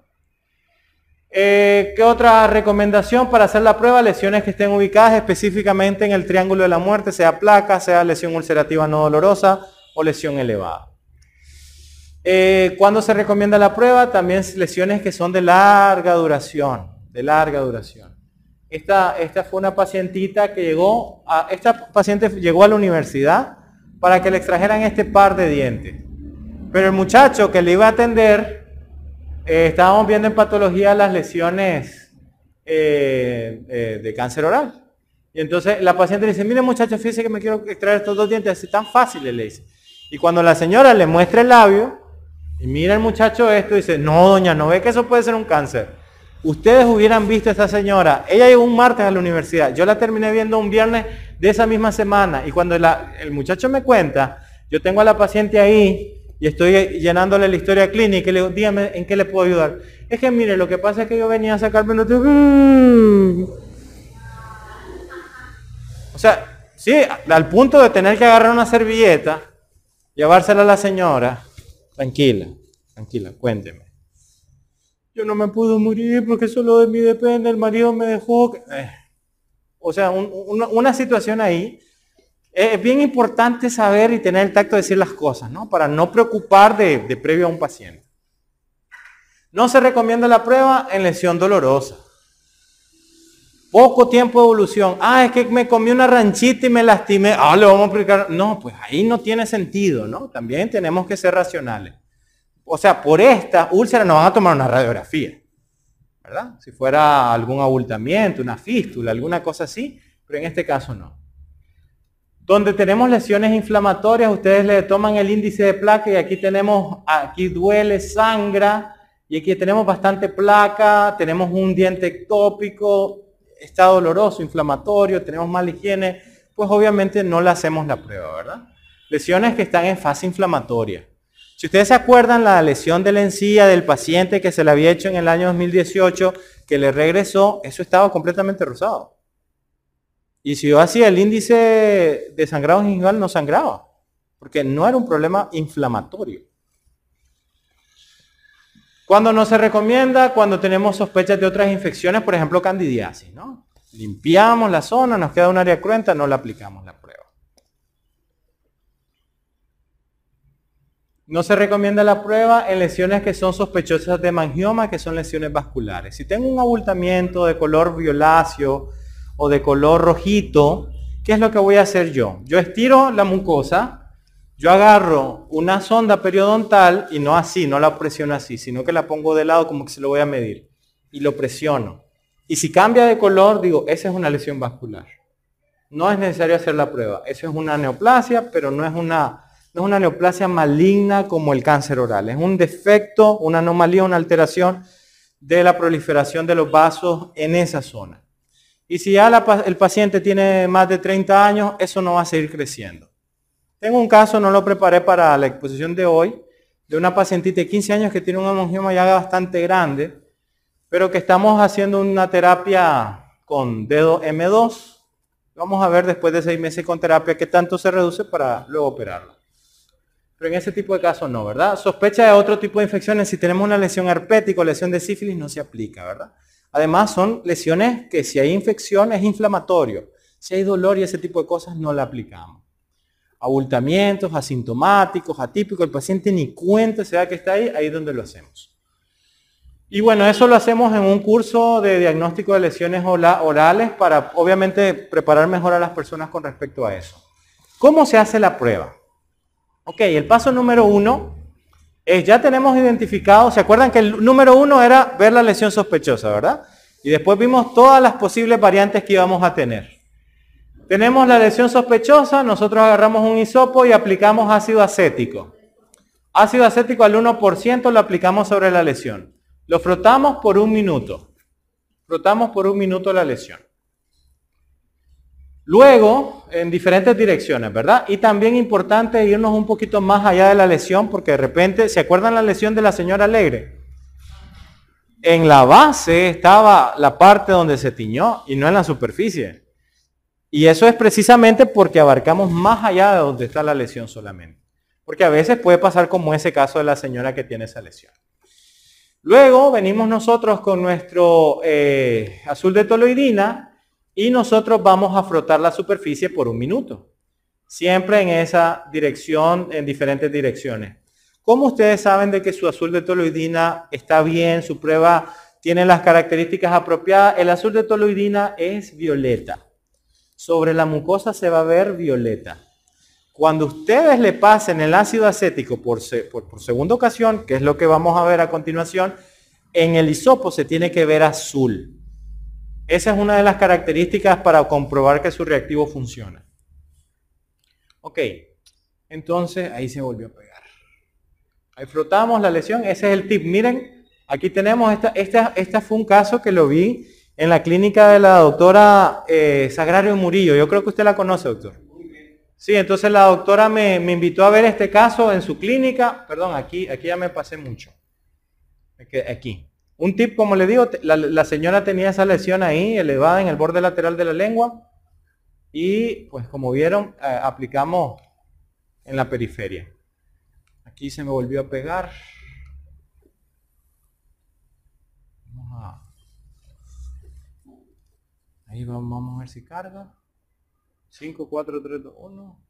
Eh, ¿Qué otra recomendación para hacer la prueba? Lesiones que estén ubicadas específicamente en el triángulo de la muerte, sea placa, sea lesión ulcerativa no dolorosa o lesión elevada. Eh, ¿Cuándo se recomienda la prueba? También lesiones que son de larga duración, de larga duración. Esta, esta fue una pacientita que llegó, a, esta paciente llegó a la universidad para que le extrajeran este par de dientes. Pero el muchacho que le iba a atender, eh, estábamos viendo en patología las lesiones eh, de cáncer oral. Y entonces la paciente le dice, mire muchacho, fíjese que me quiero extraer estos dos dientes, así tan fáciles, le dice. Y cuando la señora le muestra el labio, y mira el muchacho esto, dice, no doña, no ve que eso puede ser un cáncer. Ustedes hubieran visto a esta señora, ella llegó un martes a la universidad, yo la terminé viendo un viernes de esa misma semana, y cuando el muchacho me cuenta, yo tengo a la paciente ahí, y estoy llenándole la historia clínica, y le digo, dígame, ¿en qué le puedo ayudar? Es que mire, lo que pasa es que yo venía a sacarme los... O sea, sí, al punto de tener que agarrar una servilleta, llevársela a la señora, tranquila, tranquila, cuénteme. Yo no me puedo morir porque solo de mí depende, el marido me dejó. Eh, o sea, una, situación ahí. Es bien importante saber y tener el tacto de decir las cosas, ¿no? Para no preocupar de, de previo a un paciente. No se recomienda la prueba en lesión dolorosa. Poco tiempo de evolución. Ah, es que me comí una ranchita y me lastimé. Ah, le vamos a aplicar. No, pues ahí no tiene sentido, ¿no? También tenemos que ser racionales. O sea, por esta úlcera nos van a tomar una radiografía, ¿verdad? Si fuera algún abultamiento, una fístula, alguna cosa así, pero en este caso no. Donde tenemos lesiones inflamatorias, ustedes le toman el índice de placa y aquí tenemos, aquí duele, sangra, y aquí tenemos bastante placa, tenemos un diente ectópico, está doloroso, inflamatorio, tenemos mala higiene, pues obviamente no le hacemos la prueba, ¿verdad? Lesiones que están en fase inflamatoria. Si ustedes se acuerdan la lesión de la encía del paciente que se le había hecho en el año 2018, que le regresó, eso estaba completamente rosado. Y si yo hacía el índice de sangrado gingival, no sangraba, porque no era un problema inflamatorio. Cuando no se recomienda, cuando tenemos sospechas de otras infecciones, por ejemplo candidiasis, ¿no? Limpiamos la zona, nos queda un área cruenta, no le aplicamos la prueba. No se recomienda la prueba en lesiones que son sospechosas de mangioma, que son lesiones vasculares. Si tengo un abultamiento de color violáceo o de color rojito, ¿qué es lo que voy a hacer yo? Yo estiro la mucosa, yo agarro una sonda periodontal y no así, no la presiono así, sino que la pongo de lado como que se lo voy a medir. Y lo presiono. Y si cambia de color, digo, esa es una lesión vascular. No es necesario hacer la prueba. Eso es una neoplasia, pero no es una, no es una neoplasia maligna como el cáncer oral. Es un defecto, una anomalía, una alteración de la proliferación de los vasos en esa zona. Y si ya el paciente tiene más de 30 años, eso no va a seguir creciendo. Tengo un caso, no lo preparé para la exposición de hoy, de una pacientita de 15 años que tiene un hemangioma ya bastante grande, pero que estamos haciendo una terapia con dedo M2. Vamos a ver después de seis meses con terapia qué tanto se reduce para luego operarlo. Pero en ese tipo de casos no, ¿verdad? Sospecha de otro tipo de infecciones, si tenemos una lesión herpética o lesión de sífilis, no se aplica, ¿verdad? Además son lesiones que si hay infección es inflamatorio. Si hay dolor y ese tipo de cosas no la aplicamos abultamientos, asintomáticos, atípicos, el paciente ni cuenta se da que está ahí, ahí es donde lo hacemos. Y bueno, eso lo hacemos en un curso de diagnóstico de lesiones orales para obviamente preparar mejor a las personas con respecto a eso. ¿Cómo se hace la prueba? Ok, el paso número uno es, ya tenemos identificado, ¿se acuerdan que el número uno era ver la lesión sospechosa, verdad? Y después vimos todas las posibles variantes que íbamos a tener. Tenemos la lesión sospechosa, nosotros agarramos un hisopo y aplicamos ácido acético. Ácido acético al 1% lo aplicamos sobre la lesión. Lo frotamos por un minuto. Frotamos por un minuto la lesión. Luego, en diferentes direcciones, ¿verdad? Y también importante irnos un poquito más allá de la lesión, porque de repente, ¿se acuerdan la lesión de la señora Alegre? En la base estaba la parte donde se tiñó y no en la superficie. Y eso es precisamente porque abarcamos más allá de donde está la lesión solamente. Porque a veces puede pasar como ese caso de la señora que tiene esa lesión. Luego venimos nosotros con nuestro eh, azul de toloidina y nosotros vamos a frotar la superficie por un minuto. Siempre en esa dirección, en diferentes direcciones. ¿Cómo ustedes saben de que su azul de toloidina está bien, su prueba tiene las características apropiadas? El azul de toloidina es violeta. Sobre la mucosa se va a ver violeta. Cuando ustedes le pasen el ácido acético por, por segunda ocasión, que es lo que vamos a ver a continuación, en el hisopo se tiene que ver azul. Esa es una de las características para comprobar que su reactivo funciona. Ok, entonces ahí se volvió a pegar. Ahí flotamos la lesión, ese es el tip. Miren, aquí tenemos, esta, esta, esta fue un caso que lo vi en la clínica de la doctora eh, Sagrario Murillo. Yo creo que usted la conoce, doctor. Sí, entonces la doctora me, me, invitó a ver este caso en su clínica. Perdón, aquí, aquí ya me pasé mucho. Aquí. Un tip, como le digo, la, señora tenía esa lesión ahí, elevada en el borde lateral de la lengua. Y pues como vieron, eh, aplicamos en la periferia. Aquí se me volvió a pegar. Ahí vamos, vamos a ver si carga. 5, 4, 3, 2, 1.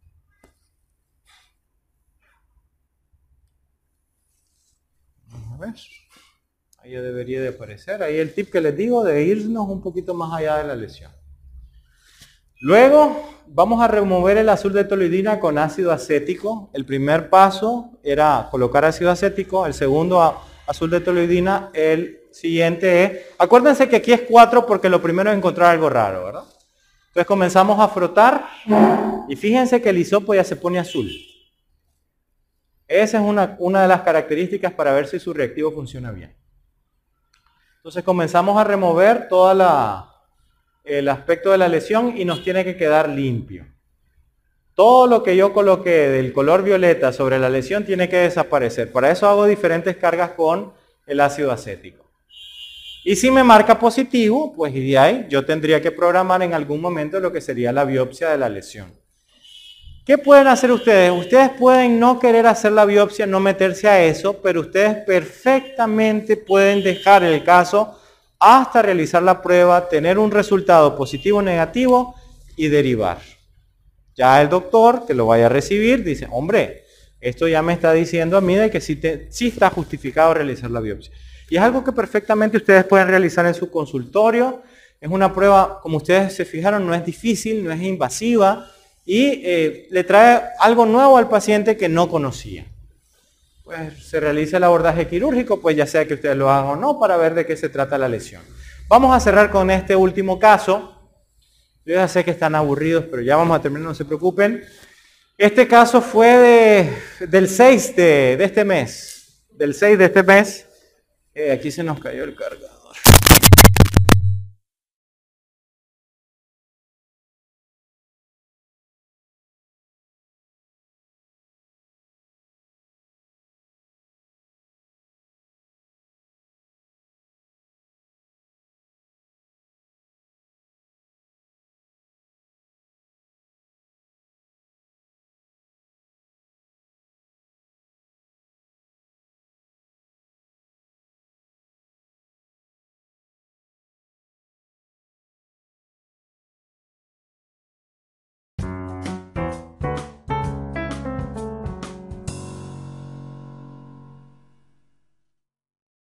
Vamos a ver. Ahí debería de aparecer. Ahí el tip que les digo de irnos un poquito más allá de la lesión. Luego vamos a remover el azul de toloidina con ácido acético. El primer paso era colocar ácido acético. El segundo azul de toloidina. El siguiente es... Acuérdense que aquí es 4 porque lo primero es encontrar algo raro, ¿verdad? Entonces comenzamos a frotar y fíjense que el hisopo ya se pone azul. Esa es una, una de las características para ver si su reactivo funciona bien. Entonces comenzamos a remover todo el aspecto de la lesión y nos tiene que quedar limpio. Todo lo que yo coloqué del color violeta sobre la lesión tiene que desaparecer. Para eso hago diferentes cargas con el ácido acético. Y si me marca positivo, pues de ahí yo tendría que programar en algún momento lo que sería la biopsia de la lesión. ¿Qué pueden hacer ustedes? Ustedes pueden no querer hacer la biopsia, no meterse a eso, pero ustedes perfectamente pueden dejar el caso hasta realizar la prueba, tener un resultado positivo o negativo y derivar. Ya el doctor que lo vaya a recibir dice, hombre, esto ya me está diciendo a mí de que sí, sí está justificado realizar la biopsia. Y es algo que perfectamente ustedes pueden realizar en su consultorio. Es una prueba, como ustedes se fijaron, no es difícil, no es invasiva y eh, le trae algo nuevo al paciente que no conocía. Pues se realiza el abordaje quirúrgico, pues ya sea que ustedes lo hagan o no, para ver de qué se trata la lesión. Vamos a cerrar con este último caso. Yo ya sé que están aburridos, pero ya vamos a terminar, no se preocupen. Este caso fue del 6 de, este mes. Del 6 de este mes. Eh, aquí se nos cayó el cargador.